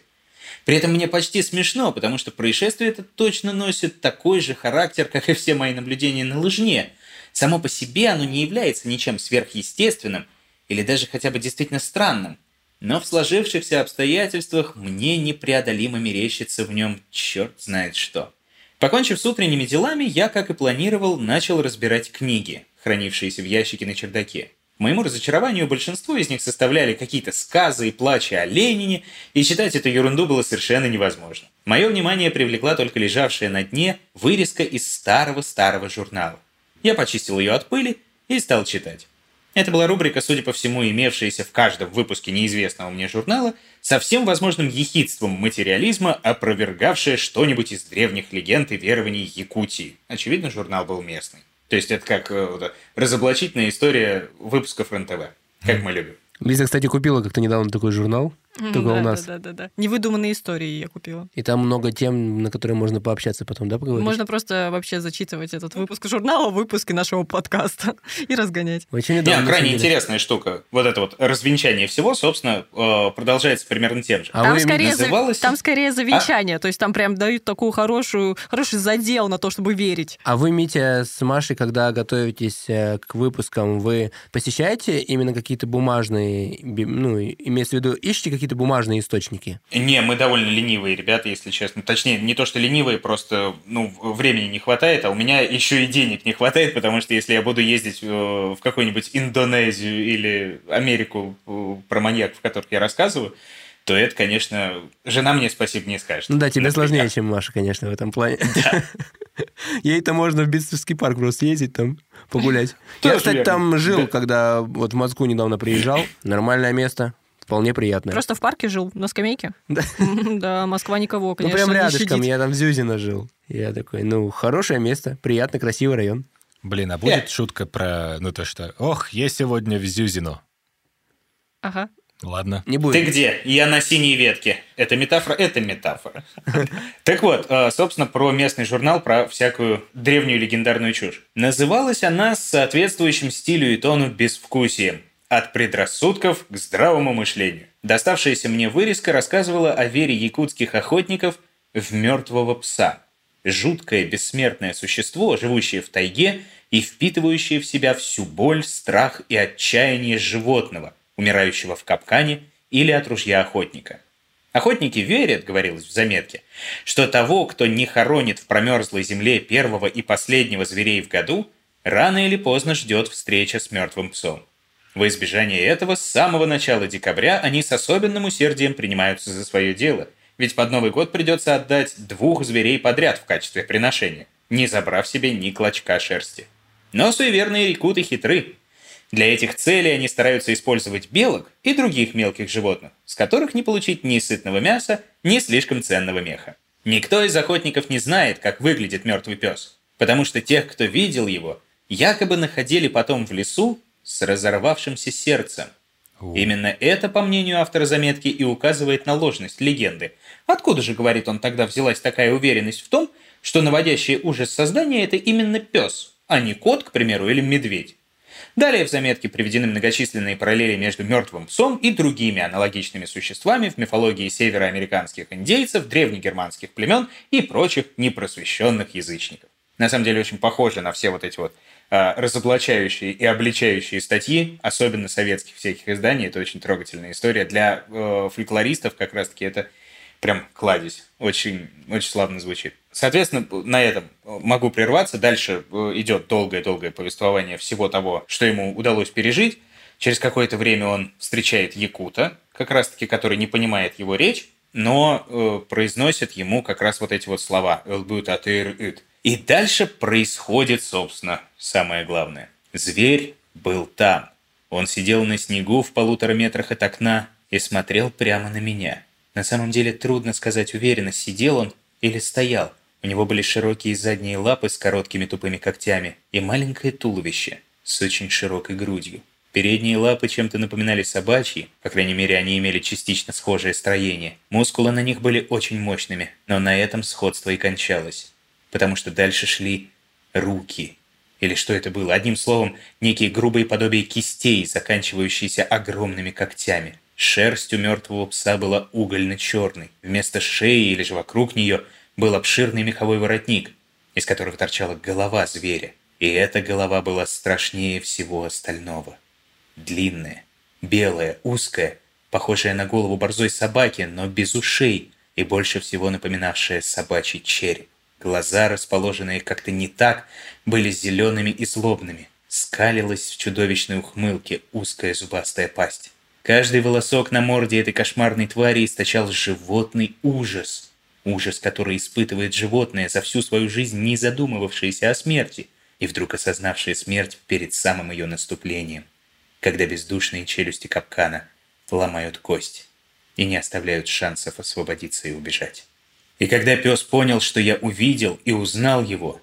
Speaker 4: При этом мне почти смешно, потому что происшествие это точно носит такой же характер, как и все мои наблюдения на лыжне. Само по себе оно не является ничем сверхъестественным или даже хотя бы действительно странным. Но в сложившихся обстоятельствах мне непреодолимо мерещится в нем черт знает что. Покончив с утренними делами, я, как и планировал, начал разбирать книги, хранившиеся в ящике на чердаке. К моему разочарованию, большинство из них составляли какие-то сказы и плачи о Ленине, и читать эту ерунду было совершенно невозможно. Мое внимание привлекла только лежавшая на дне вырезка из старого-старого журнала. Я почистил ее от пыли и стал читать. Это была рубрика, судя по всему, имевшаяся в каждом выпуске неизвестного мне журнала, со всем возможным ехидством материализма, опровергавшая что-нибудь из древних легенд и верований Якутии. Очевидно, журнал был местный. То есть это как э, вот, разоблачительная история выпусков РНТВ, как мы любим.
Speaker 3: Лиза, кстати, купила как-то недавно такой журнал. Только
Speaker 1: да,
Speaker 3: у нас.
Speaker 1: Да, да, да, да. Невыдуманные истории я купила.
Speaker 3: И там много тем, на которые можно пообщаться потом, да, поговорить?
Speaker 1: Можно просто вообще зачитывать этот выпуск журнала, выпуски нашего подкаста и разгонять.
Speaker 3: Очень удобно, на
Speaker 4: крайне интересная штука. Вот это вот развенчание всего, собственно, э, продолжается примерно тем же.
Speaker 3: А
Speaker 1: там,
Speaker 3: вы
Speaker 1: скорее за-
Speaker 4: называлось-
Speaker 1: там скорее завещание, то есть там прям дают такую хорошую, хороший задел на то, чтобы верить.
Speaker 3: А вы, Митя, с Машей, когда готовитесь э, к выпускам, вы посещаете именно какие-то бумажные, ну, имеется в виду, ищете какие-то бумажные источники?
Speaker 4: Не, мы довольно ленивые ребята, если честно. Точнее, не то, что ленивые, просто ну, времени не хватает, а у меня еще и денег не хватает, потому что если я буду ездить э, в какую-нибудь Индонезию или Америку э, про маньяков, о которых я рассказываю, то это, конечно, жена мне спасибо не скажет.
Speaker 3: Ну да, тебе
Speaker 4: Например.
Speaker 3: сложнее, чем Маша, конечно, в этом плане. Ей-то можно в Битцевский парк просто ездить там, погулять. Я, кстати, там жил,
Speaker 4: Да.
Speaker 3: когда вот в Москву недавно приезжал. Нормальное место, вполне приятное.
Speaker 1: Просто в парке жил, на скамейке.
Speaker 3: Да.
Speaker 1: Да, Москва никого,
Speaker 3: Ну,
Speaker 1: конечно,
Speaker 3: прям
Speaker 1: не
Speaker 3: рядышком, я там в Зюзино жил. Я такой, ну, хорошее место, приятный, красивый район.
Speaker 2: Блин, а будет шутка про, ну то что, ох, я сегодня в Зюзину.
Speaker 1: Ага.
Speaker 2: Ладно.
Speaker 3: Не
Speaker 4: Ты
Speaker 3: будет.
Speaker 4: где? Я на синей ветке. Это метафора? Это метафора. Так вот, э, собственно, про местный журнал, про всякую древнюю легендарную чушь. Называлась она с соответствующим стилю и тону безвкусием. От предрассудков к здравому мышлению. Доставшаяся мне вырезка рассказывала о вере якутских охотников в мертвого пса. Жуткое бессмертное существо, живущее в тайге и впитывающее в себя всю боль, страх и отчаяние животного, умирающего в капкане или от ружья охотника. Охотники верят, говорилось в заметке, что того, кто не хоронит в промерзлой земле первого и последнего зверей в году, рано или поздно ждет встреча с мертвым псом. Во избежание этого с самого начала декабря они с особенным усердием принимаются за свое дело, ведь под Новый год придется отдать двух зверей подряд в качестве приношения, не забрав себе ни клочка шерсти. Но суеверные рекуты хитры. Для этих целей они стараются использовать белок и других мелких животных, с которых не получить ни сытного мяса, ни слишком ценного меха. Никто из охотников не знает, как выглядит мертвый пес, потому что тех, кто видел его, якобы находили потом в лесу с разорвавшимся сердцем. Именно это, по мнению автора заметки, и указывает на ложность легенды. Откуда же, говорит он, тогда взялась такая уверенность в том, что наводящее ужас создания – это именно пес, а не кот, к примеру, или медведь? Далее в заметке приведены многочисленные параллели между мертвым псом и другими аналогичными существами в мифологии североамериканских индейцев, древнегерманских племен и прочих непросвещенных язычников. На самом деле очень похоже на все вот эти вот разоблачающие и обличающие статьи, особенно советских всяких изданий. Это очень трогательная история. Для э, фольклористов как раз-таки это прям кладезь. Очень, очень славно звучит. Соответственно, на этом могу прерваться. Дальше э, идет долгое-долгое повествование всего того, что ему удалось пережить. Через какое-то время он встречает Якута, как раз-таки, который не понимает его речь, но э, произносит ему как раз вот эти вот слова «элбют атыр ит». И дальше происходит, собственно, самое главное. Зверь был там. Он сидел на снегу в полутора метрах от окна и смотрел прямо на меня. На самом деле трудно сказать уверенно, сидел он или стоял. У него были широкие задние лапы с короткими тупыми когтями и маленькое туловище с очень широкой грудью. Передние лапы чем-то напоминали собачьи, по крайней мере, они имели частично схожее строение. Мускулы на них были очень мощными, но на этом сходство и кончалось. Потому что дальше шли руки. Или что это было? Одним словом, некие грубые подобия кистей, заканчивающиеся огромными когтями. Шерсть у мертвого пса была угольно-черной. Вместо шеи или же вокруг нее был обширный меховой воротник, из которого торчала голова зверя. И эта голова была страшнее всего остального. Длинная, белая, узкая, похожая на голову борзой собаки, но без ушей и больше всего напоминавшая собачий череп. Глаза, расположенные как-то не так, были зелеными и злобными. Скалилась в чудовищной ухмылке узкая зубастая пасть. Каждый волосок на морде этой кошмарной твари источал животный ужас. Ужас, который испытывает животное за всю свою жизнь, не задумывавшееся о смерти, и вдруг осознавшее смерть перед самым ее наступлением, когда бездушные челюсти капкана ломают кость и не оставляют шансов освободиться и убежать. И когда пес понял, что я увидел и узнал его,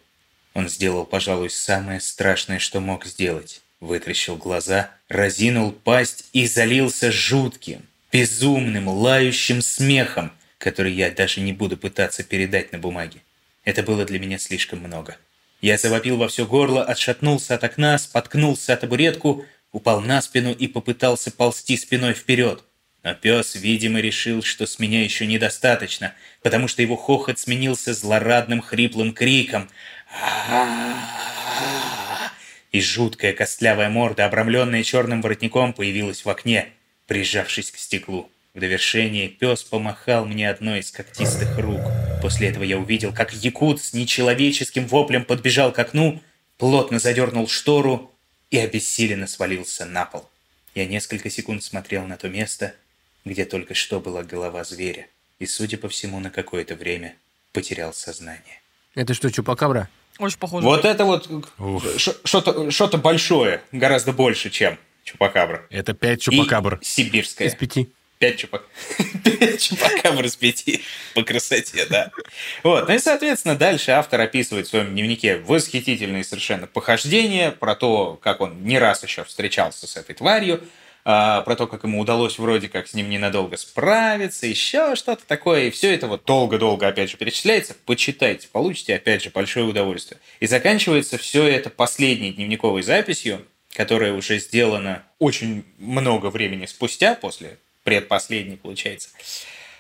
Speaker 4: он сделал, пожалуй, самое страшное, что мог сделать. Вытрящил глаза, разинул пасть и залился жутким, безумным, лающим смехом, который я даже не буду пытаться передать на бумаге. Это было для меня слишком много. Я завопил во все горло, отшатнулся от окна, споткнулся о табуретку, упал на спину и попытался ползти спиной вперед. Но пес, видимо, решил, что с меня еще недостаточно, потому что его хохот сменился злорадным хриплым криком. И жуткая костлявая морда, обрамленная черным воротником, появилась в окне, прижавшись к стеклу. В довершение пес помахал мне одной из когтистых рук. После этого я увидел, как якут с нечеловеческим воплем подбежал к окну, плотно задернул штору и обессиленно свалился на пол. Я несколько секунд смотрел на то место, где только что была голова зверя, и, судя по всему, на какое-то время потерял сознание.
Speaker 3: Это что, чупакабра?
Speaker 1: Очень похоже.
Speaker 4: Вот это вот что-то что-то большое, гораздо больше, чем чупакабра.
Speaker 2: Это пять
Speaker 4: И
Speaker 2: чупакабр.
Speaker 4: сибирская.
Speaker 3: Из пяти.
Speaker 4: Пять чупак... Пять чупакабр из пяти. По красоте, да. Вот. Ну и, соответственно, дальше автор описывает в своем дневнике восхитительные совершенно похождения про то, как он не раз еще встречался с этой тварью, а, про то, как ему удалось вроде как с ним ненадолго справиться, еще что-то такое. И все это вот долго-долго, опять же, перечисляется. Почитайте, получите, опять же, большое удовольствие. И заканчивается все это последней дневниковой записью, которая уже сделана очень много времени спустя, после предпоследней, получается,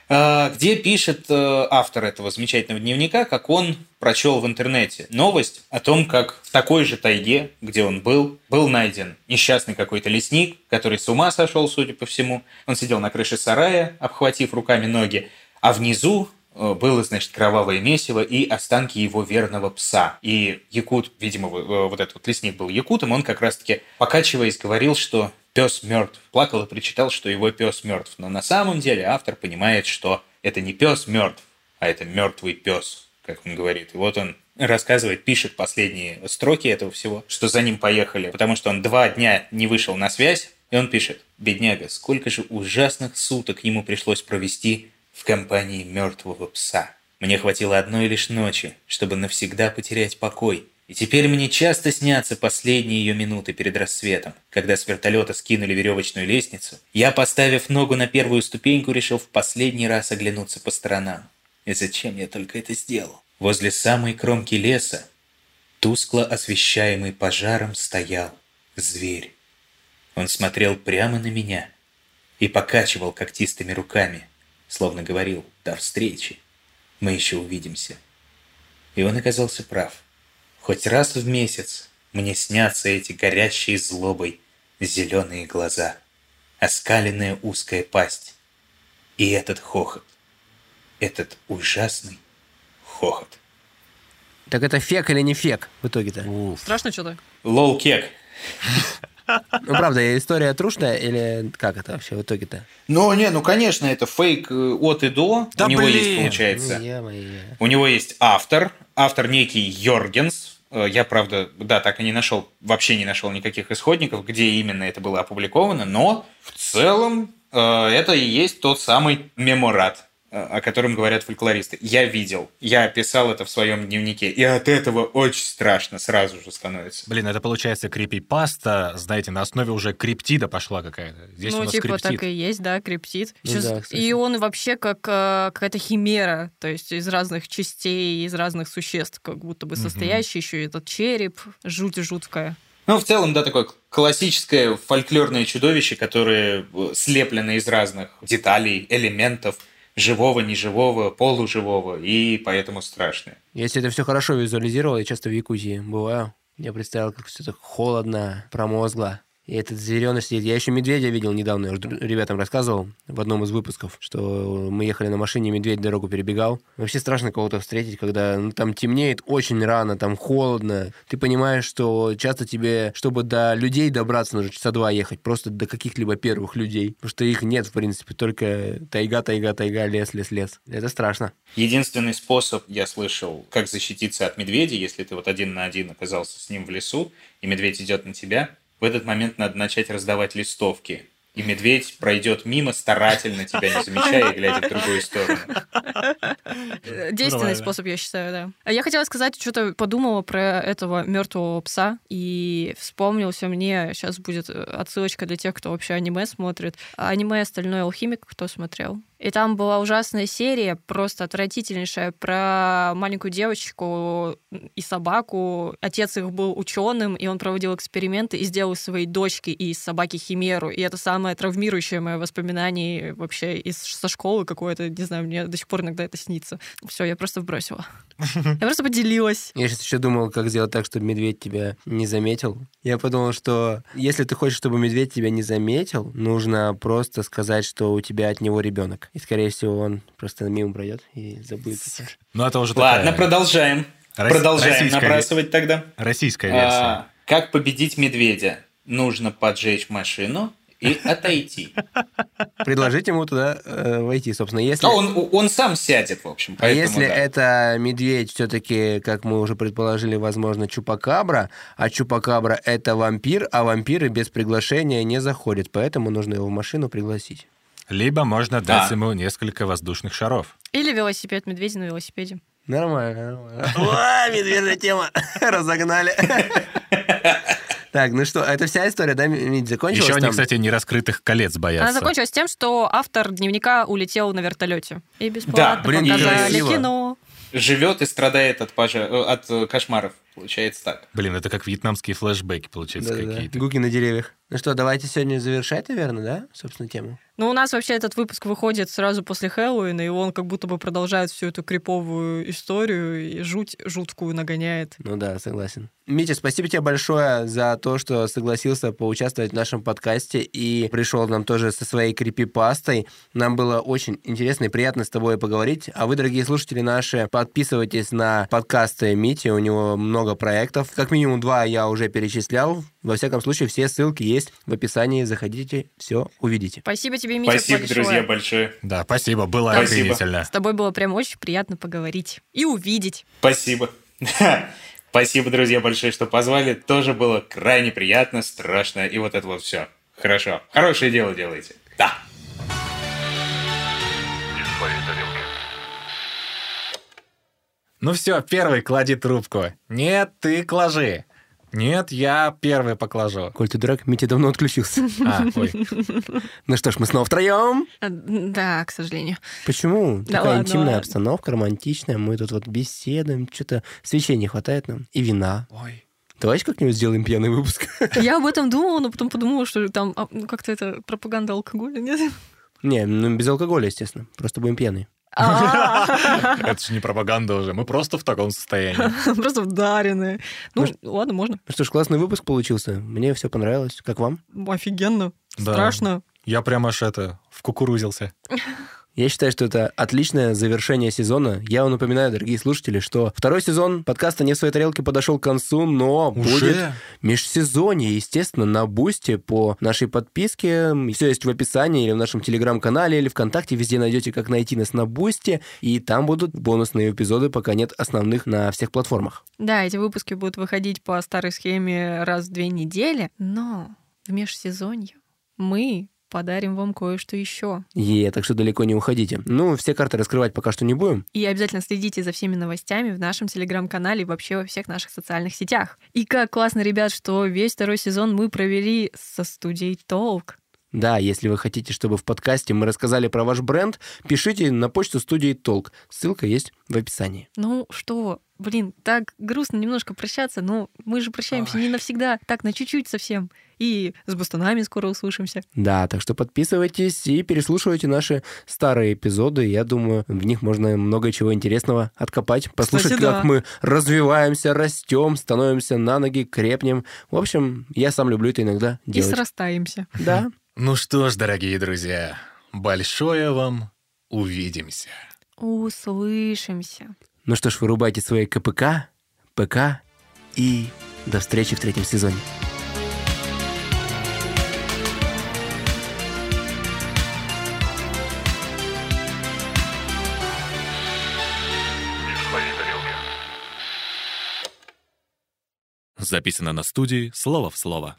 Speaker 4: где пишет э, автор этого замечательного дневника, как он прочел в интернете новость о том, как в такой же тайге, где он был, был найден несчастный какой-то лесник, который с ума сошел, судя по всему. Он сидел на крыше сарая, обхватив руками ноги, а внизу э, было, значит, кровавое месиво и останки его верного пса. И якут, видимо, э, вот этот вот лесник был якутом, он как раз-таки, покачиваясь, говорил, что пес мертв. Плакал и причитал, что его пес мертв. Но на самом деле автор понимает, что это не пес мертв, а это мертвый пес, как он говорит. И вот он рассказывает, пишет последние строки этого всего, что за ним поехали, потому что он два дня не вышел на связь, и он пишет, бедняга, сколько же ужасных суток ему пришлось провести в компании мертвого пса. Мне хватило одной лишь ночи, чтобы навсегда потерять покой. И теперь мне часто снятся последние ее минуты перед рассветом, когда с вертолета скинули веревочную лестницу. Я, поставив ногу на первую ступеньку, решил в последний раз оглянуться по сторонам. И зачем я только это сделал? Возле самой кромки леса, тускло освещаемый пожаром, стоял зверь. Он смотрел прямо на меня и покачивал когтистыми руками, словно говорил «До встречи, мы еще увидимся». И он оказался прав. Хоть раз в месяц мне снятся эти горящие злобой зеленые глаза, оскаленная узкая пасть и этот хохот, этот ужасный хохот.
Speaker 3: Так это фек или не фек в итоге-то?
Speaker 1: Страшно что-то?
Speaker 4: Лол кек.
Speaker 3: Ну, правда, история трушная или как это вообще в итоге-то?
Speaker 4: Ну, не, ну, конечно, это фейк э, от и до.
Speaker 2: Да
Speaker 4: У него есть, получается,
Speaker 3: Ну, е-мое.
Speaker 4: У него есть автор, автор некий Йоргенс. Э, Я, правда, да, так и не нашел, вообще не нашел никаких исходников, где именно это было опубликовано, но в целом э, это и есть тот самый меморат, о котором говорят фольклористы. Я видел, я писал это в своем дневнике, и от этого очень страшно сразу же становится.
Speaker 2: Блин, это получается крипипаста, знаете, на основе уже криптида пошла какая-то. Здесь у
Speaker 1: ну,
Speaker 2: нас
Speaker 1: типа
Speaker 2: криптид.
Speaker 1: так и есть, да, криптид.
Speaker 3: Ну
Speaker 1: Сейчас-
Speaker 3: да, кстати.
Speaker 1: и он вообще как э, какая-то химера, то есть из разных частей, из разных существ, как будто бы состоящий еще этот череп, жуть жуткая.
Speaker 4: Ну, в целом, да, такое классическое фольклорное чудовище, которое э, слеплено из разных деталей, элементов, живого, неживого, полуживого, и поэтому страшное.
Speaker 3: Если это все хорошо визуализировал, я часто в Якутии бываю. Я представил, как все так холодно, промозгло. И этот звереныш сидит. Я еще медведя видел недавно, я уже ребятам рассказывал в одном из выпусков, что мы ехали на машине, медведь дорогу перебегал. Вообще страшно кого-то встретить, когда ну, там темнеет очень рано, там холодно. Ты понимаешь, что часто тебе, чтобы до людей добраться, нужно часа два ехать, просто до каких-либо первых людей. Потому что их нет, в принципе, только тайга, тайга, тайга, лес, лес, лес. Это страшно.
Speaker 4: Единственный способ, я слышал, как защититься от медведя, если ты вот один на один оказался с ним в лесу, и медведь идет на тебя, в этот момент надо начать раздавать листовки. И медведь пройдет мимо, старательно тебя не замечая и глядя в другую сторону.
Speaker 1: Действенный
Speaker 2: Нормально.
Speaker 1: способ, я считаю, да. А Я хотела сказать, что-то подумала про этого мертвого пса, и вспомнился мне, сейчас будет э, отсылочка для тех, кто вообще аниме смотрит. Аниме «Стальной алхимик», кто смотрел? И там была ужасная серия, просто отвратительнейшая, про маленькую девочку и собаку. Отец их был ученым, и он проводил эксперименты и сделал своей дочки и из собаки химеру. И это самое травмирующее мое воспоминание вообще из, со школы какое-то, не знаю, мне до сих пор иногда это снится. Все, я просто вбросила. Я просто поделилась.
Speaker 3: Я сейчас еще думал, как сделать так, чтобы медведь тебя не заметил. Я подумал, что если ты хочешь, чтобы медведь тебя не заметил, нужно просто сказать, что у тебя от него ребенок. И, скорее всего, он просто мимо пройдет и забудет.
Speaker 2: Ну, это уже
Speaker 4: Ладно,
Speaker 2: такая
Speaker 4: продолжаем.
Speaker 2: Рос-
Speaker 4: Продолжаем
Speaker 2: российская
Speaker 4: набрасывать тогда.
Speaker 2: российская версия.
Speaker 4: А, как победить медведя? Нужно поджечь машину и отойти.
Speaker 3: Предложить ему туда э, войти, собственно. Если...
Speaker 4: А он, он сам сядет, в общем.
Speaker 3: А
Speaker 4: поэтому
Speaker 3: если
Speaker 4: да.
Speaker 3: это медведь все-таки, как мы уже предположили, возможно, чупакабра, а чупакабра это вампир, а вампиры без приглашения не заходят, поэтому нужно его в машину пригласить.
Speaker 2: Либо можно дать
Speaker 4: Да.
Speaker 2: ему несколько воздушных шаров.
Speaker 1: Или велосипед, медведи на велосипеде.
Speaker 3: Нормально, нормально. О, медвежья тема. Разогнали. Так, ну что, это вся история, да, Мить, закончилась
Speaker 2: Еще они,
Speaker 3: там?
Speaker 2: кстати, нераскрытых колец боятся.
Speaker 1: Она закончилась тем, что автор дневника улетел на вертолете. И бесплатно
Speaker 4: Да,
Speaker 3: блин,
Speaker 1: показали
Speaker 3: красиво.
Speaker 1: кино.
Speaker 4: Живет и страдает от, пожа- э, от э, кошмаров. Получается так.
Speaker 2: Блин, это как вьетнамские флешбеки, получается,
Speaker 3: Да-да-да.
Speaker 2: какие-то.
Speaker 3: Гуки на деревьях. Ну что, давайте сегодня завершать, наверное, да, собственно, тему?
Speaker 1: Ну, у нас вообще этот выпуск выходит сразу после Хэллоуина, и он как будто бы продолжает всю эту криповую историю и жуть жуткую нагоняет.
Speaker 3: Ну да, согласен. Митя, спасибо тебе большое за то, что согласился поучаствовать в нашем подкасте и пришел нам тоже со своей крипипастой. Нам было очень интересно и приятно с тобой поговорить. А вы, дорогие слушатели наши, подписывайтесь на подкасты Мити, у него много проектов. Как минимум два я уже перечислял. Во всяком случае, все ссылки есть в описании. Заходите, все увидите.
Speaker 1: Спасибо тебе, Митя,
Speaker 4: Спасибо,
Speaker 1: большое.
Speaker 4: друзья, большое.
Speaker 2: Да, спасибо, было
Speaker 4: Спасибо.
Speaker 2: охренительно.
Speaker 1: С тобой было прям очень приятно поговорить и увидеть.
Speaker 4: Спасибо. Спасибо, друзья, большое, что позвали. Тоже было крайне приятно, страшно. И вот это вот все. Хорошо. Хорошее дело делаете. Да.
Speaker 2: Ну все, первый клади трубку. Нет, ты кложи. Нет, я первый покложу.
Speaker 3: Коль ты дурак, Митя давно отключился.
Speaker 2: А, ой.
Speaker 3: Ну что ж, мы снова втроем.
Speaker 1: А, Да, к сожалению.
Speaker 3: Почему?
Speaker 1: Да
Speaker 3: Такая
Speaker 1: ладно,
Speaker 3: интимная
Speaker 1: ладно.
Speaker 3: обстановка, романтичная. Мы тут вот беседуем, что-то свечей не хватает нам. И вина.
Speaker 2: Ой.
Speaker 3: Давайте как-нибудь сделаем пьяный выпуск.
Speaker 1: Я об этом думала, но потом подумала, что там а, ну, как-то это пропаганда алкоголя, нет?
Speaker 3: Не, ну без алкоголя, естественно. Просто будем пьяные.
Speaker 1: А,
Speaker 2: Это же не пропаганда уже. Мы просто в таком состоянии.
Speaker 1: Просто вдарены. Ну, ладно, можно.
Speaker 3: Ну что ж, классный выпуск получился. Мне все понравилось. Как вам?
Speaker 1: Офигенно. Страшно.
Speaker 2: Я прям аж это, вкукурузился.
Speaker 3: Я считаю, что это отличное завершение сезона. Я вам напоминаю, дорогие слушатели, что второй сезон подкаста «Не в своей тарелке» подошел к концу, но будет межсезонье, естественно, на Бусте по нашей подписке. Все есть в описании или в нашем Телеграм-канале, или ВКонтакте. Везде найдете, как найти нас на Бусте. И там будут бонусные эпизоды, пока нет основных на всех платформах.
Speaker 1: Да, эти выпуски будут выходить по старой схеме раз в две недели, но в межсезонье мы подарим вам кое-что еще.
Speaker 3: Е, так что далеко не уходите. Ну, все карты раскрывать пока что не будем.
Speaker 1: И обязательно следите за всеми новостями в нашем телеграм-канале и вообще во всех наших социальных сетях. И как классно, ребят, что весь второй сезон мы провели со студией Толк.
Speaker 3: Да, если вы хотите, чтобы в подкасте мы рассказали про ваш бренд, пишите на почту студии Толк. Ссылка есть в описании.
Speaker 1: Ну что, Блин, так грустно немножко прощаться, но мы же прощаемся не навсегда, так, на чуть-чуть совсем. И с бастунами скоро услышимся.
Speaker 3: Да, так что подписывайтесь и переслушивайте наши старые эпизоды. Я думаю, в них можно много чего интересного откопать, послушать,
Speaker 1: Кстати,
Speaker 3: как
Speaker 1: да.
Speaker 3: мы развиваемся, растем, становимся на ноги, крепнем. В общем, я сам люблю это иногда
Speaker 1: И
Speaker 3: делать.
Speaker 1: срастаемся.
Speaker 3: Да.
Speaker 2: Ну что ж, дорогие друзья, большое вам увидимся.
Speaker 1: Услышимся.
Speaker 3: Ну что ж, вырубайте свои КПК, ПК и до встречи в третьем сезоне.
Speaker 8: Записано на студии «Слово в слово».